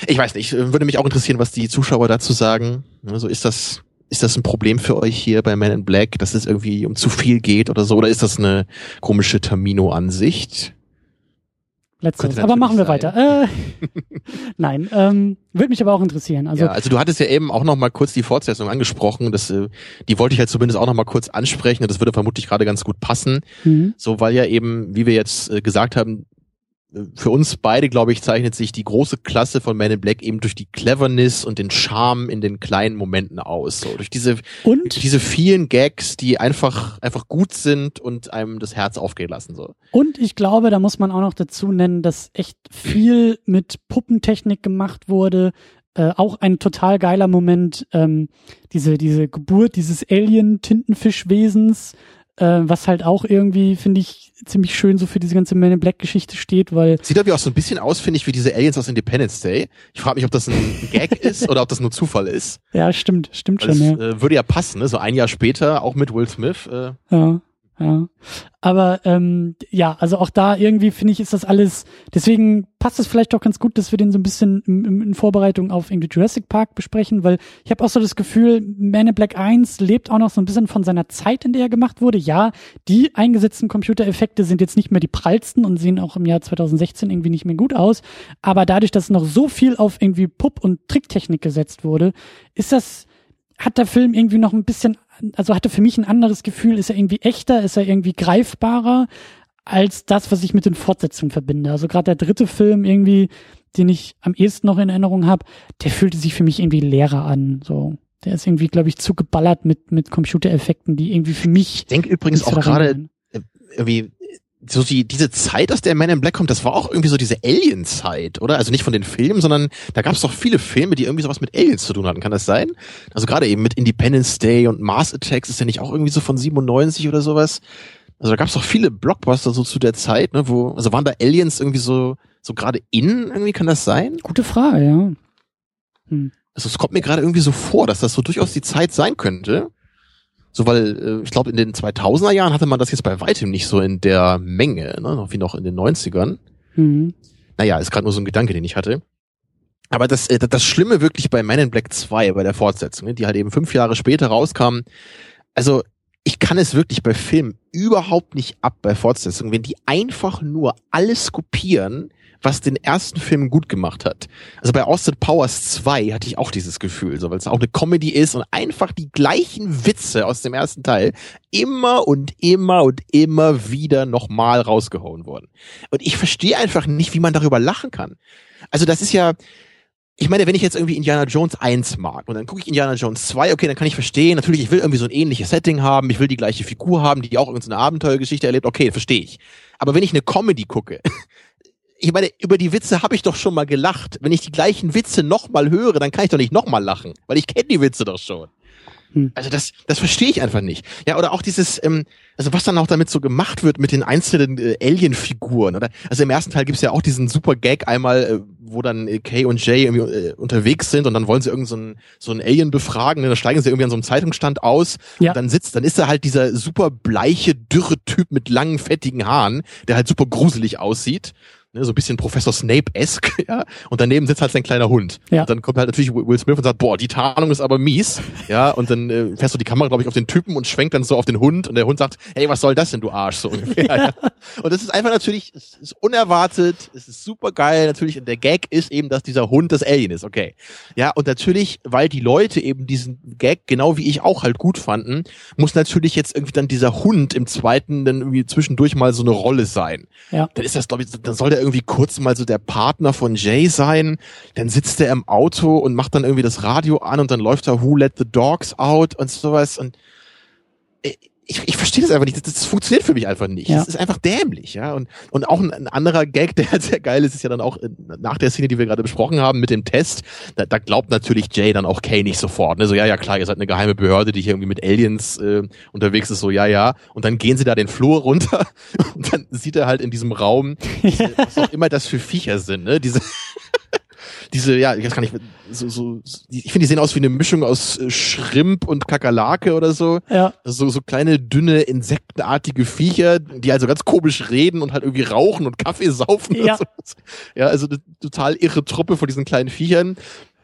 ich weiß nicht, würde mich auch interessieren, was die Zuschauer dazu sagen. Also ist das, ist das ein Problem für euch hier bei Man in Black, dass es irgendwie um zu viel geht oder so? Oder ist das eine komische Termino-Ansicht? Letzteres. Aber machen wir sein. weiter. Äh, nein, ähm, würde mich aber auch interessieren. Also, ja, also du hattest ja eben auch noch mal kurz die Fortsetzung angesprochen. Das, äh, die wollte ich halt zumindest auch noch mal kurz ansprechen. Das würde vermutlich gerade ganz gut passen. Mhm. So, weil ja eben, wie wir jetzt äh, gesagt haben, für uns beide, glaube ich, zeichnet sich die große Klasse von Man in Black eben durch die Cleverness und den Charme in den kleinen Momenten aus. So, durch diese, und? diese vielen Gags, die einfach, einfach gut sind und einem das Herz aufgehen lassen. So. Und ich glaube, da muss man auch noch dazu nennen, dass echt viel mit Puppentechnik gemacht wurde. Äh, auch ein total geiler Moment, ähm, diese, diese Geburt dieses Alien-Tintenfischwesens, äh, was halt auch irgendwie, finde ich, ziemlich schön so für diese ganze Man in Black Geschichte steht, weil. Sieht irgendwie auch so ein bisschen aus, finde ich, wie diese Aliens aus Independence Day. Ich frage mich, ob das ein Gag ist oder ob das nur Zufall ist. Ja, stimmt, stimmt schon, das, ja. Äh, würde ja passen, ne? So ein Jahr später, auch mit Will Smith. Äh. Ja ja. Aber ähm, ja, also auch da irgendwie finde ich, ist das alles, deswegen passt es vielleicht auch ganz gut, dass wir den so ein bisschen in, in Vorbereitung auf irgendwie Jurassic Park besprechen, weil ich habe auch so das Gefühl, Man in Black 1 lebt auch noch so ein bisschen von seiner Zeit, in der er gemacht wurde. Ja, die eingesetzten Computereffekte sind jetzt nicht mehr die prallsten und sehen auch im Jahr 2016 irgendwie nicht mehr gut aus, aber dadurch, dass noch so viel auf irgendwie Pupp- und Tricktechnik gesetzt wurde, ist das hat der Film irgendwie noch ein bisschen also hatte für mich ein anderes Gefühl, ist er irgendwie echter, ist er irgendwie greifbarer als das, was ich mit den Fortsetzungen verbinde. Also gerade der dritte Film irgendwie, den ich am ehesten noch in Erinnerung habe, der fühlte sich für mich irgendwie leerer an. So, der ist irgendwie, glaube ich, zu geballert mit mit Computereffekten, die irgendwie für mich. Ich denke übrigens auch gerade äh, irgendwie so die, diese Zeit, aus der Man in Black kommt, das war auch irgendwie so diese Alien-Zeit, oder? Also nicht von den Filmen, sondern da gab es doch viele Filme, die irgendwie sowas mit Aliens zu tun hatten. Kann das sein? Also gerade eben mit Independence Day und Mars Attacks ist ja nicht auch irgendwie so von 97 oder sowas. Also da gab es doch viele Blockbuster so zu der Zeit, ne, wo, also waren da Aliens irgendwie so, so gerade in, irgendwie kann das sein? Gute Frage, ja. Hm. Also es kommt mir gerade irgendwie so vor, dass das so durchaus die Zeit sein könnte. So, weil äh, ich glaube, in den 2000er Jahren hatte man das jetzt bei weitem nicht so in der Menge, ne? wie noch in den 90ern. Mhm. Naja, ist gerade nur so ein Gedanke, den ich hatte. Aber das, äh, das Schlimme wirklich bei Man in Black 2, bei der Fortsetzung, ne, die halt eben fünf Jahre später rauskam, also ich kann es wirklich bei Filmen überhaupt nicht ab bei Fortsetzungen, wenn die einfach nur alles kopieren, was den ersten Film gut gemacht hat. Also bei Austin Powers 2 hatte ich auch dieses Gefühl, so weil es auch eine Comedy ist und einfach die gleichen Witze aus dem ersten Teil immer und immer und immer wieder nochmal rausgehauen wurden. Und ich verstehe einfach nicht, wie man darüber lachen kann. Also das ist ja, ich meine, wenn ich jetzt irgendwie Indiana Jones 1 mag und dann gucke ich Indiana Jones 2, okay, dann kann ich verstehen, natürlich, ich will irgendwie so ein ähnliches Setting haben, ich will die gleiche Figur haben, die auch irgendeine Abenteuergeschichte erlebt, okay, verstehe ich. Aber wenn ich eine Comedy gucke, ich meine, über die Witze habe ich doch schon mal gelacht. Wenn ich die gleichen Witze nochmal höre, dann kann ich doch nicht nochmal lachen, weil ich kenne die Witze doch schon. Hm. Also das, das verstehe ich einfach nicht. Ja, oder auch dieses, ähm, also was dann auch damit so gemacht wird mit den einzelnen äh, Alien-Figuren, oder? Also im ersten Teil gibt's ja auch diesen super Gag einmal, äh, wo dann äh, Kay und Jay irgendwie äh, unterwegs sind und dann wollen sie irgend so einen so einen Alien befragen, ne? dann steigen sie irgendwie an so einem Zeitungsstand aus ja. und dann sitzt, dann ist da halt dieser super bleiche, dürre Typ mit langen, fettigen Haaren, der halt super gruselig aussieht ne, so ein bisschen Professor Snape-esque, ja, und daneben sitzt halt sein kleiner Hund. Ja. Und dann kommt halt natürlich Will Smith und sagt, boah, die Tarnung ist aber mies, ja, und dann äh, fährst du die Kamera, glaube ich, auf den Typen und schwenkt dann so auf den Hund und der Hund sagt, hey, was soll das denn, du Arsch, so ungefähr. Ja. ja. Und das ist einfach natürlich, es ist unerwartet, es ist super geil, natürlich, und der Gag ist eben, dass dieser Hund das Alien ist, okay. Ja, und natürlich, weil die Leute eben diesen Gag, genau wie ich auch halt gut fanden, muss natürlich jetzt irgendwie dann dieser Hund im zweiten dann irgendwie zwischendurch mal so eine Rolle sein. Ja. Dann ist das, glaube ich, dann soll der irgendwie kurz mal so der Partner von Jay sein. Dann sitzt er im Auto und macht dann irgendwie das Radio an und dann läuft da Who Let the Dogs Out und sowas. Und ich, ich verstehe das einfach nicht. Das, das funktioniert für mich einfach nicht. Ja. Das ist einfach dämlich, ja. Und, und auch ein, ein anderer Gag, der sehr geil ist, ist ja dann auch äh, nach der Szene, die wir gerade besprochen haben mit dem Test, da, da glaubt natürlich Jay dann auch Kay nicht sofort. Ne? So, ja, ja, klar, ihr seid eine geheime Behörde, die hier irgendwie mit Aliens äh, unterwegs ist, so, ja, ja. Und dann gehen sie da den Flur runter und dann sieht er halt in diesem Raum, diese, was auch immer das für Viecher sind, ne? Diese diese, ja, ich weiß gar nicht, so, so, ich finde, die sehen aus wie eine Mischung aus äh, Schrimp und Kakerlake oder so. Ja. So, so kleine, dünne, insektenartige Viecher, die also ganz komisch reden und halt irgendwie rauchen und Kaffee saufen. Ja. So. ja also eine total irre Truppe von diesen kleinen Viechern.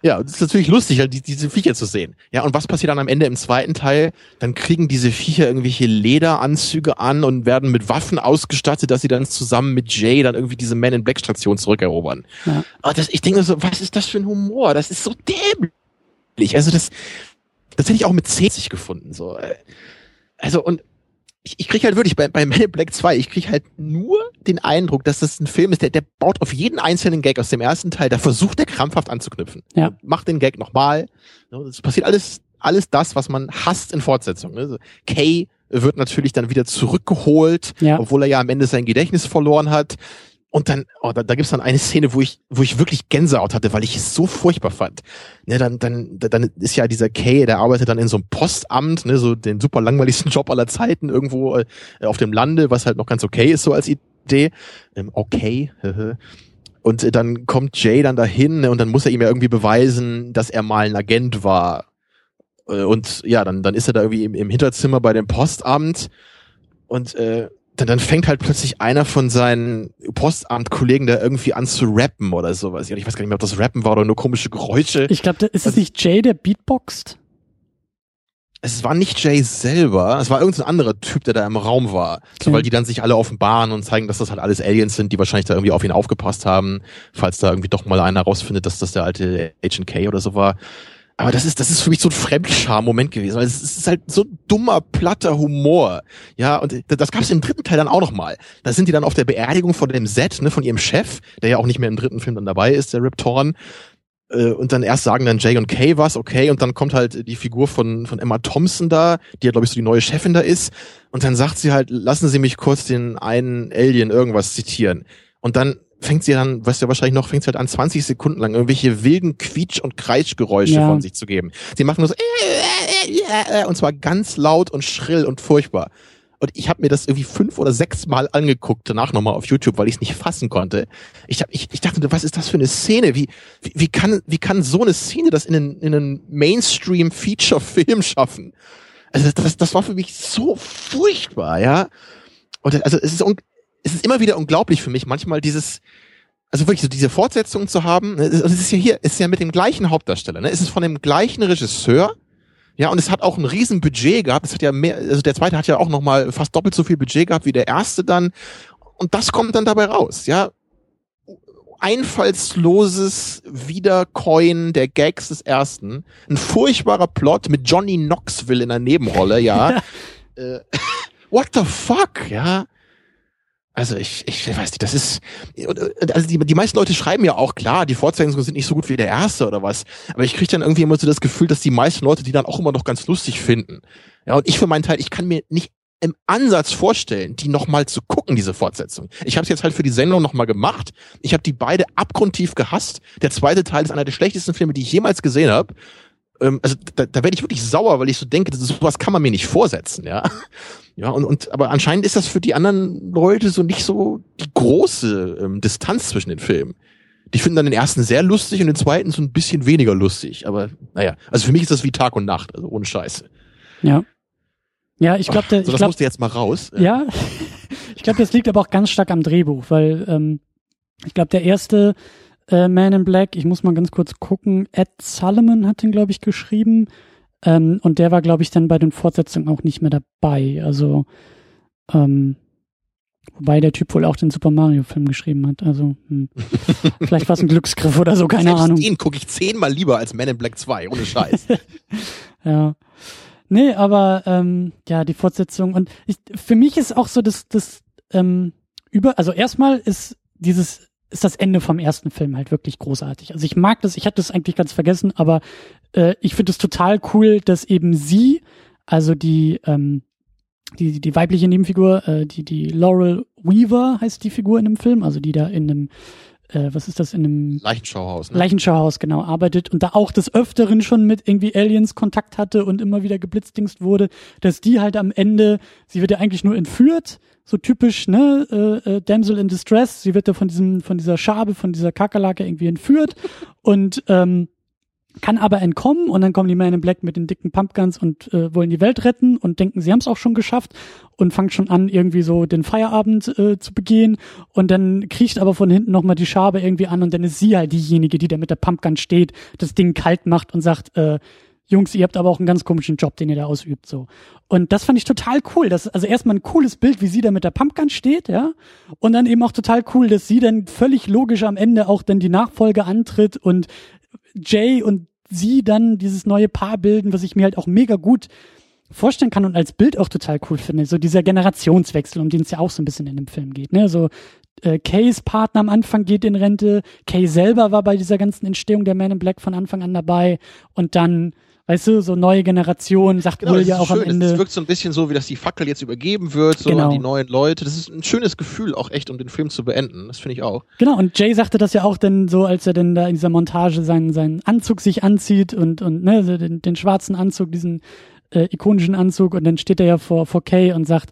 Ja, es ist natürlich lustig, halt die, diese Viecher zu sehen. Ja, und was passiert dann am Ende im zweiten Teil? Dann kriegen diese Viecher irgendwelche Lederanzüge an und werden mit Waffen ausgestattet, dass sie dann zusammen mit Jay dann irgendwie diese Man in Black Station zurückerobern. Ja. Aber das, ich denke so, was ist das für ein Humor? Das ist so dämlich. Also das, das hätte ich auch mit 60 gefunden, so. Also, und ich, ich kriege halt wirklich bei, bei Man in Black 2, ich kriege halt nur den Eindruck, dass das ein Film ist, der, der baut auf jeden einzelnen Gag aus dem ersten Teil, da versucht der krampfhaft anzuknüpfen. Ja. Macht den Gag nochmal. Es passiert alles, alles das, was man hasst in Fortsetzungen. Ne? So, Kay wird natürlich dann wieder zurückgeholt, Ja. obwohl er ja am Ende sein Gedächtnis verloren hat. Und dann, oh, da, da gibt's dann eine Szene, wo ich, wo ich wirklich Gänsehaut hatte, weil ich es so furchtbar fand. Ne, dann, dann, dann ist ja dieser Kay, der arbeitet dann in so einem Postamt, ne, so den super langweiligsten Job aller Zeiten irgendwo äh, auf dem Lande, was halt noch ganz okay ist so als Idee. Ähm, okay. Und äh, dann kommt Jay dann dahin ne, und dann muss er ihm ja irgendwie beweisen, dass er mal ein Agent war. Äh, Und ja, dann, dann ist er da irgendwie im, im Hinterzimmer bei dem Postamt und äh, dann, dann fängt halt plötzlich einer von seinen Postamtkollegen da irgendwie an zu rappen oder sowas. Ich weiß gar nicht mehr, ob das Rappen war oder nur komische Geräusche. Ich glaube, ist es Also- nicht Jay, der Beatboxt? es war nicht Jay selber, es war irgendein anderer Typ, der da im Raum war. So, Okay. weil die dann sich alle offenbaren und zeigen, dass das halt alles Aliens sind, die wahrscheinlich da irgendwie auf ihn aufgepasst haben, falls da irgendwie doch mal einer rausfindet, dass das der alte Agent K oder so war. Aber das ist, das ist für mich so ein Fremdscham-Moment gewesen, weil es ist halt so dummer, platter Humor. Ja, und das gab es im dritten Teil dann auch nochmal. Da sind die dann auf der Beerdigung von dem Set, ne, von ihrem Chef, der ja auch nicht mehr im dritten Film dann dabei ist, der Rip Torn. Äh, Und dann erst sagen dann Jay und Kay was, okay, und dann kommt halt die Figur von, von Emma Thompson da, die ja, glaube ich, so die neue Chefin da ist. Und dann sagt sie halt, lassen Sie mich kurz den einen Alien irgendwas zitieren. Und dann fängt sie dann, weißt du ja wahrscheinlich noch, fängt sie halt an, 20 Sekunden lang irgendwelche wilden Quietsch- und Kreischgeräusche Ja. von sich zu geben. Sie macht nur so, und zwar ganz laut und schrill und furchtbar. Und ich habe mir das irgendwie fünf oder sechs Mal angeguckt, danach nochmal auf YouTube, weil ich es nicht fassen konnte. Ich, hab, ich, ich dachte, was ist das für eine Szene? Wie, wie, wie, kann, wie kann so eine Szene das in einen, in einen Mainstream-Feature-Film schaffen? Also das, das war für mich so furchtbar, ja. Und also es ist, es ist immer wieder unglaublich für mich, manchmal dieses, also wirklich so diese Fortsetzung zu haben. ne, Es ist ja hier, es ist ja mit dem gleichen Hauptdarsteller. Ne? Es ist von dem gleichen Regisseur. Ja, und es hat auch ein riesen Budget gehabt. Es hat ja mehr, also der zweite hat ja auch noch mal fast doppelt so viel Budget gehabt wie der erste dann. Und das kommt dann dabei raus, ja. Einfallsloses Wiedercoin der Gags des ersten. Ein furchtbarer Plot mit Johnny Knoxville in der Nebenrolle, ja. äh, what the fuck, ja. Also ich, ich weiß nicht, das ist, also die, die meisten Leute schreiben ja auch, klar, die Fortsetzungen sind nicht so gut wie der erste oder was, aber ich kriege dann irgendwie immer so das Gefühl, dass die meisten Leute die dann auch immer noch ganz lustig finden. Ja, und ich für meinen Teil, ich kann mir nicht im Ansatz vorstellen, die nochmal zu gucken, diese Fortsetzung. Ich habe es jetzt halt für die Sendung nochmal gemacht. Ich habe die beide abgrundtief gehasst. Der zweite Teil ist einer der schlechtesten Filme, die ich jemals gesehen habe. Ähm, also da, da werde ich wirklich sauer, weil ich so denke, das, sowas kann man mir nicht vorsetzen, ja. Ja, und, und aber anscheinend ist das für die anderen Leute so nicht so die große ähm, Distanz zwischen den Filmen. Die finden dann den ersten sehr lustig und den zweiten so ein bisschen weniger lustig. Aber naja, also für mich ist das wie Tag und Nacht, also ohne Scheiße. Ja. Ja, ich glaube, so, ich das glaube, musste jetzt mal raus. ja, ich glaube, das liegt aber auch ganz stark am Drehbuch, weil ähm, ich glaube, der erste äh, Man in Black, ich muss mal ganz kurz gucken, Ed Solomon hat den, glaube ich, geschrieben. Ähm, und der war, glaube ich, dann bei den Fortsetzungen auch nicht mehr dabei. Also, ähm, wobei der Typ wohl auch den Super Mario-Film geschrieben hat. Also, hm. vielleicht war es ein Glücksgriff oder so, keine Selbst Ahnung. Den gucke ich zehnmal lieber als Man in Black 2, ohne Scheiß. Ja. Nee, aber ähm, ja, die Fortsetzung und ich, für mich ist auch so das, das ähm, über, also erstmal ist dieses, ist das Ende vom ersten Film halt wirklich großartig. Also ich mag das, ich hatte das eigentlich ganz vergessen, aber äh, ich finde es total cool, dass eben sie, also die, ähm, die, die weibliche Nebenfigur, äh, die, die Laurel Weaver heißt die Figur in dem Film, also die da in einem äh, was ist das, in einem Leichenschauhaus, ne? Leichenschauhaus, genau, arbeitet und da auch des Öfteren schon mit irgendwie Aliens Kontakt hatte und immer wieder geblitzdingst wurde, dass die halt am Ende, sie wird ja eigentlich nur entführt, so typisch, ne, äh, äh, Damsel in Distress, sie wird ja von diesem, von dieser Schabe, von dieser Kakerlake irgendwie entführt und ähm, kann aber entkommen und dann kommen die Men in Black mit den dicken Pumpguns und äh, wollen die Welt retten und denken, sie haben es auch schon geschafft und fangen schon an, irgendwie so den Feierabend äh, zu begehen und dann kriecht aber von hinten nochmal die Schabe irgendwie an und dann ist sie halt diejenige, die da mit der Pumpgun steht, das Ding kalt macht und sagt, äh, Jungs, ihr habt aber auch einen ganz komischen Job, den ihr da ausübt, so. Und das fand ich total cool. Das, also erstmal ein cooles Bild, wie sie da mit der Pumpgun steht, ja. Und dann eben auch total cool, dass sie dann völlig logisch am Ende auch dann die Nachfolge antritt und Jay und sie dann dieses neue Paar bilden, was ich mir halt auch mega gut vorstellen kann und als Bild auch total cool finde. So dieser Generationswechsel, um den es ja auch so ein bisschen in dem Film geht. Ne? So äh, Kays Partner am Anfang geht in Rente, Kay selber war bei dieser ganzen Entstehung der Man in Black von Anfang an dabei und dann weißt du, so neue Generation, sagt genau, Will ja auch schön. am Ende. Es wirkt so ein bisschen so, wie dass die Fackel jetzt übergeben wird, so genau. an die neuen Leute. Das ist ein schönes Gefühl auch echt, um den Film zu beenden. Das finde ich auch. Genau, und Jay sagte das ja auch dann so, als er dann da in dieser Montage seinen, seinen Anzug sich anzieht und, und ne, den, den schwarzen Anzug, diesen äh, ikonischen Anzug und dann steht er ja vor, vor Kay und sagt,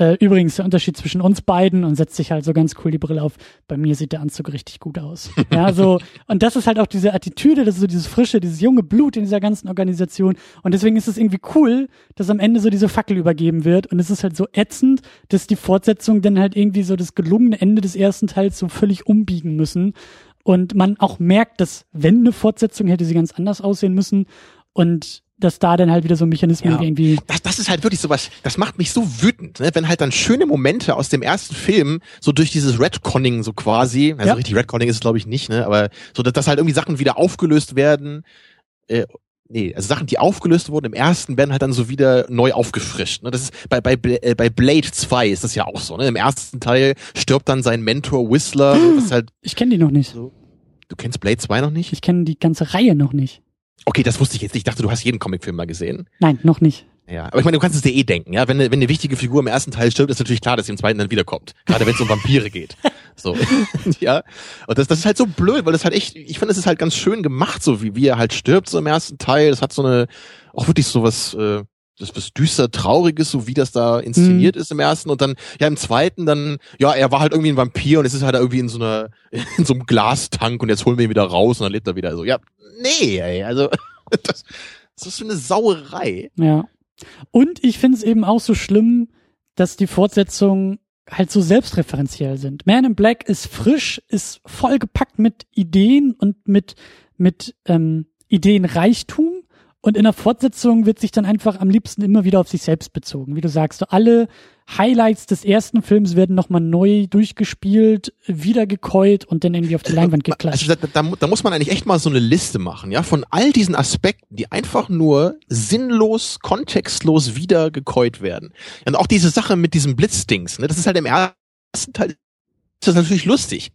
äh, übrigens der Unterschied zwischen uns beiden und setzt sich halt so ganz cool die Brille auf. Bei mir sieht der Anzug richtig gut aus. ja, so, und das ist halt auch diese Attitüde, das ist so dieses frische, dieses junge Blut in dieser ganzen Organisation und deswegen ist es irgendwie cool, dass am Ende so diese Fackel übergeben wird und es ist halt so ätzend, dass die Fortsetzung dann halt irgendwie so das gelungene Ende des ersten Teils so völlig umbiegen müssen und man auch merkt, dass wenn eine Fortsetzung hätte sie ganz anders aussehen müssen und dass da dann halt wieder so Mechanismen ja. irgendwie. Das, das ist halt wirklich sowas, das macht mich so wütend, ne? wenn halt dann schöne Momente aus dem ersten Film so durch dieses Redconning so quasi, also ja. richtig Redconning ist es glaube ich nicht, ne, aber so, dass, dass halt irgendwie Sachen wieder aufgelöst werden, äh, nee, also Sachen, die aufgelöst wurden im ersten, werden halt dann so wieder neu aufgefrischt. Ne? Das ist bei, bei, äh, bei Blade 2 ist das ja auch so. Ne? Im ersten Teil stirbt dann sein Mentor Whistler. was halt ich kenne die noch nicht. So. Du kennst Blade 2 noch nicht? Ich kenne die ganze Reihe noch nicht. Okay, das wusste ich jetzt nicht. Ich dachte, du hast jeden Comicfilm mal gesehen. Nein, noch nicht. Ja, aber ich meine, du kannst es dir eh denken, ja. Wenn eine, wenn eine wichtige Figur im ersten Teil stirbt, ist natürlich klar, dass sie im zweiten dann wiederkommt. Gerade wenn es um Vampire geht. So. ja. Und das, das ist halt so blöd, weil das halt echt, ich finde, es ist halt ganz schön gemacht, so wie, wie er halt stirbt, so im ersten Teil. Das hat so eine, auch wirklich so was, äh, das was düster trauriges, so wie das da inszeniert mhm. ist im ersten und dann ja im zweiten dann ja er war halt irgendwie ein Vampir und es ist halt irgendwie in so einer in so einem Glastank und jetzt holen wir ihn wieder raus und dann lebt er wieder so ja nee ey, also das, das ist so eine Sauerei. Ja. Und ich finde es eben auch so schlimm, dass die Fortsetzungen halt so selbstreferenziell sind. Man in Black ist frisch, ist vollgepackt mit Ideen und mit, mit ähm, Ideenreichtum. Und in der Fortsetzung wird sich dann einfach am liebsten immer wieder auf sich selbst bezogen. Wie du sagst, so alle Highlights des ersten Films werden nochmal neu durchgespielt, wiedergekeult und dann irgendwie auf die Leinwand geklatscht. Also da, da, da, muss man eigentlich echt mal so eine Liste machen, ja, von all diesen Aspekten, die einfach nur sinnlos, kontextlos wiedergekeult werden. Und auch diese Sache mit diesem Blitzdings, ne, das ist halt im ersten Teil, das ist natürlich lustig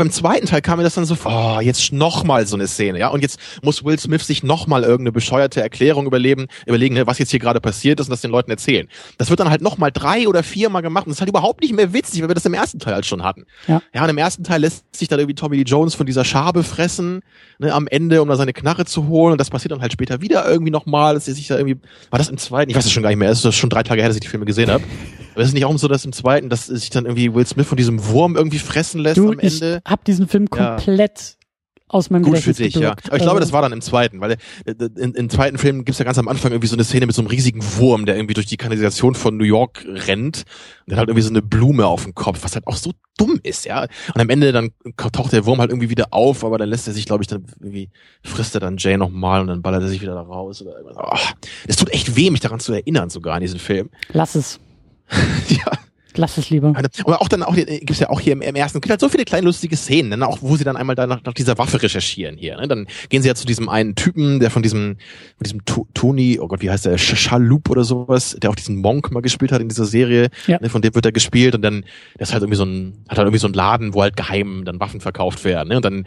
beim zweiten Teil kam mir das dann so vor, oh, jetzt noch mal so eine Szene, ja, und jetzt muss Will Smith sich noch mal irgendeine bescheuerte Erklärung überleben, überlegen, ne, was jetzt hier gerade passiert ist und das den Leuten erzählen. Das wird dann halt noch mal drei oder vier Mal gemacht und das ist halt überhaupt nicht mehr witzig, weil wir das im ersten Teil halt schon hatten. Ja, ja und im ersten Teil lässt sich dann irgendwie Tommy Lee Jones von dieser Schabe fressen, ne, am Ende, um da seine Knarre zu holen und das passiert dann halt später wieder irgendwie noch mal, dass er sich da irgendwie, war das im zweiten, ich weiß es schon gar nicht mehr, es ist schon drei Tage her, dass ich die Filme gesehen habe. Aber ist es nicht auch so, dass im zweiten, dass sich dann irgendwie Will Smith von diesem Wurm irgendwie fressen lässt du, am Ende? Ich hab diesen Film komplett aus meinem Gut Gedächtnis für dich, ja. Aber ich glaube, das war dann im zweiten, weil äh, in, im zweiten Film gibt's ja ganz am Anfang irgendwie so eine Szene mit so einem riesigen Wurm, der irgendwie durch die Kanalisation von New York rennt und der hat irgendwie so eine Blume auf dem Kopf, was halt auch so dumm ist, ja. Und am Ende dann taucht der Wurm halt irgendwie wieder auf, aber dann lässt er sich, glaube ich, dann irgendwie frisst er dann Jay nochmal und dann ballert er sich wieder da raus. Oder oh, es tut echt weh, mich daran zu erinnern, sogar an diesen Film. Lass es. ja. Lass es lieber. Aber auch dann auch gibt's ja auch hier im, im ersten, gibt halt so viele kleine lustige Szenen, ne? auch wo sie dann einmal da nach, nach dieser Waffe recherchieren hier. Ne? Dann gehen sie ja zu diesem einen Typen, der von diesem, von diesem Tony, oh Gott, wie heißt der, Shalup oder sowas, der auch diesen Monk mal gespielt hat in dieser Serie. Ja. Ne? Von dem wird er gespielt und dann, das ist halt irgendwie so ein, hat halt irgendwie so ein Laden, wo halt geheim dann Waffen verkauft werden. Ne? Und dann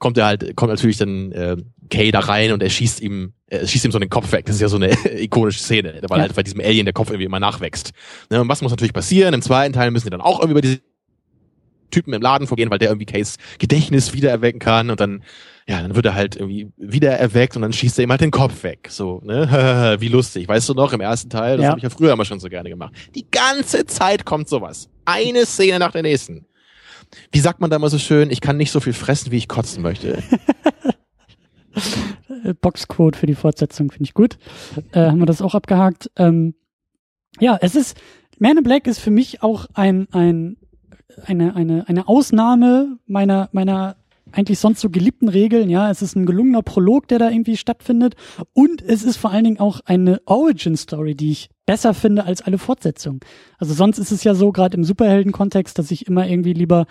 kommt er halt, kommt natürlich dann äh, Kay da rein und er schießt ihm, er schießt ihm so den Kopf weg. Das ist ja so eine ikonische Szene, weil ja. halt bei diesem Alien der Kopf irgendwie immer nachwächst. Ne, und was muss natürlich passieren? Im zweiten Teil müssen die dann auch irgendwie über diese Typen im Laden vorgehen, weil der irgendwie Kays Gedächtnis wiedererwecken kann und dann ja, dann wird er halt irgendwie wieder erweckt und dann schießt er ihm halt den Kopf weg. So, ne? Wie lustig. Weißt du noch, im ersten Teil, das ja. habe ich ja früher immer schon so gerne gemacht. Die ganze Zeit kommt sowas. Eine Szene nach der nächsten. Wie sagt man da immer so schön, ich kann nicht so viel fressen, wie ich kotzen möchte. Boxquote für die Fortsetzung finde ich gut. Äh, haben wir das auch abgehakt. Ähm, ja, es ist, Man in Black ist für mich auch ein, ein, eine, eine, eine Ausnahme meiner, meiner eigentlich sonst so geliebten Regeln. Ja, es ist ein gelungener Prolog, der da irgendwie stattfindet. Und es ist vor allen Dingen auch eine Origin-Story, die ich besser finde als alle Fortsetzungen. Also sonst ist es ja so, gerade im Superhelden-Kontext, dass ich immer irgendwie lieber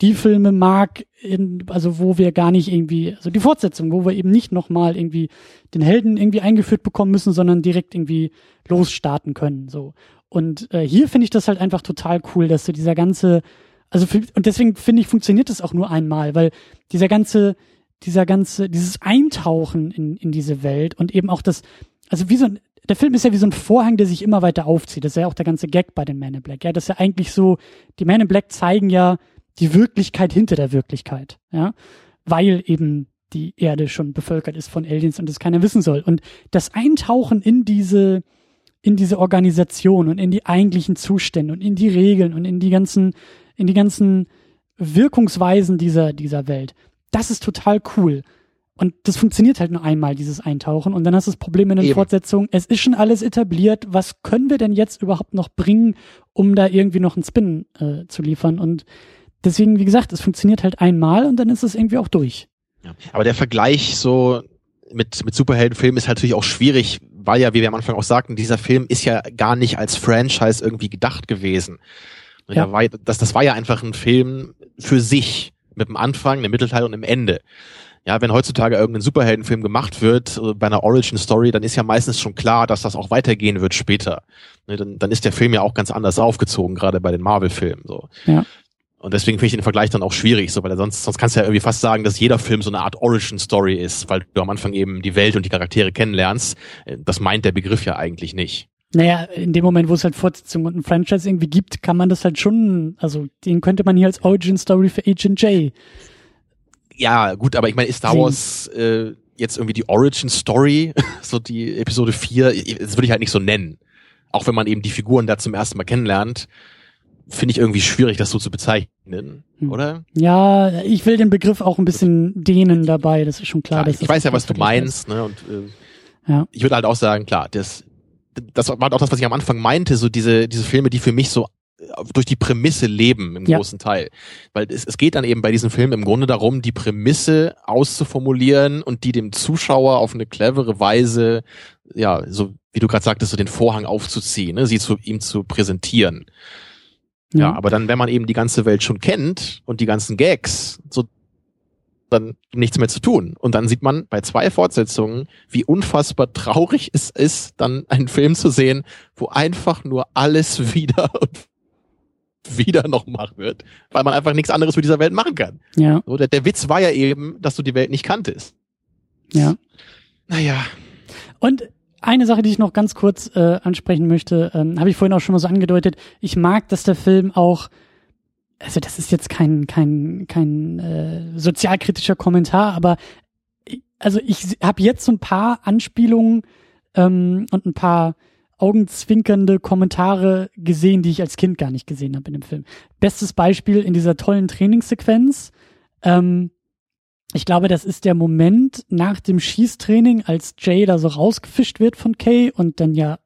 die Filme mag, in, also wo wir gar nicht irgendwie, also die Fortsetzung, wo wir eben nicht nochmal irgendwie den Helden irgendwie eingeführt bekommen müssen, sondern direkt irgendwie losstarten können. So. Und äh, hier finde ich das halt einfach total cool, dass so dieser ganze also für, und deswegen finde ich, funktioniert das auch nur einmal, weil dieser ganze, dieser ganze, dieses Eintauchen in, in diese Welt und eben auch das, also wie so ein, der Film ist ja wie so ein Vorhang, der sich immer weiter aufzieht. Das ist ja auch der ganze Gag bei den Man in Black. Ja, das ist ja eigentlich so, die Man in Black zeigen ja die Wirklichkeit hinter der Wirklichkeit. Ja, weil eben die Erde schon bevölkert ist von Aliens und das keiner wissen soll. Und das Eintauchen in diese, in diese Organisation und in die eigentlichen Zustände und in die Regeln und in die ganzen in die ganzen Wirkungsweisen dieser, dieser Welt. Das ist total cool. Und das funktioniert halt nur einmal, dieses Eintauchen. Und dann hast du das Problem in der Fortsetzung. Es ist schon alles etabliert. Was können wir denn jetzt überhaupt noch bringen, um da irgendwie noch einen Spin äh, zu liefern? Und deswegen, wie gesagt, es funktioniert halt einmal und dann ist es irgendwie auch durch. Ja, aber der Vergleich so mit, mit Superheldenfilmen ist halt natürlich auch schwierig, weil ja, wie wir am Anfang auch sagten, dieser Film ist ja gar nicht als Franchise irgendwie gedacht gewesen. Ja. Da war, das, das war ja einfach ein Film für sich, mit dem Anfang, einem Mittelteil und einem Ende. Ja, wenn heutzutage irgendein Superheldenfilm gemacht wird, äh, bei einer Origin Story, dann ist ja meistens schon klar, dass das auch weitergehen wird später. Ne, dann, dann ist der Film ja auch ganz anders aufgezogen, gerade bei den Marvel-Filmen. So. Ja. Und deswegen finde ich den Vergleich dann auch schwierig, so, weil sonst, sonst kannst du ja irgendwie fast sagen, dass jeder Film so eine Art Origin-Story ist, weil du am Anfang eben die Welt und die Charaktere kennenlernst. Äh, das meint der Begriff ja eigentlich nicht. Naja, in dem Moment, wo es halt Fortsetzung und ein Franchise irgendwie gibt, kann man das halt schon, also den könnte man hier als Origin Story für Agent J. Ja, gut, aber ich meine, ist Star Wars äh, jetzt irgendwie die Origin Story, so die Episode 4, das würde ich halt nicht so nennen. Auch wenn man eben die Figuren da zum ersten Mal kennenlernt, finde ich irgendwie schwierig, das so zu bezeichnen, hm. oder? Ja, ich will den Begriff auch ein bisschen dehnen dabei, das ist schon klar. klar ich weiß ja, was du meinst, ne? Und äh, ja. ich würde halt auch sagen, klar, das das war auch das, was ich am Anfang meinte, so diese, diese Filme, die für mich so äh, durch die Prämisse leben im ja. großen Teil. Weil es, es geht dann eben bei diesen Filmen im Grunde darum, die Prämisse auszuformulieren und die dem Zuschauer auf eine clevere Weise, ja, so wie du gerade sagtest, so den Vorhang aufzuziehen, ne, sie zu ihm zu präsentieren. Ja. ja, aber dann, wenn man eben die ganze Welt schon kennt und die ganzen Gags, so dann nichts mehr zu tun. Und dann sieht man bei zwei Fortsetzungen, wie unfassbar traurig es ist, dann einen Film zu sehen, wo einfach nur alles wieder und wieder noch gemacht wird, weil man einfach nichts anderes mit dieser Welt machen kann. Ja. So, der, der Witz war ja eben, dass du die Welt nicht kanntest. Ja. Naja. Und eine Sache, die ich noch ganz kurz äh, ansprechen möchte, ähm, habe ich vorhin auch schon mal so angedeutet. Ich mag, dass der Film auch also das ist jetzt kein kein kein äh, sozialkritischer Kommentar, aber also ich habe jetzt so ein paar Anspielungen ähm, und ein paar augenzwinkernde Kommentare gesehen, die ich als Kind gar nicht gesehen habe in dem Film. Bestes Beispiel in dieser tollen Trainingssequenz. Ähm, ich glaube, das ist der Moment nach dem Schießtraining, als Jay da so rausgefischt wird von Kay und dann ja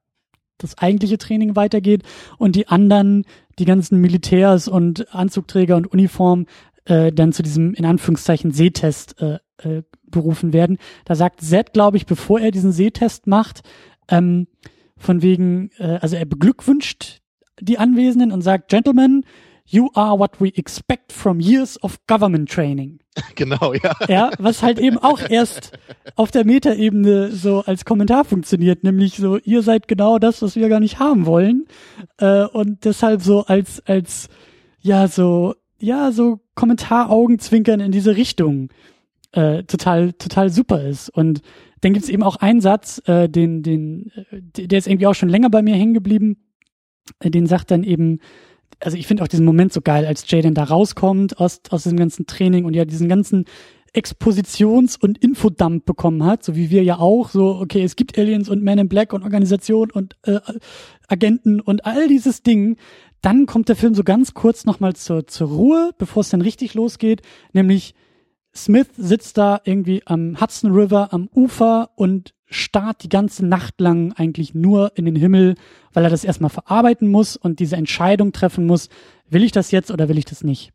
das eigentliche Training weitergeht und die anderen, die ganzen Militärs und Anzugträger und Uniform äh, dann zu diesem in Anführungszeichen Sehtest äh, äh, berufen werden. Da sagt Zed, glaube ich, bevor er diesen Sehtest macht, ähm, von wegen, äh, also er beglückwünscht die Anwesenden und sagt, Gentlemen, you are what we expect from years of government training. Genau, ja. Ja, was halt eben auch erst auf der Metaebene so als Kommentar funktioniert, nämlich so, ihr seid genau das, was wir gar nicht haben wollen. Äh, und deshalb so als, als, ja, so, ja, so Kommentaraugenzwinkern in diese Richtung äh, total, total super ist. Und dann gibt's eben auch einen Satz, äh, den, den, äh, der ist irgendwie auch schon länger bei mir hängen geblieben. Äh, den sagt dann eben, also ich finde auch diesen Moment so geil, als Jaden da rauskommt aus, aus diesem ganzen Training und ja diesen ganzen Expositions- und Infodump bekommen hat, so wie wir ja auch, so, okay, es gibt Aliens und Men in Black und Organisation und äh, Agenten und all dieses Ding. Dann kommt der Film so ganz kurz nochmal zur, zur Ruhe, bevor es dann richtig losgeht, nämlich Smith sitzt da irgendwie am Hudson River am Ufer und starrt die ganze Nacht lang eigentlich nur in den Himmel, weil er das erstmal verarbeiten muss und diese Entscheidung treffen muss, will ich das jetzt oder will ich das nicht?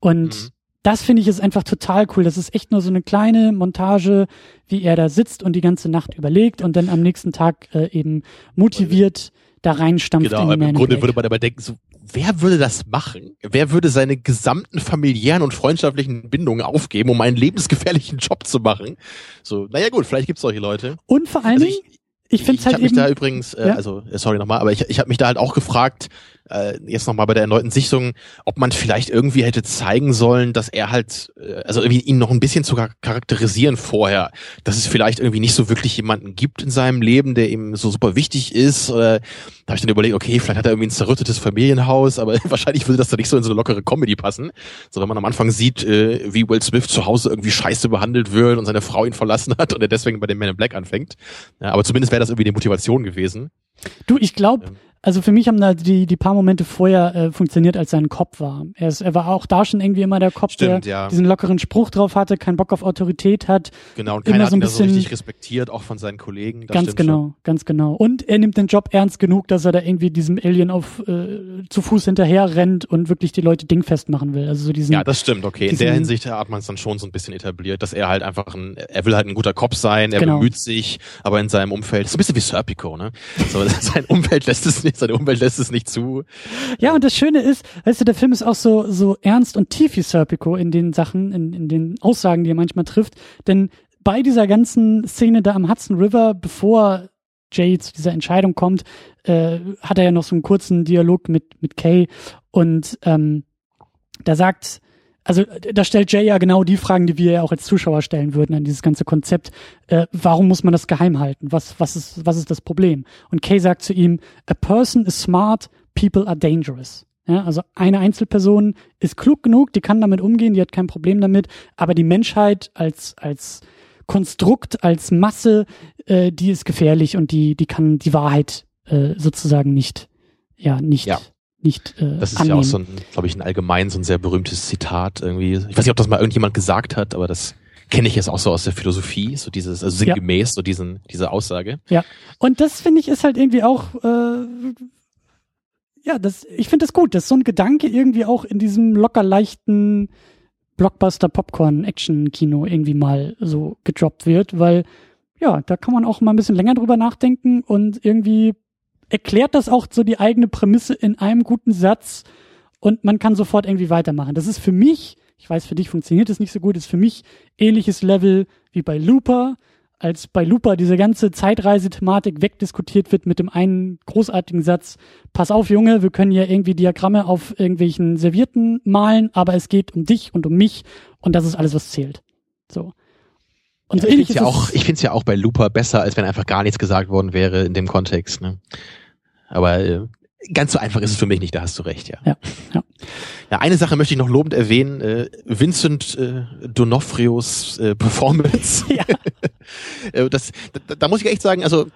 Und mhm. das finde ich ist einfach total cool. Das ist echt nur so eine kleine Montage, wie er da sitzt und die ganze Nacht überlegt und dann am nächsten Tag äh, eben motiviert da reinstampft genau, in die Im Grunde würde man aber denken, so, wer würde das machen? Wer würde seine gesamten familiären und freundschaftlichen Bindungen aufgeben, um einen lebensgefährlichen Job zu machen? So, naja gut, vielleicht gibt's solche Leute. Und vor allen also Dingen, ich, ich finde ich halt hab mich da übrigens, äh, ja? also äh, sorry nochmal, aber ich, ich habe mich da halt auch gefragt, äh, jetzt nochmal bei der erneuten Sichtung, ob man vielleicht irgendwie hätte zeigen sollen, dass er halt, äh, also irgendwie ihn noch ein bisschen zu charakterisieren vorher, dass es vielleicht irgendwie nicht so wirklich jemanden gibt in seinem Leben, der ihm so super wichtig ist. Oder da habe ich dann überlegt, okay, vielleicht hat er irgendwie ein zerrüttetes Familienhaus, aber wahrscheinlich würde das dann nicht so in so eine lockere Comedy passen. So wenn man am Anfang sieht, äh, wie Will Smith zu Hause irgendwie scheiße behandelt wird und seine Frau ihn verlassen hat und er deswegen bei den Men in Black anfängt. Ja, aber zumindest wäre das irgendwie die Motivation gewesen. Du, ich glaube, ähm. Also für mich haben da die, die paar Momente vorher äh, funktioniert, als sein Kopf war. Er, ist, er war auch da schon irgendwie immer der Kopf, Stimmt, der ja. diesen lockeren Spruch drauf hatte, keinen Bock auf Autorität hat. Genau, und keiner so hat ihn bisschen, so richtig respektiert, auch von seinen Kollegen. Das ganz genau, schon. ganz genau. Und er nimmt den Job ernst genug, dass er da irgendwie diesem Alien auf äh, zu Fuß hinterher rennt und wirklich die Leute dingfest machen will. Also so diesen. Ja, das stimmt, okay. In der Hinsicht hat man es dann schon so ein bisschen etabliert, dass er halt einfach ein, er will halt ein guter Kopf sein, er genau. bemüht sich, aber in seinem Umfeld, so ein bisschen wie Serpico, ne? So, sein Umfeld lässt es nicht, seine Umwelt lässt es nicht zu. Ja, und das Schöne ist, weißt du, der Film ist auch so, so ernst und tief wie Serpico in den Sachen, in, in den Aussagen, die er manchmal trifft. Denn bei dieser ganzen Szene da am Hudson River, bevor Jay zu dieser Entscheidung kommt, äh, hat er ja noch so einen kurzen Dialog mit, mit Kay und ähm, da sagt also da stellt Jay ja genau die Fragen, die wir ja auch als Zuschauer stellen würden an dieses ganze Konzept. Äh, warum muss man das geheim halten? Was, was, ist, was ist das Problem? Und Kay sagt zu ihm, a person is smart, people are dangerous. Ja, also eine Einzelperson ist klug genug, die kann damit umgehen, die hat kein Problem damit, aber die Menschheit als, als Konstrukt, als Masse, äh, die ist gefährlich und die, die kann die Wahrheit äh, sozusagen nicht, ja, nicht ja nicht äh, Das ist annehmen. ja auch so ein, glaube ich, ein allgemein so ein sehr berühmtes Zitat irgendwie. Ich weiß nicht, ob das mal irgendjemand gesagt hat, aber das kenne ich jetzt auch so aus der Philosophie, so dieses, also sinngemäß, ja. so diesen, diese Aussage. Ja. Und das finde ich ist halt irgendwie auch, äh, ja, das, ich finde das gut, dass so ein Gedanke irgendwie auch in diesem locker leichten Blockbuster Popcorn Action Kino irgendwie mal so gedroppt wird, weil ja, da kann man auch mal ein bisschen länger drüber nachdenken und irgendwie erklärt das auch so die eigene Prämisse in einem guten Satz und man kann sofort irgendwie weitermachen. Das ist für mich, ich weiß, für dich funktioniert es nicht so gut, ist für mich ähnliches Level wie bei Looper, als bei Looper diese ganze Zeitreisethematik wegdiskutiert wird mit dem einen großartigen Satz, pass auf Junge, wir können ja irgendwie Diagramme auf irgendwelchen Servierten malen, aber es geht um dich und um mich und das ist alles, was zählt. So. Und so ja, ich finde es ja auch, ich ja auch bei Looper besser, als wenn einfach gar nichts gesagt worden wäre in dem Kontext. Ne? Aber äh, ganz so einfach ist es für mich nicht, da hast du recht, ja. Ja, ja. ja eine Sache möchte ich noch lobend erwähnen, äh, Vincent äh, Donofrios äh, Performance. Ja. Äh, das, da, da muss ich echt sagen, also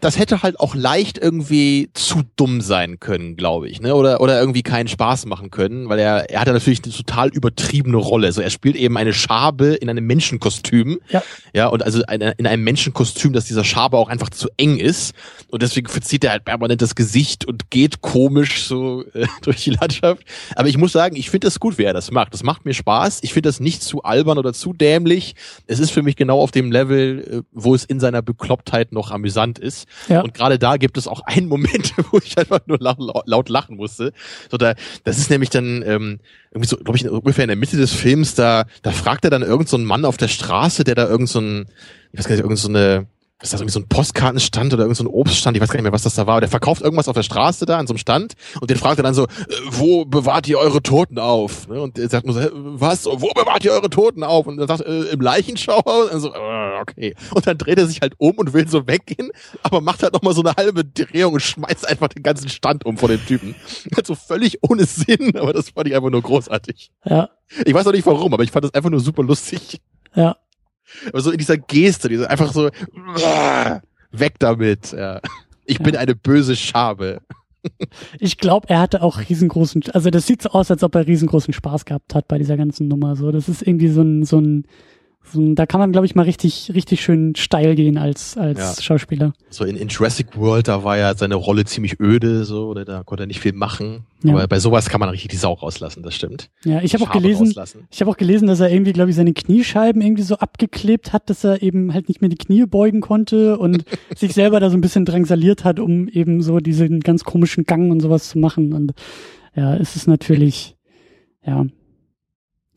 das hätte halt auch leicht irgendwie zu dumm sein können, glaube ich, ne? Oder oder irgendwie keinen Spaß machen können, weil er er hat ja natürlich eine total übertriebene Rolle. Also er spielt eben eine Schabe in einem Menschenkostüm, ja, ja und also eine, in einem Menschenkostüm, dass dieser Schabe auch einfach zu eng ist und deswegen verzieht er halt permanent das Gesicht und geht komisch so äh, durch die Landschaft. Aber ich muss sagen, ich finde das gut, wie er das macht. Das macht mir Spaß. Ich finde das nicht zu albern oder zu dämlich. Es ist für mich genau auf dem Level, äh, wo es in seiner Beklopptheit noch amüsant ist. Ja. Und gerade da gibt es auch einen Moment, wo ich einfach nur laut, laut lachen musste. So da, das ist nämlich dann ähm, irgendwie so, glaube ich, ungefähr in der Mitte des Films. Da, da fragt er dann irgend so Mann auf der Straße, der da irgend so ich weiß gar nicht, irgend so ist das irgendwie so ein Postkartenstand oder irgend so ein Obststand, ich weiß gar nicht mehr, was das da war, aber der verkauft irgendwas auf der Straße da an so einem Stand und den fragt er dann so, äh, wo bewahrt ihr eure Toten auf? Ne? Und er sagt nur so, was, wo bewahrt ihr eure Toten auf? Und er sagt, äh, im Leichenschauer? Und so, äh, okay. Und dann dreht er sich halt um und will so weggehen, aber macht halt nochmal so eine halbe Drehung und schmeißt einfach den ganzen Stand um vor den Typen. Also völlig ohne Sinn, aber das fand ich einfach nur großartig. Ja. Ich weiß auch nicht warum, aber ich fand das einfach nur super lustig. Ja. Aber so in dieser Geste, diese einfach so weg damit. Ja. Ich bin eine böse Schabe. Ich glaube, er hatte auch riesengroßen, also das sieht so aus, als ob er riesengroßen Spaß gehabt hat bei dieser ganzen Nummer. So, das ist irgendwie so ein, so ein da kann man, glaube ich, mal richtig, richtig schön steil gehen als, als ja. Schauspieler. So in, in Jurassic World, da war ja seine Rolle ziemlich öde, so, oder da konnte er nicht viel machen. Ja. Aber bei sowas kann man richtig die Sau rauslassen, das stimmt. Ja, ich habe auch gelesen, rauslassen. ich habe auch gelesen, dass er irgendwie, glaube ich, seine Kniescheiben irgendwie so abgeklebt hat, dass er eben halt nicht mehr die Knie beugen konnte und sich selber da so ein bisschen drangsaliert hat, um eben so diesen ganz komischen Gang und sowas zu machen. Und ja, es ist natürlich, ja,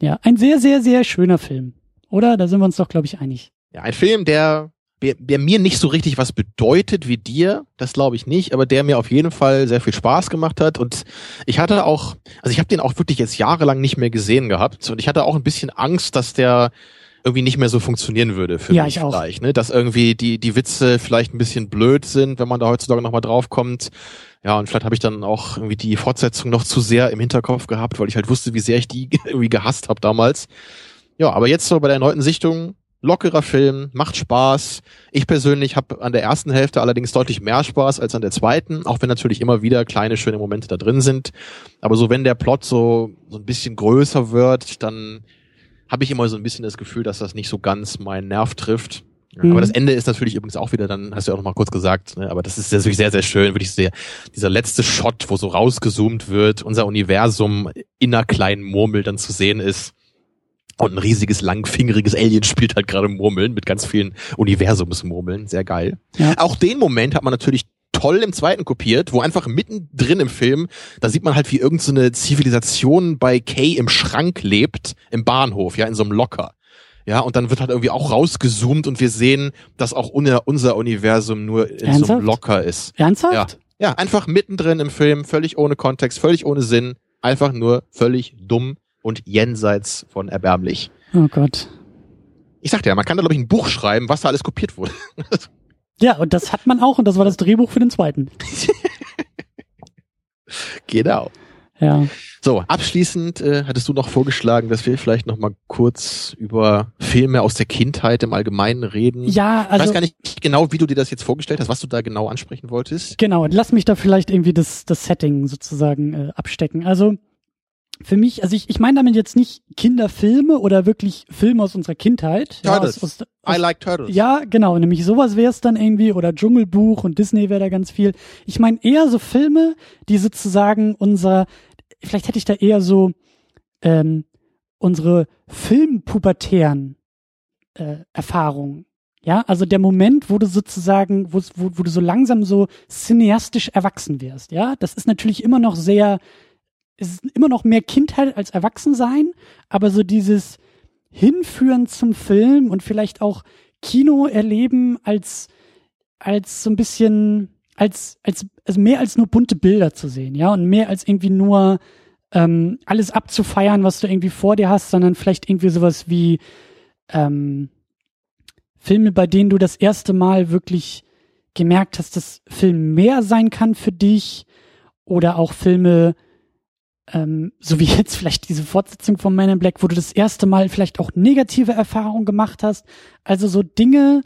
ja, ein sehr, sehr, sehr schöner Film. Oder? Da sind wir uns doch, glaube ich, einig. Ja, ein Film, der, der mir nicht so richtig was bedeutet wie dir, das glaube ich nicht, aber der mir auf jeden Fall sehr viel Spaß gemacht hat. Und ich hatte auch, also ich habe den auch wirklich jetzt jahrelang nicht mehr gesehen gehabt. Und ich hatte auch ein bisschen Angst, dass der irgendwie nicht mehr so funktionieren würde für ja, mich ich auch. vielleicht. Ne? Dass irgendwie die, die Witze vielleicht ein bisschen blöd sind, wenn man da heutzutage nochmal draufkommt. Ja, und vielleicht habe ich dann auch irgendwie die Fortsetzung noch zu sehr im Hinterkopf gehabt, weil ich halt wusste, wie sehr ich die irgendwie gehasst habe damals. Ja, aber jetzt so bei der erneuten Sichtung, lockerer Film, macht Spaß. Ich persönlich habe an der ersten Hälfte allerdings deutlich mehr Spaß als an der zweiten, auch wenn natürlich immer wieder kleine schöne Momente da drin sind. Aber so wenn der Plot so, so ein bisschen größer wird, dann habe ich immer so ein bisschen das Gefühl, dass das nicht so ganz meinen Nerv trifft. Mhm. Aber das Ende ist natürlich übrigens auch wieder, dann hast du ja auch noch mal kurz gesagt, ne, aber das ist natürlich sehr, sehr schön, wirklich sehr, dieser letzte Shot, wo so rausgezoomt wird, unser Universum in einer kleinen Murmel dann zu sehen ist. Und ein riesiges, langfingeriges Alien spielt halt gerade Murmeln mit ganz vielen Universumsmurmeln. Sehr geil. Ja. Auch den Moment hat man natürlich toll im zweiten kopiert, wo einfach mittendrin im Film, da sieht man halt, wie irgendeine so Zivilisation bei Kay im Schrank lebt, im Bahnhof, ja, in so einem Locker. Ja, und dann wird halt irgendwie auch rausgezoomt und wir sehen, dass auch unser Universum nur in Ernsthaft? so einem Locker ist. Ernsthaft? Ja. ja, einfach mittendrin im Film, völlig ohne Kontext, völlig ohne Sinn, einfach nur völlig dumm und jenseits von erbärmlich. Oh Gott. Ich sagte ja, man kann da, glaube ich, ein Buch schreiben, was da alles kopiert wurde. ja, und das hat man auch und das war das Drehbuch für den zweiten. genau. Ja. So, abschließend äh, hattest du noch vorgeschlagen, dass wir vielleicht noch mal kurz über Filme aus der Kindheit im Allgemeinen reden. Ja, also ich weiß also gar nicht genau, wie du dir das jetzt vorgestellt hast, was du da genau ansprechen wolltest. Genau, lass mich da vielleicht irgendwie das das Setting sozusagen äh, abstecken. Also für mich, also ich, ich meine damit jetzt nicht Kinderfilme oder wirklich Filme aus unserer Kindheit. Turtles. Ja, aus, aus, I like Turtles. Ja, genau, nämlich sowas wäre es dann irgendwie oder Dschungelbuch und Disney wäre da ganz viel. Ich meine eher so Filme, die sozusagen unser, vielleicht hätte ich da eher so ähm, unsere Filmpubertären äh, Erfahrungen. Ja, also der Moment, wo du sozusagen, wo, wo, wo du so langsam so cineastisch erwachsen wirst, ja, das ist natürlich immer noch sehr es ist immer noch mehr Kindheit als Erwachsensein, aber so dieses Hinführen zum Film und vielleicht auch Kino erleben als, als so ein bisschen, als, als, also mehr als nur bunte Bilder zu sehen, ja, und mehr als irgendwie nur ähm, alles abzufeiern, was du irgendwie vor dir hast, sondern vielleicht irgendwie sowas wie ähm, Filme, bei denen du das erste Mal wirklich gemerkt hast, dass Film mehr sein kann für dich oder auch Filme, ähm, so wie jetzt vielleicht diese Fortsetzung von Man in Black, wo du das erste Mal vielleicht auch negative Erfahrungen gemacht hast. Also so Dinge,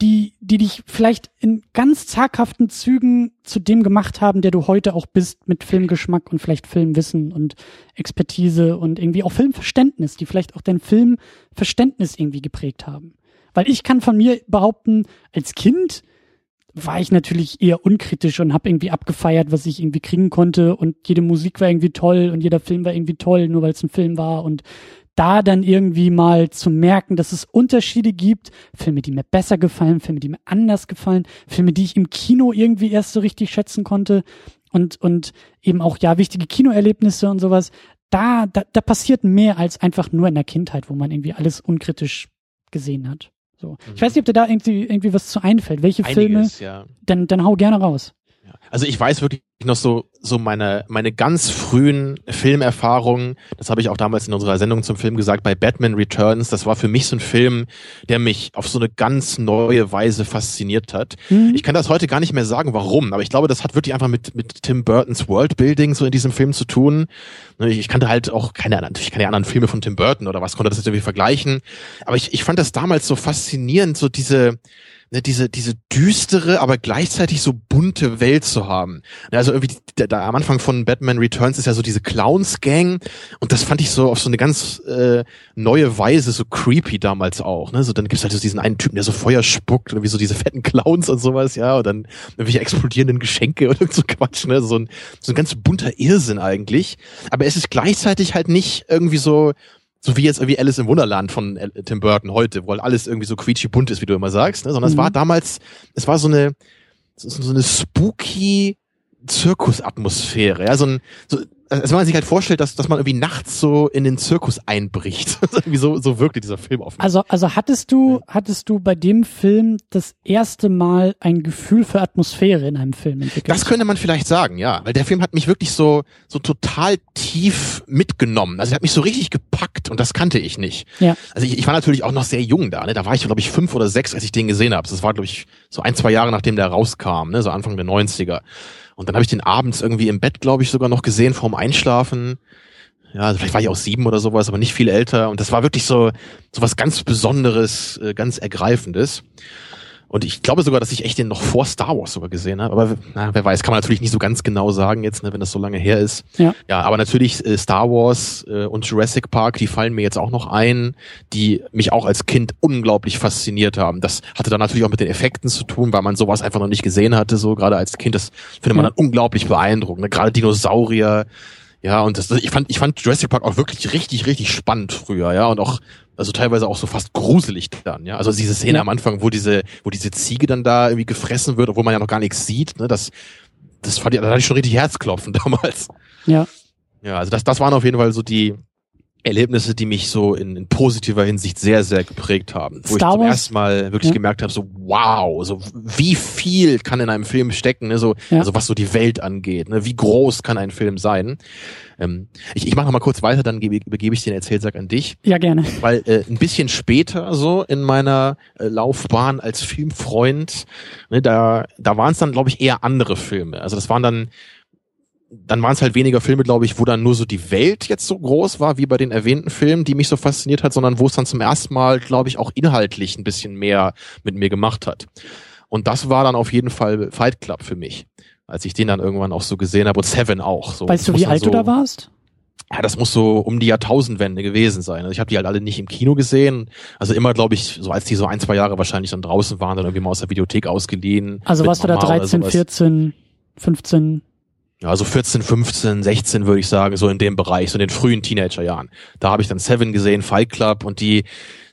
die, die dich vielleicht in ganz zaghaften Zügen zu dem gemacht haben, der du heute auch bist, mit Filmgeschmack und vielleicht Filmwissen und Expertise und irgendwie auch Filmverständnis, die vielleicht auch dein Filmverständnis irgendwie geprägt haben. Weil ich kann von mir behaupten, als Kind war ich natürlich eher unkritisch und habe irgendwie abgefeiert, was ich irgendwie kriegen konnte und jede Musik war irgendwie toll und jeder Film war irgendwie toll, nur weil es ein Film war und da dann irgendwie mal zu merken, dass es Unterschiede gibt, Filme, die mir besser gefallen, Filme, die mir anders gefallen, Filme, die ich im Kino irgendwie erst so richtig schätzen konnte und und eben auch ja wichtige Kinoerlebnisse und sowas. Da, da da passiert mehr als einfach nur in der Kindheit, wo man irgendwie alles unkritisch gesehen hat. So. Ich weiß nicht, ob dir da irgendwie, irgendwie was zu einfällt. Welche Filme? Einiges, ja. Dann, dann hau gerne raus. Also ich weiß wirklich noch so so meine meine ganz frühen Filmerfahrungen. Das habe ich auch damals in unserer Sendung zum Film gesagt bei Batman Returns. Das war für mich so ein Film, der mich auf so eine ganz neue Weise fasziniert hat. Mhm. Ich kann das heute gar nicht mehr sagen, warum, aber ich glaube, das hat wirklich einfach mit mit Tim Burtons Worldbuilding so in diesem Film zu tun. Ne, Ich kannte halt auch keine anderen, natürlich keine anderen Filme von Tim Burton oder was konnte das jetzt irgendwie vergleichen. Aber ich, ich fand das damals so faszinierend, so diese ne, diese, diese düstere, aber gleichzeitig so bunte Welt zu haben. Ne, Also irgendwie, da, da am Anfang von Batman Returns ist ja so diese Clowns-Gang und das fand ich so auf so eine ganz äh, neue Weise so creepy damals auch. Ne? So, dann gibt's halt so diesen einen Typen, der so Feuer spuckt, irgendwie so diese fetten Clowns und sowas, ja, und dann irgendwelche explodierenden Geschenke und so Quatsch, ne? So ein, so ein ganz bunter Irrsinn eigentlich. Aber es ist gleichzeitig halt nicht irgendwie so, so wie jetzt irgendwie Alice im Wunderland von Tim Burton heute, wo halt alles irgendwie so quietschig bunt ist, wie du immer sagst, ne? sondern es Mhm. war damals, es war so eine, so, so eine spooky Zirkusatmosphäre, ja, so ein, so, also wenn man sich halt vorstellt, dass, dass man irgendwie nachts so in den Zirkus einbricht. irgendwie so, so wirkte dieser Film auf mich. Also, also hattest du, hattest du bei dem Film das erste Mal ein Gefühl für Atmosphäre in einem Film entwickelt? Das könnte man vielleicht sagen, ja, weil der Film hat mich wirklich so so total tief mitgenommen. Also er hat mich so richtig gepackt und das kannte ich nicht. Ja. Also ich, ich war natürlich auch noch sehr jung da, ne? Da war ich glaube ich fünf oder sechs, als ich den gesehen habe. Das war glaube ich so ein zwei Jahre nachdem der rauskam, ne? So Anfang der 90er. Und dann habe ich den abends irgendwie im Bett glaube ich sogar noch gesehen vorm Einschlafen. Ja, also vielleicht war ich auch sieben oder sowas, aber nicht viel älter. Und das war wirklich so so was ganz Besonderes, äh, ganz Ergreifendes. Und ich glaube sogar, dass ich echt den noch vor Star Wars sogar gesehen habe. Aber na, wer weiß, kann man natürlich nicht so ganz genau sagen jetzt, ne, wenn das so lange her ist. Ja. Ja, aber natürlich äh, Star Wars äh, und Jurassic Park, die fallen mir jetzt auch noch ein, die mich auch als Kind unglaublich fasziniert haben. Das hatte dann natürlich auch mit den Effekten zu tun, weil man sowas einfach noch nicht gesehen hatte, so gerade als Kind. Das findet man Ja. dann unglaublich beeindruckend. Ne? Gerade Dinosaurier. Ja, und das, ich fand, ich fand Jurassic Park auch wirklich richtig, richtig spannend früher, ja, und auch, also teilweise auch so fast gruselig dann, ja. Also diese Szene Ja. am Anfang, wo diese, wo diese Ziege dann da irgendwie gefressen wird, obwohl man ja noch gar nichts sieht, ne, das, das fand ich, da hatte ich schon richtig Herzklopfen damals. Ja. Ja, also das, das waren auf jeden Fall so die Erlebnisse, die mich so in, in positiver Hinsicht sehr, sehr geprägt haben. Wo Star ich zum ersten Mal wirklich Ja. gemerkt habe, so wow, so wie viel kann in einem Film stecken, ne? so, Ja. also was so die Welt angeht, ne? wie groß kann ein Film sein. Ähm, ich ich mache noch mal kurz weiter, dann gebe, übergebe ich den Erzählsack an dich Ja, gerne. weil äh, ein bisschen später so in meiner äh, Laufbahn als Filmfreund, ne, da da waren es dann glaube ich eher andere Filme. Also das waren dann dann waren es halt weniger Filme, glaube ich, wo dann nur so die Welt jetzt so groß war wie bei den erwähnten Filmen, die mich so fasziniert hat, sondern wo es dann zum ersten Mal, glaube ich, auch inhaltlich ein bisschen mehr mit mir gemacht hat. Und das war dann auf jeden Fall Fight Club für mich, als ich den dann irgendwann auch so gesehen habe und Seven auch. So, Weißt du, wie alt so, du da warst? ja, das muss so um die Jahrtausendwende gewesen sein. Also ich habe die halt alle nicht im Kino gesehen. Also immer, glaube ich, so als die so ein, zwei Jahre wahrscheinlich dann draußen waren, dann irgendwie mal aus der Videothek ausgeliehen. Also warst du da Mama oder 13, sowas. 14, 15? Ja, so 14, 15, 16 würde ich sagen, so in dem Bereich, so in den frühen Teenagerjahren. Da habe ich dann Seven gesehen, Fight Club und die,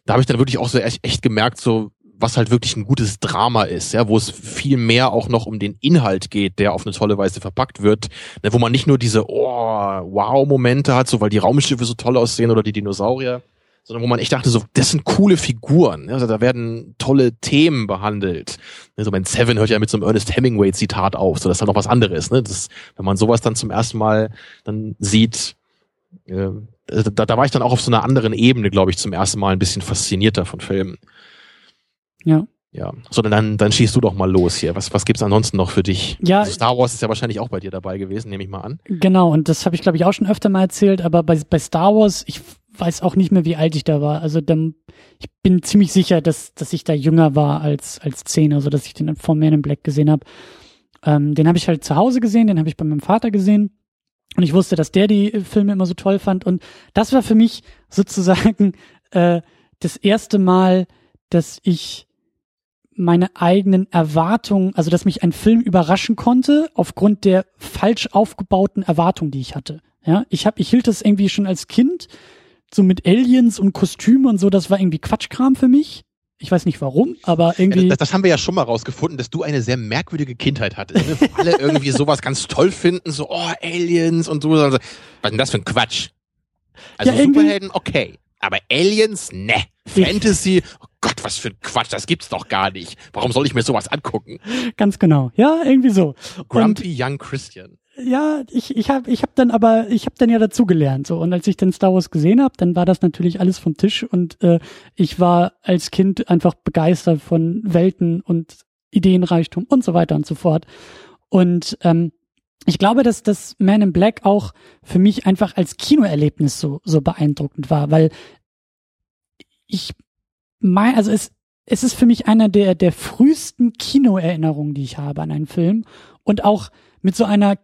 da habe ich dann wirklich auch so echt, echt gemerkt, so was halt wirklich ein gutes Drama ist, ja, wo es viel mehr auch noch um den Inhalt geht, der auf eine tolle Weise verpackt wird, ne, wo man nicht nur diese oh, wow Momente hat, so weil die Raumschiffe so toll aussehen oder die Dinosaurier, sondern wo man echt dachte, so das sind coole Figuren, ja, also da werden tolle Themen behandelt. Ne, So mein Seven hört ja mit so einem Ernest Hemingway Zitat auf, so das ist halt noch was anderes, ne? Das, wenn man sowas dann zum ersten Mal dann sieht, äh, da, da war ich dann auch auf so einer anderen Ebene, glaube ich, zum ersten Mal ein bisschen faszinierter von Filmen. Ja. Ja, sondern dann, dann schießt du doch mal los hier. Was, was gibt's ansonsten noch für dich? Ja. Also Star Wars ist ja wahrscheinlich auch bei dir dabei gewesen, nehme ich mal an. Genau, und das habe ich, glaube ich, auch schon öfter mal erzählt, aber bei, bei Star Wars, ich weiß auch nicht mehr, wie alt ich da war. Also dann, ich bin ziemlich sicher, dass, dass ich da jünger war als, als zehn, also dass ich den vor Man in Black gesehen habe. Ähm, den habe ich halt zu Hause gesehen, den habe ich bei meinem Vater gesehen. Und ich wusste, dass der die äh, Filme immer so toll fand. Und das war für mich sozusagen äh, das erste Mal, dass ich meine eigenen Erwartungen, also dass mich ein Film überraschen konnte aufgrund der falsch aufgebauten Erwartungen, die ich hatte. Ja, ich habe, ich hielt das irgendwie schon als Kind so mit Aliens und Kostümen und so, das war irgendwie Quatschkram für mich. Ich weiß nicht warum, aber irgendwie. Das, das haben wir ja schon mal rausgefunden, dass du eine sehr merkwürdige Kindheit hattest. Ne? Wo alle irgendwie sowas ganz toll finden, so, oh, Aliens und so. Was denn das für ein Quatsch? Also Ja, Superhelden, okay. Aber Aliens, ne. Fantasy, oh Gott, was für ein Quatsch, das gibt's doch gar nicht. Warum soll ich mir sowas angucken? Ganz genau. Ja, irgendwie so. Grumpy Young Christian. Ja, ich ich habe ich hab dann aber ich habe dann ja dazugelernt so und als ich dann Star Wars gesehen habe, dann war das natürlich alles vom Tisch und äh, ich war als Kind einfach begeistert von Welten und Ideenreichtum und so weiter und so fort. Und ähm, ich glaube, dass das Man in Black auch für mich einfach als Kinoerlebnis so so beeindruckend war, weil ich mein, also es es ist für mich einer der der frühesten Kinoerinnerungen, die ich habe an einen Film und auch mit so einer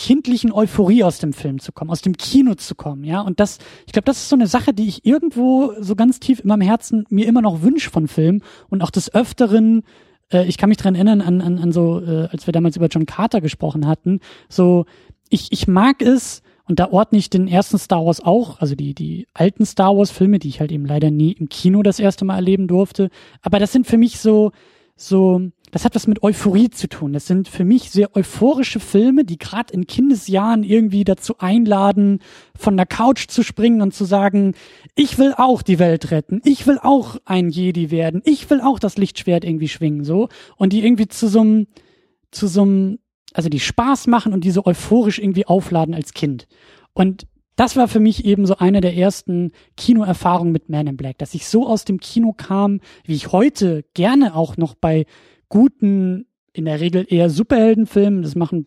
kindlichen Euphorie aus dem Film zu kommen, aus dem Kino zu kommen, ja. Und das, ich glaube, das ist so eine Sache, die ich irgendwo so ganz tief in meinem Herzen mir immer noch wünsche von Filmen und auch des Öfteren äh, ich kann mich dran erinnern an, an, an so, äh, als wir damals über John Carter gesprochen hatten, so, ich, ich mag es, und da ordne ich den ersten Star Wars auch, also die, die alten Star Wars Filme, die ich halt eben leider nie im Kino das erste Mal erleben durfte. Aber das sind für mich so, so, das hat was mit Euphorie zu tun. Das sind für mich sehr euphorische Filme, die gerade in Kindesjahren irgendwie dazu einladen, von der Couch zu springen und zu sagen, ich will auch die Welt retten, ich will auch ein Jedi werden, ich will auch das Lichtschwert irgendwie schwingen, so. Und die irgendwie zu so einem, zu so einem, also die Spaß machen und die so euphorisch irgendwie aufladen als Kind. Und das war für mich eben so eine der ersten Kinoerfahrungen mit Man in Black, dass ich so aus dem Kino kam, wie ich heute gerne auch noch bei guten, in der Regel eher Superheldenfilmen, das machen,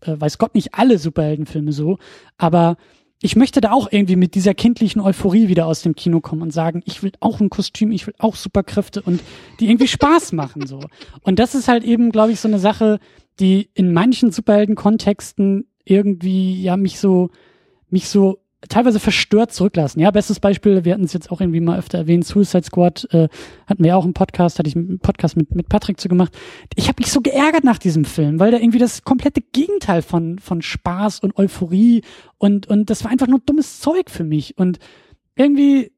äh, weiß Gott nicht alle Superheldenfilme so, aber ich möchte da auch irgendwie mit dieser kindlichen Euphorie wieder aus dem Kino kommen und sagen, ich will auch ein Kostüm, ich will auch Superkräfte und die irgendwie Spaß machen so. Und das ist halt eben, glaube ich, so eine Sache, die in manchen Superhelden-Kontexten irgendwie ja mich so mich so teilweise verstört zurücklassen. Ja, bestes Beispiel, wir hatten es jetzt auch irgendwie mal öfter erwähnt, Suicide Squad, äh, hatten wir ja auch einen Podcast, hatte ich einen Podcast mit, mit Patrick zu gemacht. Ich habe mich so geärgert nach diesem Film, weil der irgendwie das komplette Gegenteil von, von Spaß und Euphorie und, und das war einfach nur dummes Zeug für mich. Und irgendwie,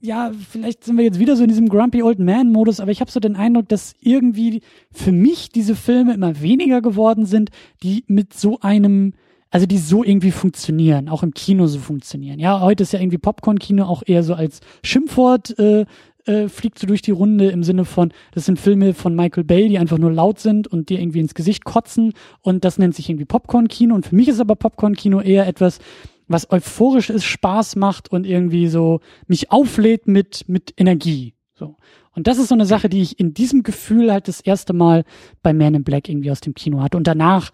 ja, vielleicht sind wir jetzt wieder so in diesem Grumpy Old Man Modus, aber ich habe so den Eindruck, dass irgendwie für mich diese Filme immer weniger geworden sind, die mit so einem also die so irgendwie funktionieren, auch im Kino so funktionieren. Ja, heute ist ja irgendwie Popcorn-Kino auch eher so als Schimpfwort äh, äh, fliegt so durch die Runde im Sinne von, das sind Filme von Michael Bay, die einfach nur laut sind und dir irgendwie ins Gesicht kotzen und das nennt sich irgendwie Popcorn-Kino und für mich ist aber Popcorn-Kino eher etwas, was euphorisch ist, Spaß macht und irgendwie so mich auflädt mit, mit Energie. So. Und das ist so eine Sache, die ich in diesem Gefühl halt das erste Mal bei Man in Black irgendwie aus dem Kino hatte. Und danach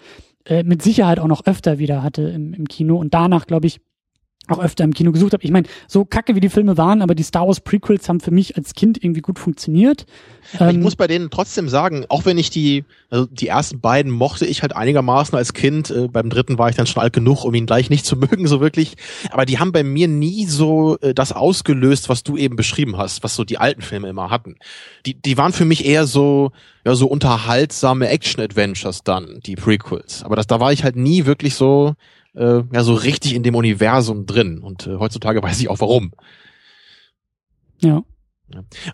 äh, mit Sicherheit auch noch öfter wieder hatte im, im Kino. Und danach, glaube ich, auch öfter im Kino gesucht habe. Ich meine, so kacke wie die Filme waren, aber die Star Wars Prequels haben für mich als Kind irgendwie gut funktioniert. Ähm, ich muss bei denen trotzdem sagen, auch wenn ich die, also die ersten beiden mochte ich halt einigermaßen als Kind, äh, beim dritten war ich dann schon alt genug, um ihn gleich nicht zu mögen, so wirklich. Aber die haben bei mir nie so äh, das ausgelöst, was du eben beschrieben hast, was so die alten Filme immer hatten. Die, die waren für mich eher so, ja, so unterhaltsame Action-Adventures dann, die Prequels. Aber das, da war ich halt nie wirklich so, äh, ja so richtig in dem Universum drin. Und äh, heutzutage weiß ich auch warum. Ja.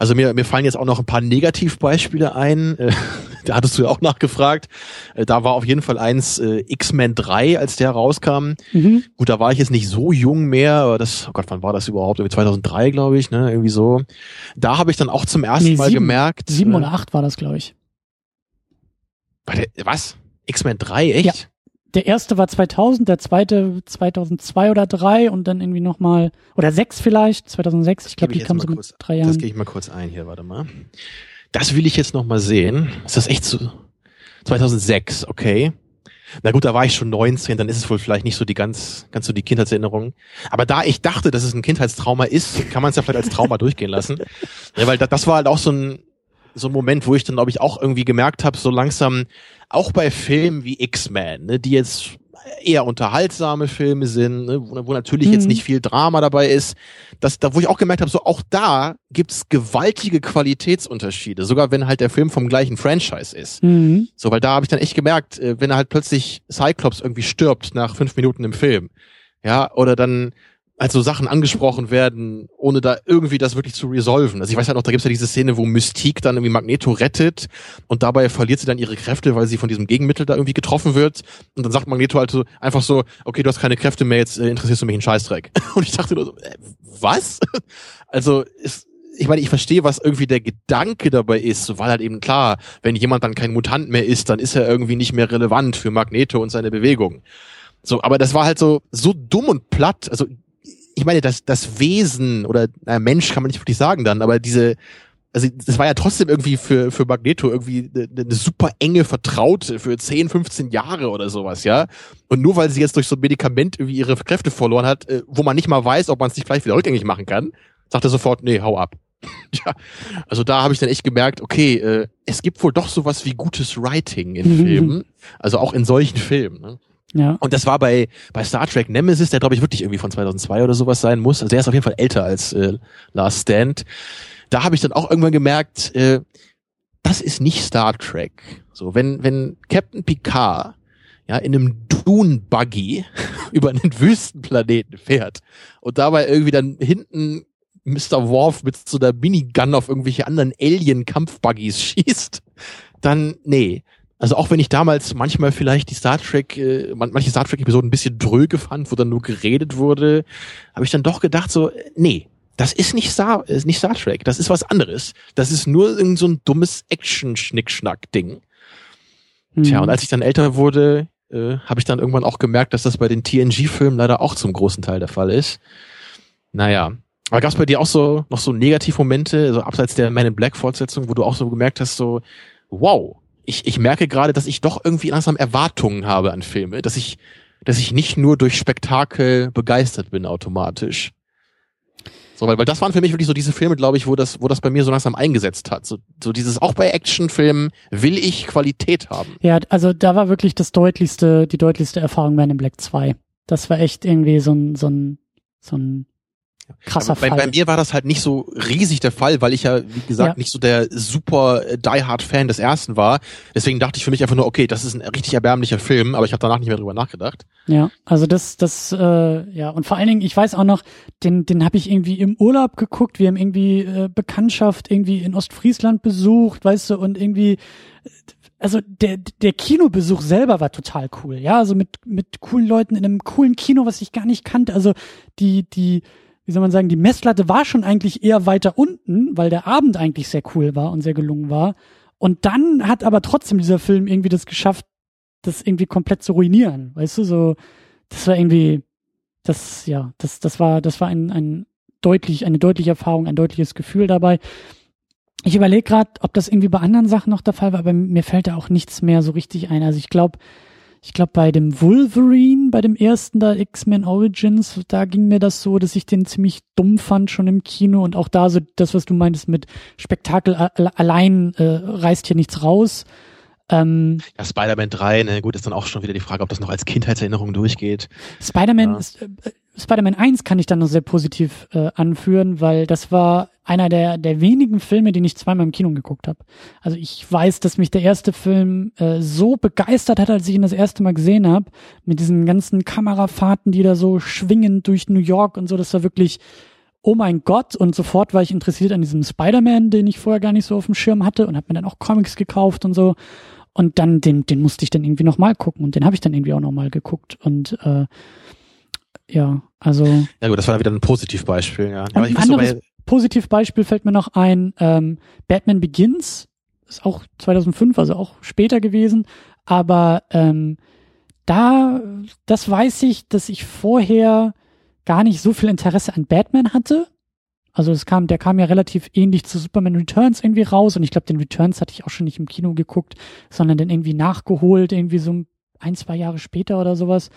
Also mir, mir fallen jetzt auch noch ein paar Negativbeispiele ein. Äh, da hattest du ja auch nachgefragt. Äh, da war auf jeden Fall eins äh, X-Men 3, als der rauskam. Mhm. Gut, da war ich jetzt nicht so jung mehr, aber das, oh Gott, wann war das überhaupt? Irgendwie 2003, glaube ich, ne? Irgendwie so. Da habe ich dann auch zum ersten nee, Mal sieben, gemerkt. Sieben äh, oder acht war das, glaube ich. Warte, was? X-Men 3, echt? Ja der erste war 2000, der zweite 2002 oder drei und dann irgendwie nochmal, oder sechs vielleicht, 2006. Ich glaube, die kam so kurz, mit drei Jahren. Das gehe ich mal kurz ein hier, warte mal. Das will ich jetzt nochmal sehen. Ist das echt so? 2006, okay. Na gut, da war ich schon 19, dann ist es wohl vielleicht nicht so die ganz, ganz so die Kindheitserinnerung. Aber da ich dachte, dass es ein Kindheitstrauma ist, kann man es ja vielleicht als Trauma durchgehen lassen. Ja, weil das war halt auch so ein, so ein Moment, wo ich dann, glaube ich, auch irgendwie gemerkt habe, so langsam, auch bei Filmen wie X-Men, ne, die jetzt eher unterhaltsame Filme sind, ne, wo, wo natürlich mhm. jetzt nicht viel Drama dabei ist, dass da wo ich auch gemerkt habe, so auch da gibt's gewaltige Qualitätsunterschiede, sogar wenn halt der Film vom gleichen Franchise ist. Mhm. So, weil da habe ich dann echt gemerkt, äh, wenn er halt plötzlich Cyclops irgendwie stirbt nach fünf Minuten im Film, ja, oder dann als so Sachen angesprochen werden, ohne da irgendwie das wirklich zu resolven. Also ich weiß halt noch, da gibt's ja diese Szene, wo Mystique dann irgendwie Magneto rettet und dabei verliert sie dann ihre Kräfte, weil sie von diesem Gegenmittel da irgendwie getroffen wird. Und dann sagt Magneto halt so einfach so, okay, du hast keine Kräfte mehr, jetzt äh, interessierst du mich in Scheißdreck. Und ich dachte nur so, äh, was? Also ist ich meine, ich verstehe, was irgendwie der Gedanke dabei ist, weil halt eben klar, wenn jemand dann kein Mutant mehr ist, dann ist er irgendwie nicht mehr relevant für Magneto und seine Bewegung. So, aber das war halt so, so dumm und platt. Also, ich meine, das, das Wesen oder na, Mensch kann man nicht wirklich sagen dann, aber diese, also das war ja trotzdem irgendwie für, für Magneto irgendwie eine, eine super enge Vertraute für 10, 15 Jahre oder sowas, ja. Und nur weil sie jetzt durch so ein Medikament irgendwie ihre Kräfte verloren hat, äh, wo man nicht mal weiß, ob man es nicht vielleicht wieder rückgängig machen kann, sagt er sofort, nee, hau ab. ja, also da habe ich dann echt gemerkt, okay, äh, es gibt wohl doch sowas wie gutes Writing in Filmen, also auch in solchen Filmen. Ne? Ja. Und das war bei, bei Star Trek Nemesis, der glaube ich wirklich irgendwie von 2002 oder sowas sein muss. Also der ist auf jeden Fall älter als äh, Last Stand da habe ich dann auch irgendwann gemerkt, äh, das ist nicht Star Trek. So, wenn, wenn Captain Picard ja, in einem Dune-Buggy über einen Wüstenplaneten fährt und dabei irgendwie dann hinten Mr. Worf mit so einer Minigun auf irgendwelche anderen Alien-Kampfbuggies schießt, dann nee. Also auch wenn ich damals manchmal vielleicht die Star Trek, äh, manche Star Trek-Episoden ein bisschen dröge fand, wo dann nur geredet wurde, habe ich dann doch gedacht so, nee, das ist nicht Star, ist nicht Star Trek, das ist was anderes. Das ist nur irgend so ein dummes Action-Schnickschnack-Ding. Mhm. Tja, und als ich dann älter wurde, äh, habe ich dann irgendwann auch gemerkt, dass das bei den TNG-Filmen leider auch zum großen Teil der Fall ist. Naja. Aber gab es bei dir auch so noch so Negativmomente, so abseits der Man in Black Fortsetzung, wo du auch so gemerkt hast, so, wow, ich, ich merke gerade, dass ich doch irgendwie langsam Erwartungen habe an Filme, dass ich, dass ich nicht nur durch Spektakel begeistert bin automatisch. So, weil, weil das waren für mich wirklich so diese Filme, glaube ich, wo das, wo das bei mir so langsam eingesetzt hat. So, so dieses, auch bei Actionfilmen will ich Qualität haben. Ja, also da war wirklich das deutlichste, die deutlichste Erfahrung Man in Black 2. Das war echt irgendwie so ein, so ein, so ein krasser bei, Fall. Bei mir war das halt nicht so riesig der Fall, weil ich ja, wie gesagt, ja. nicht so der super Die Hard Fan des ersten war. Deswegen dachte ich für mich einfach nur, okay, das ist ein richtig erbärmlicher Film, aber ich habe danach nicht mehr drüber nachgedacht. Ja, also das, das, äh, ja, und vor allen Dingen, ich weiß auch noch, den, den habe ich irgendwie im Urlaub geguckt. Wir haben irgendwie äh, Bekanntschaft irgendwie in Ostfriesland besucht, weißt du, und irgendwie also der, der Kinobesuch selber war total cool, ja, also mit, mit coolen Leuten in einem coolen Kino, was ich gar nicht kannte, also die, die, wie soll man sagen, die Messlatte war schon eigentlich eher weiter unten, weil der Abend eigentlich sehr cool war und sehr gelungen war. Und dann hat aber trotzdem dieser Film irgendwie das geschafft, das irgendwie komplett zu ruinieren. Weißt du, so, das war irgendwie, das, ja, das, das war, das war ein, ein deutlich, eine deutliche Erfahrung, ein deutliches Gefühl dabei. Ich überlege gerade, ob das irgendwie bei anderen Sachen noch der Fall war, aber mir fällt da auch nichts mehr so richtig ein. Also ich glaube, ich glaube, bei dem Wolverine, bei dem ersten da X-Men Origins, da ging mir das so, dass ich den ziemlich dumm fand schon im Kino und auch da so das, was du meintest mit Spektakel allein äh, reißt hier nichts raus. Ähm, ja, Spider-Man 3, ne, gut, ist dann auch schon wieder die Frage, ob das noch als Kindheitserinnerung durchgeht. Spider-Man ja. äh, Spider-Man 1 kann ich dann noch sehr positiv äh, anführen, weil das war einer der, der wenigen Filme, den ich zweimal im Kino geguckt habe. Also ich weiß, dass mich der erste Film äh, so begeistert hat, als ich ihn das erste Mal gesehen habe, mit diesen ganzen Kamerafahrten, die da so schwingen durch New York und so, das war wirklich, oh mein Gott, und sofort war ich interessiert an diesem Spider-Man, den ich vorher gar nicht so auf dem Schirm hatte und habe mir dann auch Comics gekauft und so. Und dann, den, den musste ich dann irgendwie nochmal gucken und den habe ich dann irgendwie auch nochmal geguckt. Und äh, ja, also. Ja gut, das war wieder ein Positivbeispiel, ja. Aber ein anderes so Positivbeispiel fällt mir noch ein, ähm, Batman Begins, ist auch 2005, also auch später gewesen, aber ähm, da, das weiß ich, dass ich vorher gar nicht so viel Interesse an Batman hatte. Also es kam, der kam ja relativ ähnlich zu Superman Returns irgendwie raus und ich glaube, den Returns hatte ich auch schon nicht im Kino geguckt, sondern dann irgendwie nachgeholt, irgendwie so ein, zwei Jahre später oder sowas.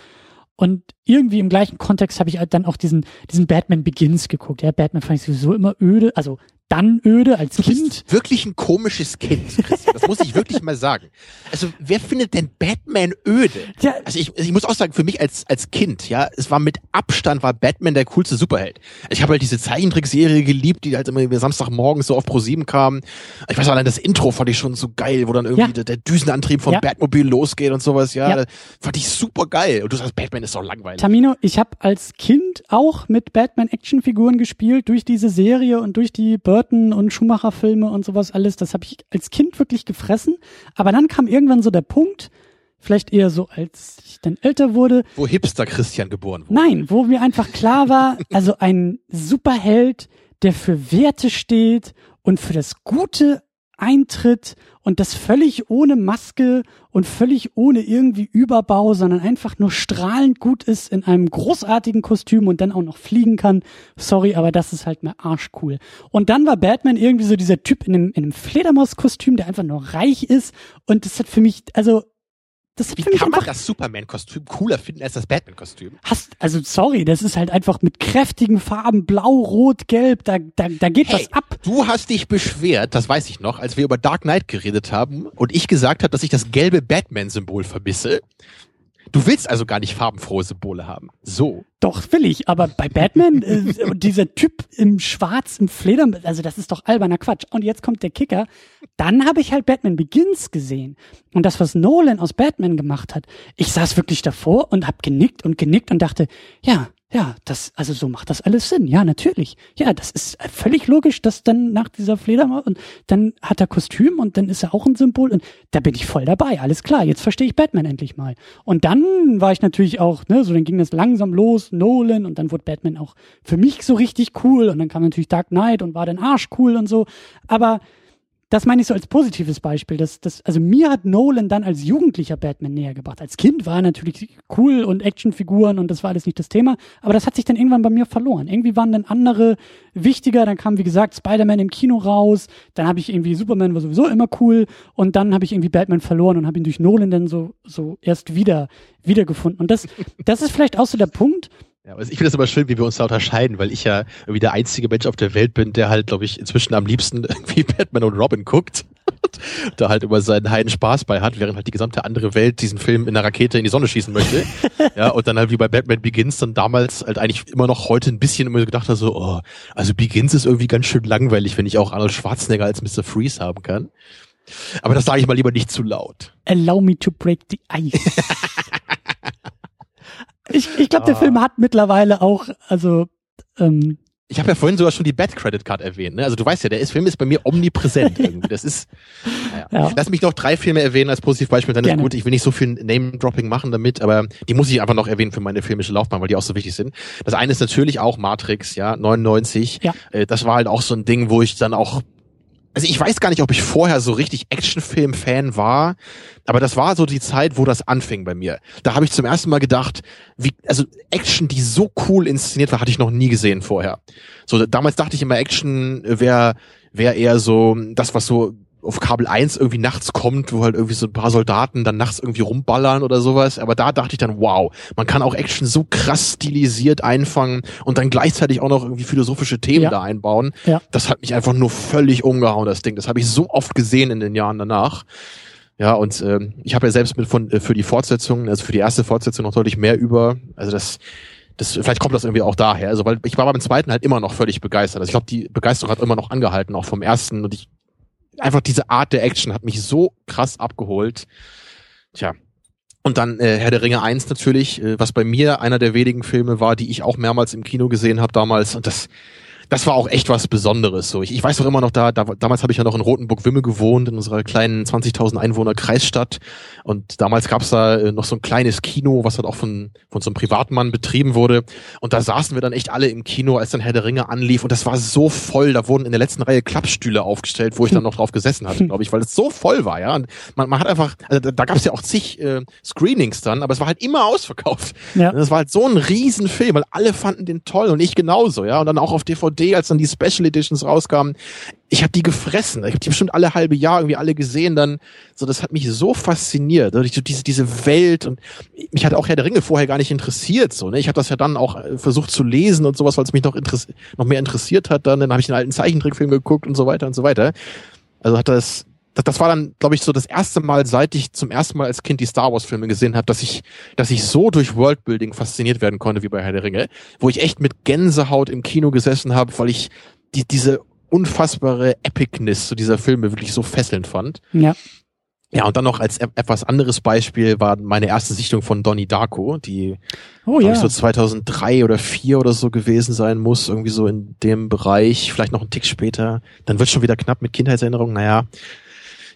Und irgendwie im gleichen Kontext habe ich halt dann auch diesen, diesen Batman Begins geguckt. Ja, Batman fand ich sowieso immer öde. Also dann öde als du Kind. Wirklich ein komisches Kind, Christian. Das muss ich wirklich mal sagen. Also wer findet denn Batman öde? Ja. Also ich, ich muss auch sagen, für mich als als Kind, ja, es war mit Abstand war Batman der coolste Superheld. Ich habe halt diese Zeichentrickserie geliebt, die halt immer Samstagmorgens so auf Pro 7 kam. Ich weiß allein das Intro fand ich schon so geil, wo dann irgendwie ja. der, der, Düsenantrieb vom ja. Batmobil losgeht und sowas. Ja, ja. fand ich super geil. Und du sagst, Batman ist doch langweilig. Tamino, ich habe als Kind auch mit Batman Actionfiguren gespielt durch diese Serie und durch die Bird Burton und Schumacher-Filme und sowas alles, das habe ich als Kind wirklich gefressen. Aber dann kam irgendwann so der Punkt, vielleicht eher so, als ich dann älter wurde. Wo Hipster Christian geboren wurde. Nein, wo mir einfach klar war, also ein Superheld, der für Werte steht und für das Gute eintritt und das völlig ohne Maske und völlig ohne irgendwie Überbau, sondern einfach nur strahlend gut ist in einem großartigen Kostüm und dann auch noch fliegen kann. Sorry, aber das ist halt mal arschcool. Und dann war Batman irgendwie so dieser Typ in einem, in einem Fledermauskostüm, der einfach nur reich ist und das hat für mich, also das Wie kann man das Superman-Kostüm cooler finden als das Batman-Kostüm? Hast, also sorry, das ist halt einfach mit kräftigen Farben, blau, rot, gelb, da, da, da geht hey, was ab. Du hast dich beschwert, das weiß ich noch, als wir über Dark Knight geredet haben und ich gesagt habe, dass ich das gelbe Batman-Symbol vermisse. Du willst also gar nicht farbenfrohe Symbole haben. So. Doch, will ich, aber bei Batman, äh, dieser Typ im Schwarz, im Fleder, also das ist doch alberner Quatsch. Und jetzt kommt der Kicker. Dann habe ich halt Batman Begins gesehen. Und das, was Nolan aus Batman gemacht hat, ich saß wirklich davor und hab genickt und genickt und dachte, ja, ja, das, also so macht das alles Sinn. Ja, natürlich. Ja, das ist völlig logisch, dass dann nach dieser Fledermaus und dann hat er Kostüm und dann ist er auch ein Symbol und da bin ich voll dabei. Alles klar, jetzt verstehe ich Batman endlich mal. Und dann war ich natürlich auch, ne, so dann ging das langsam los, Nolan und dann wurde Batman auch für mich so richtig cool und dann kam natürlich Dark Knight und war dann Arsch cool und so. Aber das meine ich so als positives Beispiel. Das, das, also mir hat Nolan dann als jugendlicher Batman näher gebracht. Als Kind war er natürlich cool und Actionfiguren und das war alles nicht das Thema. Aber das hat sich dann irgendwann bei mir verloren. Irgendwie waren dann andere wichtiger. Dann kam, wie gesagt, Spider-Man im Kino raus. Dann habe ich irgendwie Superman war sowieso immer cool. Und dann habe ich irgendwie Batman verloren und habe ihn durch Nolan dann so, so erst wieder, wiedergefunden. Und das, das ist vielleicht auch so der Punkt. Ja, also ich finde es aber schön, wie wir uns da unterscheiden, weil ich ja irgendwie der einzige Mensch auf der Welt bin, der halt, glaube ich, inzwischen am liebsten irgendwie Batman und Robin guckt. da halt immer seinen heiden Spaß bei hat, während halt die gesamte andere Welt diesen Film in der Rakete in die Sonne schießen möchte. ja, und dann halt wie bei Batman Begins dann damals halt eigentlich immer noch heute ein bisschen immer gedacht hat, so, oh, also Begins ist irgendwie ganz schön langweilig, wenn ich auch Arnold Schwarzenegger als Mr. Freeze haben kann. Aber das sage ich mal lieber nicht zu laut. Allow me to break the ice. Ich, ich glaube, der ah. Film hat mittlerweile auch, also ähm, ich habe ja vorhin sogar schon die Bad Credit Card erwähnt. Ne? Also du weißt ja, der ist, Film ist bei mir omnipräsent irgendwie. Das ist. Naja. Ja. Lass mich noch drei Filme erwähnen als Positivbeispiel. Dann Gerne. ist gut. Ich will nicht so viel Name-Dropping machen damit, aber die muss ich einfach noch erwähnen für meine filmische Laufbahn, weil die auch so wichtig sind. Das eine ist natürlich auch Matrix, ja, 99. Ja. Äh, das war halt auch so ein Ding, wo ich dann auch also ich weiß gar nicht, ob ich vorher so richtig Actionfilm-Fan war, aber das war so die Zeit, wo das anfing bei mir. Da habe ich zum ersten Mal gedacht, wie, also Action, die so cool inszeniert war, hatte ich noch nie gesehen vorher. So, damals dachte ich immer, Action wäre wär eher so das, was so auf Kabel 1 irgendwie nachts kommt, wo halt irgendwie so ein paar Soldaten dann nachts irgendwie rumballern oder sowas. Aber da dachte ich dann, wow, man kann auch Action so krass stilisiert einfangen und dann gleichzeitig auch noch irgendwie philosophische Themen ja. da einbauen. Ja. Das hat mich einfach nur völlig umgehauen, das Ding. Das habe ich so oft gesehen in den Jahren danach. Ja, und ähm, ich habe ja selbst mit von äh, für die Fortsetzung, also für die erste Fortsetzung noch deutlich mehr über. Also das das, vielleicht kommt das irgendwie auch daher. Also, weil ich war beim zweiten halt immer noch völlig begeistert. Also ich glaube, die Begeisterung hat immer noch angehalten, auch vom ersten. Und ich einfach diese Art der Action hat mich so krass abgeholt. Tja. Und dann äh, Herr der Ringe 1 natürlich, äh, was bei mir einer der wenigen Filme war, die ich auch mehrmals im Kino gesehen habe damals. Und das, das war auch echt was Besonderes. So, ich, ich weiß doch immer noch, da, da damals habe ich ja noch in Rotenburg-Wimme gewohnt, in unserer kleinen 20.000 Einwohner Kreisstadt. Und damals gab's da äh, noch so ein kleines Kino, was halt auch von, von so einem Privatmann betrieben wurde. Und da saßen wir dann echt alle im Kino, als dann Herr der Ringe anlief. Und das war so voll. Da wurden in der letzten Reihe Klappstühle aufgestellt, wo ich dann noch drauf gesessen hatte, glaube ich, weil es so voll war, ja. Und man, man hat einfach, also da, da gab's ja auch zig äh, Screenings dann, aber es war halt immer ausverkauft. Ja. Und das war halt so ein Riesenfilm, weil alle fanden den toll und ich genauso, ja. Und dann auch auf DVD DVD, als dann die Special Editions rauskamen, ich habe die gefressen. Ich habe die bestimmt alle halbe Jahr irgendwie alle gesehen. Dann so, das hat mich so fasziniert, so diese diese Welt und mich hat auch Herr der Ringe vorher gar nicht interessiert. So, ne? Ich habe das ja dann auch äh, versucht zu lesen und sowas, weil es mich noch noch mehr interessiert hat. Dann, dann habe ich den alten Zeichentrickfilm geguckt und so weiter und so weiter. Also hat das das, das war dann, glaube ich, so das erste Mal, seit ich zum ersten Mal als Kind die Star Wars Filme gesehen habe, dass ich, dass ich so durch Worldbuilding fasziniert werden konnte wie bei Herr der Ringe, wo ich echt mit Gänsehaut im Kino gesessen habe, weil ich die, diese unfassbare Epicness zu dieser Filme wirklich so fesselnd fand. Ja. Ja, und dann noch als etwas anderes Beispiel war meine erste Sichtung von Donnie Darko, die oh, ja. ich, so 2003 oder 4 oder so gewesen sein muss, irgendwie so in dem Bereich, vielleicht noch einen Tick später. Dann wird schon wieder knapp mit Kindheitserinnerungen. Naja,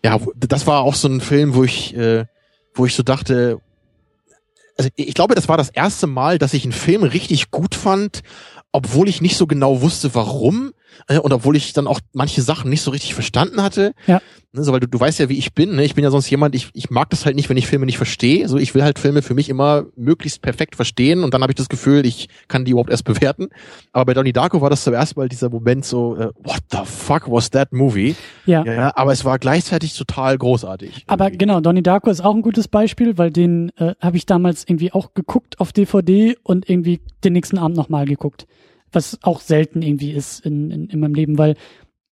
ja, das war auch so ein Film, wo ich, äh, wo ich so dachte, also ich glaube, das war das erste Mal, dass ich einen Film richtig gut fand, obwohl ich nicht so genau wusste, warum. Äh, und obwohl ich dann auch manche Sachen nicht so richtig verstanden hatte, Ja. ne, so, weil du, du weißt ja, wie ich bin, ne? ich bin ja sonst jemand, ich, ich mag das halt nicht, wenn ich Filme nicht verstehe. So, ich will halt Filme für mich immer möglichst perfekt verstehen und dann habe ich das Gefühl, ich kann die überhaupt erst bewerten. Aber bei Donnie Darko war das zum ersten Mal dieser Moment so, äh, what the fuck was that movie? Ja. Ja, ja, aber es war gleichzeitig total großartig. Aber irgendwie. genau, Donnie Darko ist auch ein gutes Beispiel, weil den äh, habe ich damals irgendwie auch geguckt auf DVD und irgendwie den nächsten Abend nochmal geguckt. Was auch selten irgendwie ist in, in, in meinem Leben, weil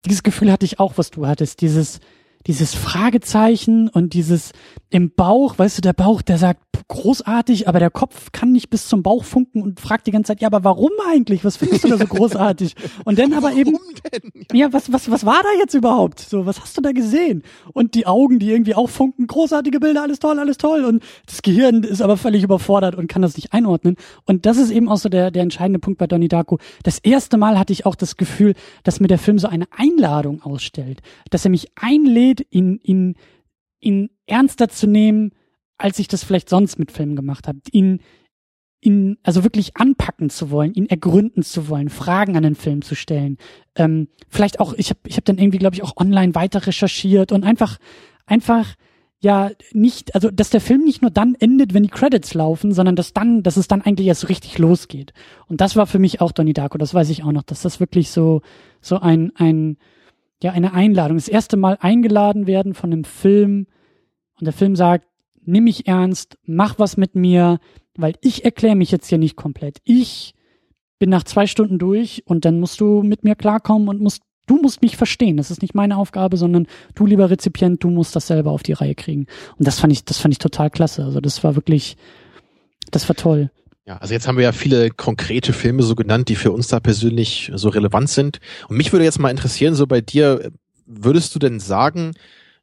dieses Gefühl hatte ich auch, was du hattest, dieses dieses Fragezeichen und dieses im Bauch, weißt du, der Bauch, der sagt großartig, aber der Kopf kann nicht bis zum Bauch funken und fragt die ganze Zeit, ja, aber warum eigentlich? Was findest du da so großartig? Und dann aber eben Warum denn? ja, was, was, was war da jetzt überhaupt? So, was hast du da gesehen? Und die Augen, die irgendwie auch funken, großartige Bilder, alles toll, alles toll. Und das Gehirn ist aber völlig überfordert und kann das nicht einordnen. Und das ist eben auch so der, der entscheidende Punkt bei Donnie Darko. Das erste Mal hatte ich auch das Gefühl, dass mir der Film so eine Einladung ausstellt. Dass er mich einlädt, ihn, ihn, ihn ernster zu nehmen, als ich das vielleicht sonst mit Filmen gemacht habe. Ihn, ihn also wirklich anpacken zu wollen, ihn ergründen zu wollen, Fragen an den Film zu stellen. Ähm, vielleicht auch, ich habe ich hab dann irgendwie, glaube ich, auch online weiter recherchiert und einfach, einfach ja nicht, also dass der Film nicht nur dann endet, wenn die Credits laufen, sondern dass dann, dass es dann eigentlich erst so richtig losgeht. Und das war für mich auch Donnie Darko, das weiß ich auch noch, dass das wirklich so, so ein, ein, ja, eine Einladung, das erste Mal eingeladen werden von einem Film und der Film sagt, nimm mich ernst, mach was mit mir, weil ich erkläre mich jetzt hier nicht komplett. Ich bin nach zwei Stunden durch und dann musst du mit mir klarkommen und musst, du musst mich verstehen. Das ist nicht meine Aufgabe, sondern du, lieber Rezipient, du musst das selber auf die Reihe kriegen. Und das fand ich, das fand ich total klasse. Also das war wirklich, das war toll. Ja, also jetzt haben wir ja viele konkrete Filme so genannt, die für uns da persönlich so relevant sind. Und mich würde jetzt mal interessieren, so bei dir, würdest du denn sagen,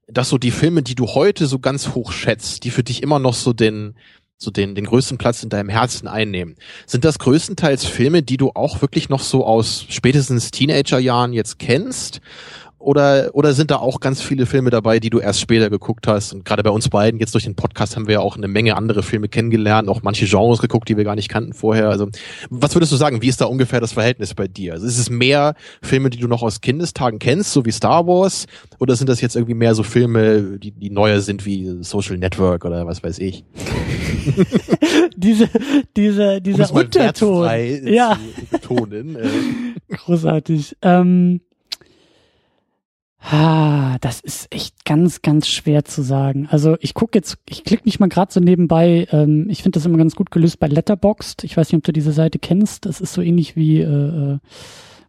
dass so die Filme, die du heute so ganz hoch schätzt, die für dich immer noch so den, so den, den größten Platz in deinem Herzen einnehmen, sind das größtenteils Filme, die du auch wirklich noch so aus spätestens Teenagerjahren jetzt kennst? Oder, oder sind da auch ganz viele Filme dabei, die du erst später geguckt hast? Und gerade bei uns beiden, jetzt durch den Podcast, haben wir ja auch eine Menge andere Filme kennengelernt, auch manche Genres geguckt, die wir gar nicht kannten vorher. Also, was würdest du sagen? Wie ist da ungefähr das Verhältnis bei dir? Also, ist es mehr Filme, die du noch aus Kindestagen kennst, so wie Star Wars? Oder sind das jetzt irgendwie mehr so Filme, die, die neuer sind wie Social Network oder was weiß ich? diese, diese, Um dieser es mal Unterton. Ja, betonen. Äh, großartig. Ähm, ah, das ist echt ganz, ganz schwer zu sagen. Also ich gucke jetzt, ich klicke mich mal gerade so nebenbei. Ähm, ich finde das immer ganz gut gelöst bei Letterboxd. Ich weiß nicht, ob du diese Seite kennst. Das ist so ähnlich wie äh, äh,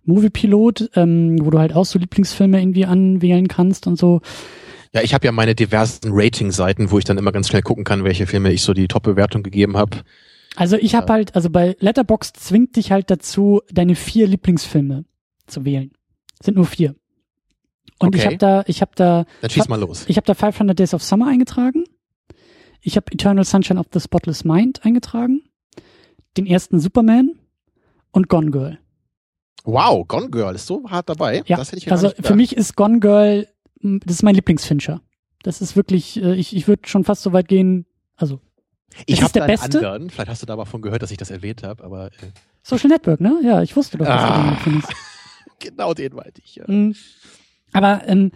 Moviepilot, ähm, wo du halt auch so Lieblingsfilme irgendwie anwählen kannst und so. Ja, ich habe ja meine diversen Rating-Seiten, wo ich dann immer ganz schnell gucken kann, welche Filme ich so die Top-Bewertung gegeben habe. Also ich habe halt, also bei Letterboxd zwingt dich halt dazu, deine vier Lieblingsfilme zu wählen. Sind nur vier. Und ich Okay. habe da, ich habe da, Dann schieß mal los. ich habe da 500 Days of Summer eingetragen. Ich habe Eternal Sunshine of the Spotless Mind eingetragen. Den ersten Superman und Gone Girl. Wow, Gone Girl ist so hart dabei. Ja, das hätte ich ja also für mich ist Gone Girl, das ist mein Lieblingsfincher. Das ist wirklich, äh, ich, ich würde schon fast so weit gehen, also ich habe der einen Beste? anderen, vielleicht hast du da davon gehört, dass ich das erwähnt habe, aber äh, Social Network, ne? Ja, ich wusste doch, dass Ah. du den findest. genau den meinte ich. Ja. Mm. Aber ähm,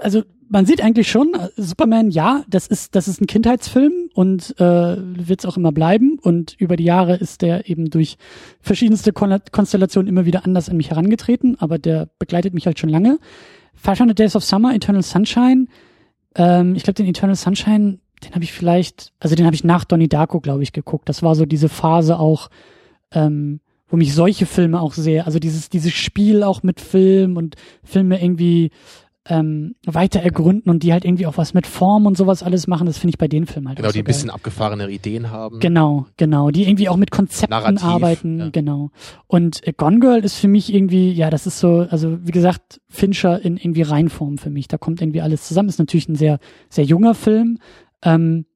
also man sieht eigentlich schon, äh, Superman, ja, das ist das ist ein Kindheitsfilm und äh, wird es auch immer bleiben. Und über die Jahre ist der eben durch verschiedenste Kon Konstellationen immer wieder anders an mich herangetreten, aber der begleitet mich halt schon lange. 500 Days of Summer, Eternal Sunshine. Ähm, ich glaube, den Eternal Sunshine, den habe ich vielleicht, also den habe ich nach Donnie Darko, glaube ich, geguckt. Das war so diese Phase auch, ähm, wo mich solche Filme auch sehr, also dieses, dieses Spiel auch mit Film und Filme irgendwie ähm, weiter ergründen und die halt irgendwie auch was mit Form und sowas alles machen, das finde ich bei den Filmen halt Genau, auch die so ein bisschen geil. abgefahrene Ideen haben. Genau, genau, die irgendwie auch mit Konzepten Narrativ, arbeiten, ja. genau. Und äh, Gone Girl ist für mich irgendwie, ja, das ist so, also wie gesagt, Fincher in irgendwie Reinform für mich. Da kommt irgendwie alles zusammen. Ist natürlich ein sehr, sehr junger Film, ähm,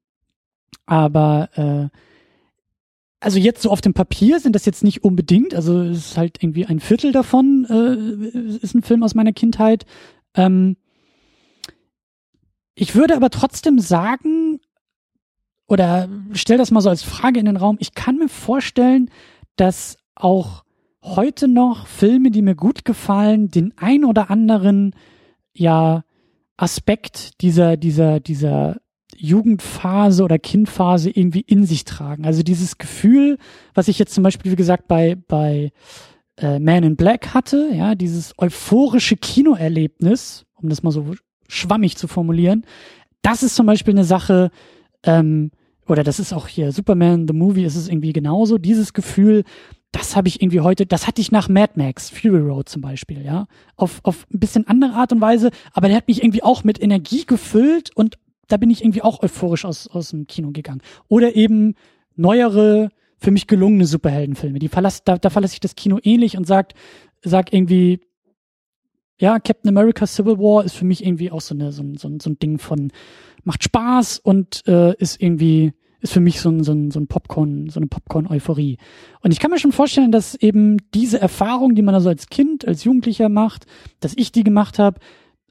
aber äh, also jetzt so auf dem Papier sind das jetzt nicht unbedingt, also es ist halt irgendwie ein Viertel davon, äh, ist ein Film aus meiner Kindheit. Ähm, ich würde aber trotzdem sagen, oder stell das mal so als Frage in den Raum, ich kann mir vorstellen, dass auch heute noch Filme, die mir gut gefallen, den ein oder anderen, ja, Aspekt dieser, dieser, dieser Jugendphase oder Kindphase irgendwie in sich tragen. Also dieses Gefühl, was ich jetzt zum Beispiel, wie gesagt, bei, bei äh, Man in Black hatte, ja, dieses euphorische Kinoerlebnis, um das mal so schwammig zu formulieren, das ist zum Beispiel eine Sache, ähm, oder das ist auch hier Superman, The Movie, ist es irgendwie genauso, dieses Gefühl, das habe ich irgendwie heute, das hatte ich nach Mad Max, Fury Road zum Beispiel, ja. Auf, auf ein bisschen andere Art und Weise, aber der hat mich irgendwie auch mit Energie gefüllt und da bin ich irgendwie auch euphorisch aus, aus dem Kino gegangen. Oder eben neuere, für mich gelungene Superheldenfilme. Die verlass, da, da verlasse ich das Kino ähnlich und sagt, sag irgendwie, ja, Captain America Civil War ist für mich irgendwie auch so, eine, so, ein, so, so ein Ding von, macht Spaß und äh, ist irgendwie, ist für mich so ein, so ein, so ein Popcorn, so eine Popcorn-Euphorie. Und ich kann mir schon vorstellen, dass eben diese Erfahrung, die man also als Kind, als Jugendlicher macht, dass ich die gemacht habe,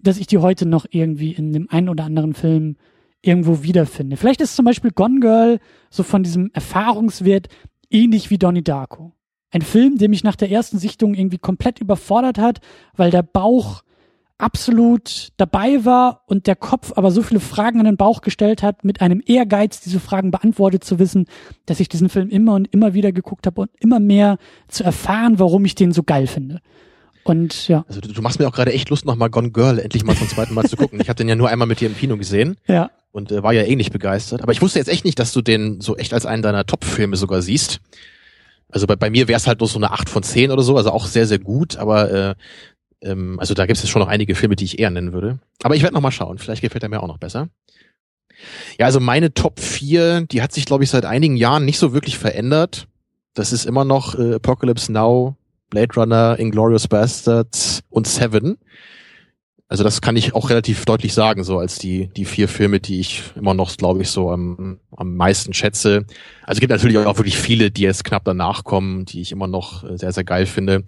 dass ich die heute noch irgendwie in dem einen oder anderen Film irgendwo wiederfinde. Vielleicht ist zum Beispiel Gone Girl so von diesem Erfahrungswert ähnlich wie Donnie Darko. Ein Film, der mich nach der ersten Sichtung irgendwie komplett überfordert hat, weil der Bauch absolut dabei war und der Kopf aber so viele Fragen an den Bauch gestellt hat, mit einem Ehrgeiz, diese Fragen beantwortet zu wissen, dass ich diesen Film immer und immer wieder geguckt habe und immer mehr zu erfahren, warum ich den so geil finde. Und ja. Also du, du machst mir auch gerade echt Lust, nochmal Gone Girl endlich mal zum zweiten Mal zu gucken. Ich habe den ja nur einmal mit dir im Kino gesehen. Ja. Und äh, war ja eh nicht begeistert. Aber ich wusste jetzt echt nicht, dass du den so echt als einen deiner Top-Filme sogar siehst. Also bei, bei mir wäre es halt nur so eine 8 von 10 oder so, also auch sehr, sehr gut, aber äh, ähm, also da gibt es schon noch einige Filme, die ich eher nennen würde. Aber ich werde noch mal schauen, vielleicht gefällt er mir auch noch besser. Ja, also meine Top 4, die hat sich, glaube ich, seit einigen Jahren nicht so wirklich verändert. Das ist immer noch äh, Apocalypse Now, Blade Runner, Inglorious Bastards und Seven. Also das kann ich auch relativ deutlich sagen, so als die, die vier Filme, die ich immer noch, glaube ich, so am, am meisten schätze. Also es gibt natürlich auch wirklich viele, die jetzt knapp danach kommen, die ich immer noch äh, sehr, sehr geil finde.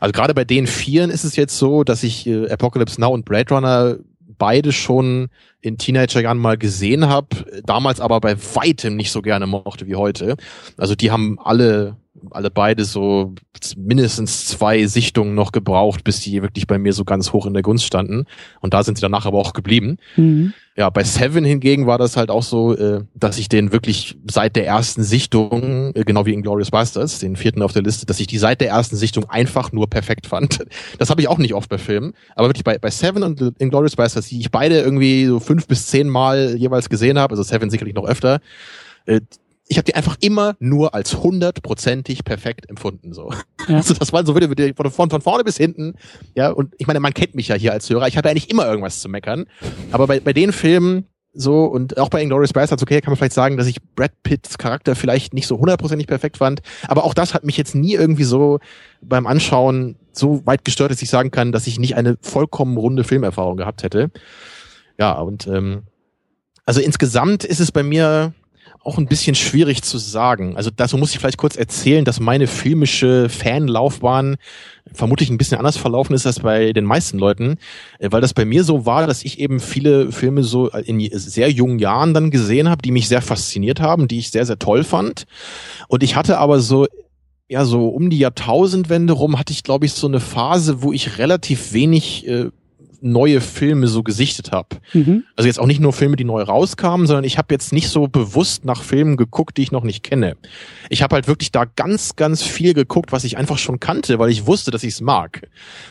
Also gerade bei den vieren ist es jetzt so, dass ich äh, Apocalypse Now und Blade Runner beide schon in Teenagerjahren mal gesehen habe, damals aber bei weitem nicht so gerne mochte wie heute. Also die haben alle alle beide so mindestens zwei Sichtungen noch gebraucht, bis die wirklich bei mir so ganz hoch in der Gunst standen. Und da sind sie danach aber auch geblieben. Mhm. Ja, bei Seven hingegen war das halt auch so, äh, dass ich den wirklich seit der ersten Sichtung, äh, genau wie Inglourious Basterds, den vierten auf der Liste, dass ich die seit der ersten Sichtung einfach nur perfekt fand. Das habe ich auch nicht oft bei Filmen. Aber wirklich bei, bei Seven und Inglourious Basterds, die ich beide irgendwie so fünf bis zehn Mal jeweils gesehen habe, also Seven sicherlich noch öfter, äh, ich habe die einfach immer nur als hundertprozentig perfekt empfunden. So. Ja. Also das war so wieder von, von vorne bis hinten. Ja, und ich meine, man kennt mich ja hier als Hörer. Ich habe eigentlich immer irgendwas zu meckern. Aber bei, bei den Filmen so und auch bei Inglourious Basterds, okay, kann man vielleicht sagen, dass ich Brad Pitts Charakter vielleicht nicht so hundertprozentig perfekt fand. Aber auch das hat mich jetzt nie irgendwie so beim Anschauen so weit gestört, dass ich sagen kann, dass ich nicht eine vollkommen runde Filmerfahrung gehabt hätte. Ja, und ähm, also insgesamt ist es bei mir auch ein bisschen schwierig zu sagen. Also dazu muss ich vielleicht kurz erzählen, dass meine filmische Fanlaufbahn vermutlich ein bisschen anders verlaufen ist als bei den meisten Leuten, äh, weil das bei mir so war, dass ich eben viele Filme so in sehr jungen Jahren dann gesehen habe, die mich sehr fasziniert haben, die ich sehr, sehr toll fand. Und ich hatte aber so ja, so um die Jahrtausendwende rum hatte ich, glaube ich, so eine Phase, wo ich relativ wenig äh, neue Filme so gesichtet habe. Mhm. Also jetzt auch nicht nur Filme, die neu rauskamen, sondern ich habe jetzt nicht so bewusst nach Filmen geguckt, die ich noch nicht kenne. Ich habe halt wirklich da ganz, ganz viel geguckt, was ich einfach schon kannte, weil ich wusste, dass ich es mag.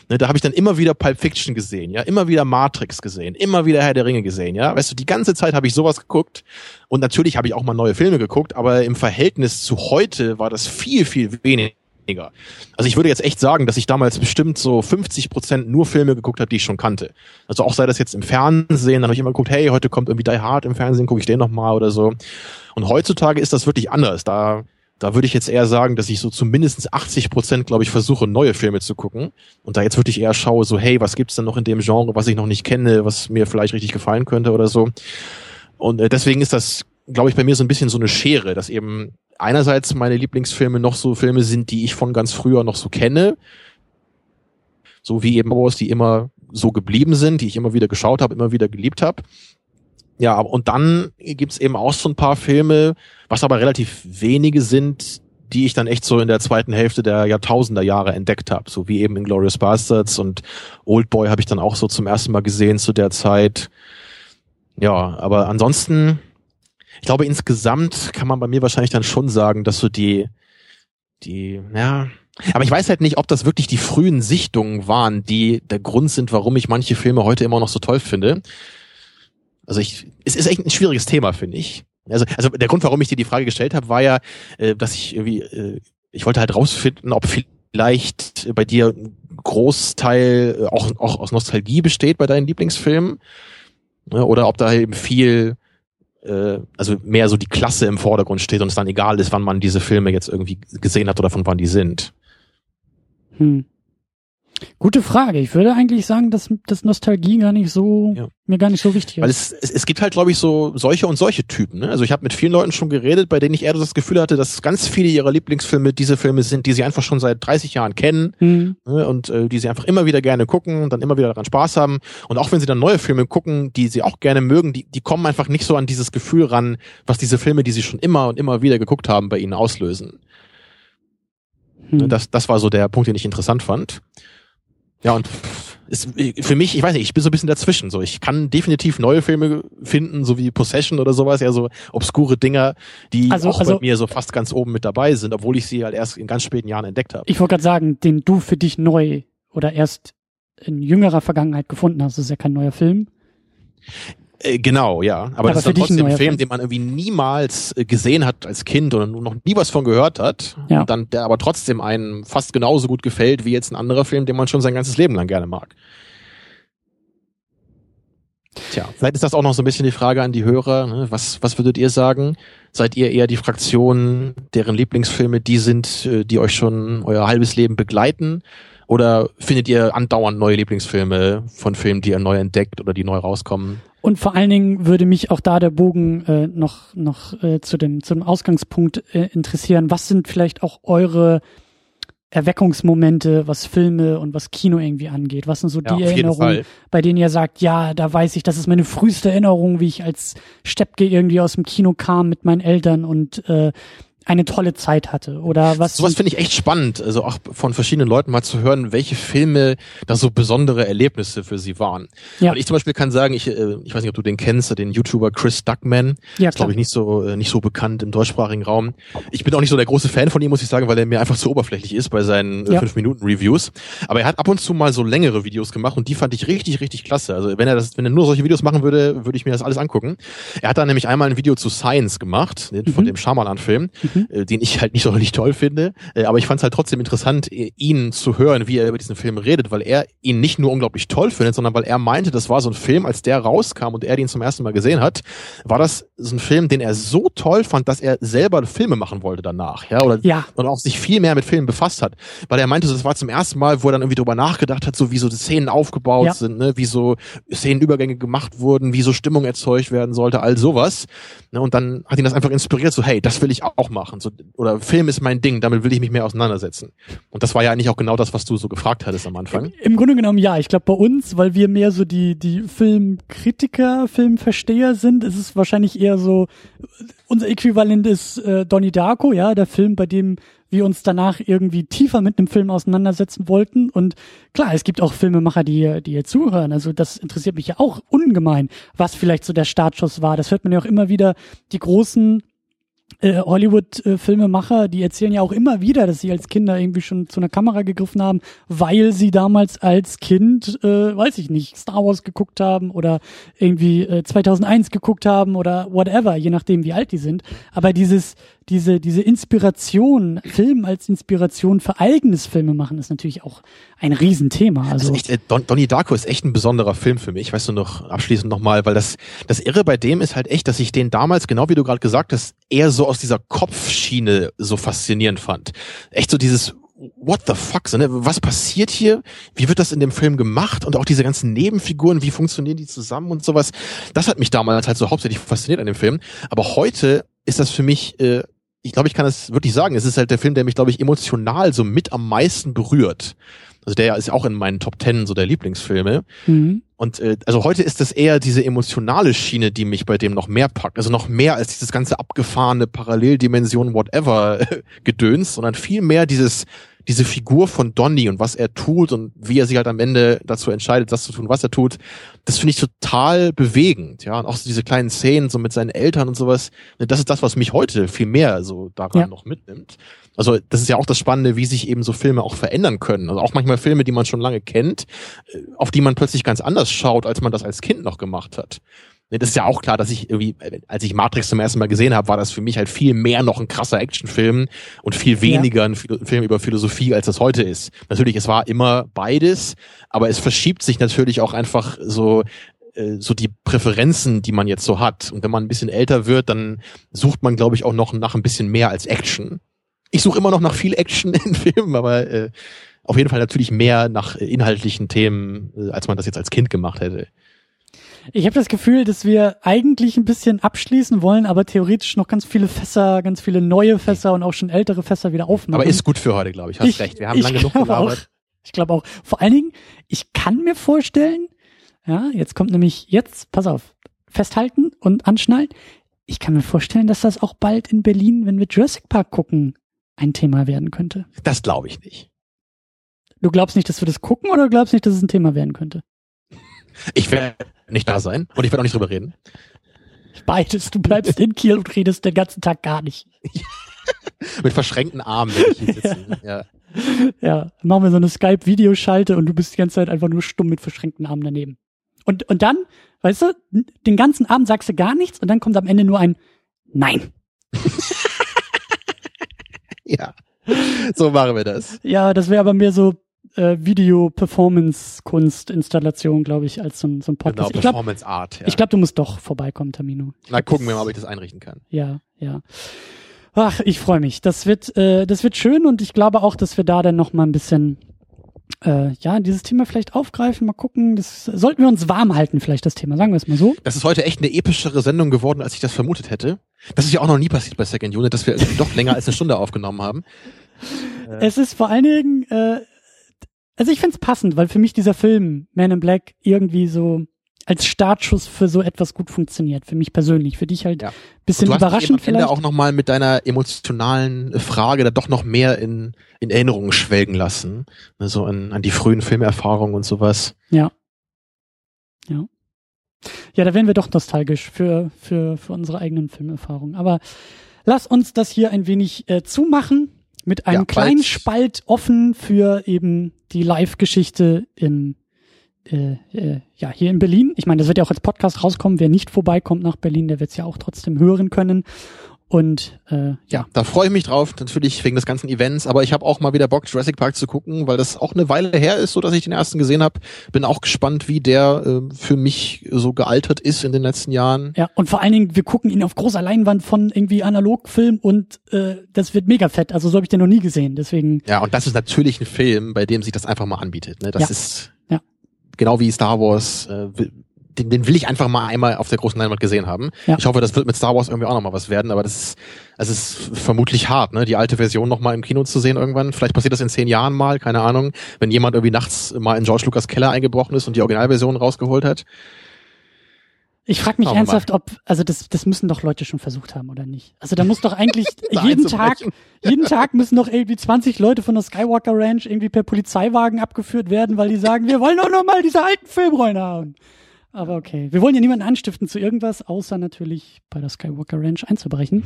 Ne, da habe ich dann immer wieder Pulp Fiction gesehen, ja, immer wieder Matrix gesehen, immer wieder Herr der Ringe gesehen, ja. Weißt du, die ganze Zeit habe ich sowas geguckt und natürlich habe ich auch mal neue Filme geguckt, aber im Verhältnis zu heute war das viel, viel weniger weniger. Also ich würde jetzt echt sagen, dass ich damals bestimmt so 50 Prozent nur Filme geguckt habe, die ich schon kannte. Also auch sei das jetzt im Fernsehen, dann habe ich immer geguckt, hey, heute kommt irgendwie Die Hard im Fernsehen, gucke ich den nochmal oder so. Und heutzutage ist das wirklich anders. Da da würde ich jetzt eher sagen, dass ich so zumindest 80 Prozent, glaube ich, versuche, neue Filme zu gucken. Und da jetzt wirklich eher schaue, so, hey, was gibt's denn noch in dem Genre, was ich noch nicht kenne, was mir vielleicht richtig gefallen könnte oder so. Und äh, deswegen ist das, glaube ich, bei mir so ein bisschen so eine Schere, dass eben einerseits meine Lieblingsfilme noch so Filme sind, die ich von ganz früher noch so kenne. So wie eben Wars, die immer so geblieben sind, die ich immer wieder geschaut habe, immer wieder geliebt habe. Ja, und dann gibt's eben auch so ein paar Filme, was aber relativ wenige sind, die ich dann echt so in der zweiten Hälfte der Jahrtausender Jahre entdeckt habe, so wie eben in Glorious Bastards und Old Boy habe ich dann auch so zum ersten Mal gesehen zu der Zeit. Ja, aber ansonsten, ich glaube insgesamt kann man bei mir wahrscheinlich dann schon sagen, dass so die, die, ja, aber ich weiß halt nicht, ob das wirklich die frühen Sichtungen waren, die der Grund sind, warum ich manche Filme heute immer noch so toll finde. Also ich, es ist echt ein schwieriges Thema, finde ich. Also, also der Grund, warum ich dir die Frage gestellt habe, war ja, äh, dass ich irgendwie, äh, ich wollte halt rausfinden, ob vielleicht bei dir ein Großteil äh, auch, auch aus Nostalgie besteht bei deinen Lieblingsfilmen. Ja, oder ob da eben viel, äh, also mehr so die Klasse im Vordergrund steht und es dann egal ist, wann man diese Filme jetzt irgendwie gesehen hat oder von wann die sind. Hm. Gute Frage. Ich würde eigentlich sagen, dass, dass Nostalgie gar nicht so ja. mir gar nicht so wichtig ist. Weil es, es, es gibt halt, glaube ich, so solche und solche Typen. Ne? Also ich habe mit vielen Leuten schon geredet, bei denen ich eher das Gefühl hatte, dass ganz viele ihrer Lieblingsfilme diese Filme sind, die sie einfach schon seit 30 Jahren kennen mhm. ne? und äh, die sie einfach immer wieder gerne gucken und dann immer wieder daran Spaß haben. Und auch wenn sie dann neue Filme gucken, die sie auch gerne mögen, die, die kommen einfach nicht so an dieses Gefühl ran, was diese Filme, die sie schon immer und immer wieder geguckt haben, bei ihnen auslösen. Hm. Das, das war so der Punkt, den ich interessant fand. Ja, und ist für mich, ich weiß nicht, ich bin so ein bisschen dazwischen. So, ich kann definitiv neue Filme finden, so wie Possession oder sowas, ja, so obskure Dinger, die also, auch also, bei mir so fast ganz oben mit dabei sind, obwohl ich sie halt erst in ganz späten Jahren entdeckt habe. Ich wollte gerade sagen, den du für dich neu oder erst in jüngerer Vergangenheit gefunden hast, das ist ja kein neuer Film. Äh, genau, ja. Aber, Aber das ist dann trotzdem ein, Film, den man irgendwie niemals äh, gesehen hat als Kind oder noch nie was von gehört hat. Ja. Und dann, der aber trotzdem einem fast genauso gut gefällt wie jetzt ein anderer Film, den man schon sein ganzes Leben lang gerne mag. Tja, vielleicht ist das auch noch so ein bisschen die Frage an die Hörer. Ne? Was, was würdet ihr sagen? Seid ihr eher die Fraktion, deren Lieblingsfilme die sind, äh, die euch schon euer halbes Leben begleiten? Oder findet ihr andauernd neue Lieblingsfilme von Filmen, die ihr neu entdeckt oder die neu rauskommen? Und vor allen Dingen würde mich auch da der Bogen äh, noch, noch äh, zu, dem, zu dem Ausgangspunkt äh, interessieren. Was sind vielleicht auch eure Erweckungsmomente, was Filme und was Kino irgendwie angeht? Was sind so ja, die Erinnerungen, bei denen ihr sagt, ja, da weiß ich, das ist meine früheste Erinnerung, wie ich als Steppke irgendwie aus dem Kino kam mit meinen Eltern und äh, eine tolle Zeit hatte oder was. Sowas finde ich echt spannend, also auch von verschiedenen Leuten mal zu hören, welche Filme da so besondere Erlebnisse für sie waren. Ja. Und ich zum Beispiel kann sagen, ich, äh, ich weiß nicht, ob du den kennst, den YouTuber Chris Duckman. Ja, ist glaube ich nicht so äh, nicht so bekannt im deutschsprachigen Raum. Ich bin auch nicht so der große Fan von ihm, muss ich sagen, weil er mir einfach zu oberflächlich ist bei seinen äh, ja. 5 Minuten Reviews. Aber er hat ab und zu mal so längere Videos gemacht und die fand ich richtig richtig klasse. Also wenn er das wenn er nur solche Videos machen würde, würde ich mir das alles angucken. Er hat da nämlich einmal ein Video zu Science gemacht, mhm. von dem Shyamalan Film. Mhm mhm. den ich halt nicht sonderlich toll finde. Äh, aber ich fand es halt trotzdem interessant, ihn zu hören, wie er über diesen Film redet, weil er ihn nicht nur unglaublich toll findet, sondern weil er meinte, das war so ein Film, als der rauskam und er den zum ersten Mal gesehen hat, war das so ein Film, den er so toll fand, dass er selber Filme machen wollte danach, ja, oder, ja. und auch sich viel mehr mit Filmen befasst hat, weil er meinte, das war zum ersten Mal, wo er dann irgendwie drüber nachgedacht hat, so wie so die Szenen aufgebaut ja. sind, ne, wie so Szenenübergänge gemacht wurden, wie so Stimmung erzeugt werden sollte, all sowas, ne, und dann hat ihn das einfach inspiriert, so hey, das will ich auch machen, so oder Film ist mein Ding, damit will ich mich mehr auseinandersetzen. Und das war ja eigentlich auch genau das, was du so gefragt hattest am Anfang. Im, im Grunde genommen ja. Ich glaube bei uns, weil wir mehr so die die Filmkritiker, Filmversteher sind, ist es wahrscheinlich eher so unser Äquivalent ist äh, Donnie Darko, ja, der Film, bei dem wir uns danach irgendwie tiefer mit einem Film auseinandersetzen wollten. Und klar, es gibt auch Filmemacher, die, die hier zuhören. Also das interessiert mich ja auch ungemein, was vielleicht so der Startschuss war. Das hört man ja auch immer wieder, die großen Hollywood-Filmemacher, die erzählen ja auch immer wieder, dass sie als Kinder irgendwie schon zu einer Kamera gegriffen haben, weil sie damals als Kind, äh, weiß ich nicht, Star Wars geguckt haben oder irgendwie äh, 2001 geguckt haben oder whatever, je nachdem, wie alt die sind. Aber dieses, diese, diese Inspiration, Film als Inspiration für eigenes Filme machen, ist natürlich auch ein Riesenthema. Also, also echt, äh, Don, Donnie Darko ist echt ein besonderer Film für mich. Weißt du noch, abschließend nochmal, weil das, das Irre bei dem ist halt echt, dass ich den damals, genau wie du gerade gesagt hast, eher so aus dieser Kopfschiene so faszinierend fand. Echt so dieses, what the fuck, so, ne? was passiert hier? Wie wird das in dem Film gemacht? Und auch diese ganzen Nebenfiguren, wie funktionieren die zusammen und sowas? Das hat mich damals halt so hauptsächlich fasziniert an dem Film. Aber heute ist das für mich äh, ich glaube, ich kann es wirklich sagen, es ist halt der Film, der mich, glaube ich, emotional so mit am meisten berührt. Also der ist auch in meinen Top Ten so der Lieblingsfilme. Mhm. Und äh, also heute ist es eher diese emotionale Schiene, die mich bei dem noch mehr packt. Also noch mehr als dieses ganze abgefahrene Paralleldimension whatever Gedöns, sondern viel mehr dieses diese Figur von Donny und was er tut und wie er sich halt am Ende dazu entscheidet, das zu tun, was er tut, das finde ich total bewegend, ja. Und auch so diese kleinen Szenen so mit seinen Eltern und sowas, das ist das, was mich heute viel mehr so daran ja. noch mitnimmt. Also das ist ja auch das Spannende, wie sich eben so Filme auch verändern können. Also auch manchmal Filme, die man schon lange kennt, äh, auf die man plötzlich ganz anders schaut, als man das als Kind noch gemacht hat. Das ist ja auch klar, dass ich irgendwie, als ich Matrix zum ersten Mal gesehen habe, war das für mich halt viel mehr noch ein krasser Actionfilm und viel weniger ja. ein Film über Philosophie, als das heute ist. Natürlich, es war immer beides, aber es verschiebt sich natürlich auch einfach so äh, so die Präferenzen, die man jetzt so hat. Und wenn man ein bisschen älter wird, dann sucht man, glaube ich, auch noch nach ein bisschen mehr als Action. Ich suche immer noch nach viel Action in Filmen, aber äh, auf jeden Fall natürlich mehr nach inhaltlichen Themen, äh, als man das jetzt als Kind gemacht hätte. Ich habe das Gefühl, dass wir eigentlich ein bisschen abschließen wollen, aber theoretisch noch ganz viele Fässer, ganz viele neue Fässer und auch schon ältere Fässer wieder aufmachen. Aber ist gut für heute, glaube ich. Hast ich, recht. Wir haben lange genug gelabert. Auch, ich glaube auch. Vor allen Dingen, ich kann mir vorstellen, ja, jetzt kommt nämlich jetzt, pass auf, festhalten und anschnallen. Ich kann mir vorstellen, dass das auch bald in Berlin, wenn wir Jurassic Park gucken, ein Thema werden könnte. Das glaube ich nicht. Du glaubst nicht, dass wir das gucken oder glaubst nicht, dass es ein Thema werden könnte? Ich werde nicht da sein und ich werde auch nicht drüber reden. Beides. Du bleibst in Kiel und redest den ganzen Tag gar nicht. Mit verschränkten Armen werde ich hier sitzen. Ja. ja, machen wir so eine Skype-Videoschalte und du bist die ganze Zeit einfach nur stumm mit verschränkten Armen daneben. Und, und dann, weißt du, den ganzen Abend sagst du gar nichts und dann kommt am Ende nur ein Nein. ja, so machen wir das. Ja, das wäre aber mehr so äh, Video-Performance-Kunst-Installation, glaube ich, als so ein, so ein Podcast. Genau, Performance-Art. Ja. Ich glaube, du musst doch vorbeikommen, Tamino. Ich Na, gucken wir mal, ob ich das einrichten kann. Ja, ja. Ach, ich freue mich. Das wird, äh, das wird schön und ich glaube auch, dass wir da dann noch mal ein bisschen äh, ja, dieses Thema vielleicht aufgreifen, mal gucken. Das sollten wir uns warm halten, vielleicht das Thema, sagen wir es mal so. Das ist heute echt eine epischere Sendung geworden, als ich das vermutet hätte. Das ist ja auch noch nie passiert bei Second Unit, dass wir doch länger als eine Stunde aufgenommen haben. Es ist vor allen Dingen, äh, also ich finde es passend, weil für mich dieser Film Man in Black irgendwie so als Startschuss für so etwas gut funktioniert. Für mich persönlich, für dich halt ja. bisschen du überraschend hast vielleicht. auch noch mal mit deiner emotionalen Frage da doch noch mehr in, in Erinnerungen schwelgen lassen, ne, so an, an die frühen Filmerfahrungen und sowas. Ja, ja, ja, da werden wir doch nostalgisch für für für unsere eigenen Filmerfahrungen. Aber lass uns das hier ein wenig äh, zumachen mit einem ja, kleinen Spalt offen für eben die Live-Geschichte in äh, äh, ja hier in Berlin. Ich meine, das wird ja auch als Podcast rauskommen. Wer nicht vorbeikommt nach Berlin, der wird es ja auch trotzdem hören können. Und äh, ja. Da freue ich mich drauf, natürlich wegen des ganzen Events, aber ich habe auch mal wieder Bock, Jurassic Park zu gucken, weil das auch eine Weile her ist, so dass ich den ersten gesehen habe. Bin auch gespannt, wie der äh, für mich so gealtert ist in den letzten Jahren. Ja, und vor allen Dingen, wir gucken ihn auf großer Leinwand von irgendwie Analogfilm und äh, das wird mega fett. Also so habe ich den noch nie gesehen. Deswegen. Ja, und das ist natürlich ein Film, bei dem sich das einfach mal anbietet. Ne? Das ja. ist. Genau wie Star Wars. Äh, den, den will ich einfach mal einmal auf der großen Leinwand gesehen haben. Ja. Ich hoffe, das wird mit Star Wars irgendwie auch nochmal was werden, aber das ist, es ist vermutlich hart, ne, die alte Version nochmal im Kino zu sehen irgendwann. Vielleicht passiert das in zehn Jahren mal, keine Ahnung, wenn jemand irgendwie nachts mal in George Lucas Keller eingebrochen ist und die Originalversion rausgeholt hat. Ich frage mich Schauen ernsthaft, ob, also das, das müssen doch Leute schon versucht haben, oder nicht? Also da muss doch eigentlich jeden Tag, jeden Tag müssen doch irgendwie 20 Leute von der Skywalker Ranch irgendwie per Polizeiwagen abgeführt werden, weil die sagen, wir wollen doch noch mal diese alten Filmrollen haben. Aber okay. Wir wollen ja niemanden anstiften zu irgendwas, außer natürlich bei der Skywalker Ranch einzubrechen.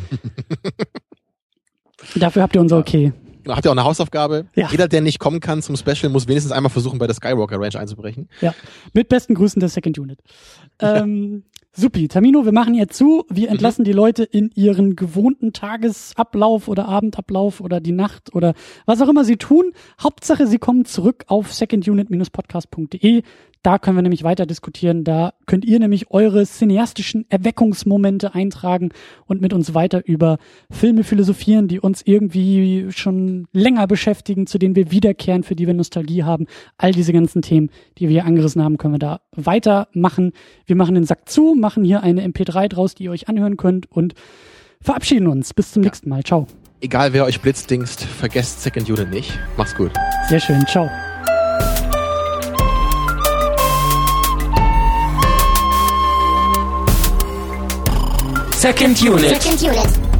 Dafür habt ihr unser Okay. Genau, habt ihr auch eine Hausaufgabe? Ja. Jeder, der nicht kommen kann zum Special, muss wenigstens einmal versuchen, bei der Skywalker Ranch einzubrechen. Ja. Mit besten Grüßen der Second Unit. Ähm, Supi, Tamino, wir machen jetzt zu. Wir entlassen mhm. die Leute in ihren gewohnten Tagesablauf oder Abendablauf oder die Nacht oder was auch immer sie tun. Hauptsache, sie kommen zurück auf secondunit-podcast.de. Da können wir nämlich weiter diskutieren. Da könnt ihr nämlich eure cineastischen Erweckungsmomente eintragen und mit uns weiter über Filme philosophieren, die uns irgendwie schon länger beschäftigen, zu denen wir wiederkehren, für die wir Nostalgie haben. All diese ganzen Themen, die wir hier angerissen haben, können wir da weitermachen. Wir machen den Sack zu, machen hier eine MP3 draus, die ihr euch anhören könnt und verabschieden uns. Bis zum nächsten Mal. Ciao. Egal wer euch blitzdingst, vergesst Second Unit nicht. Macht's gut. Sehr schön. Ciao. Second Unit. Second Unit.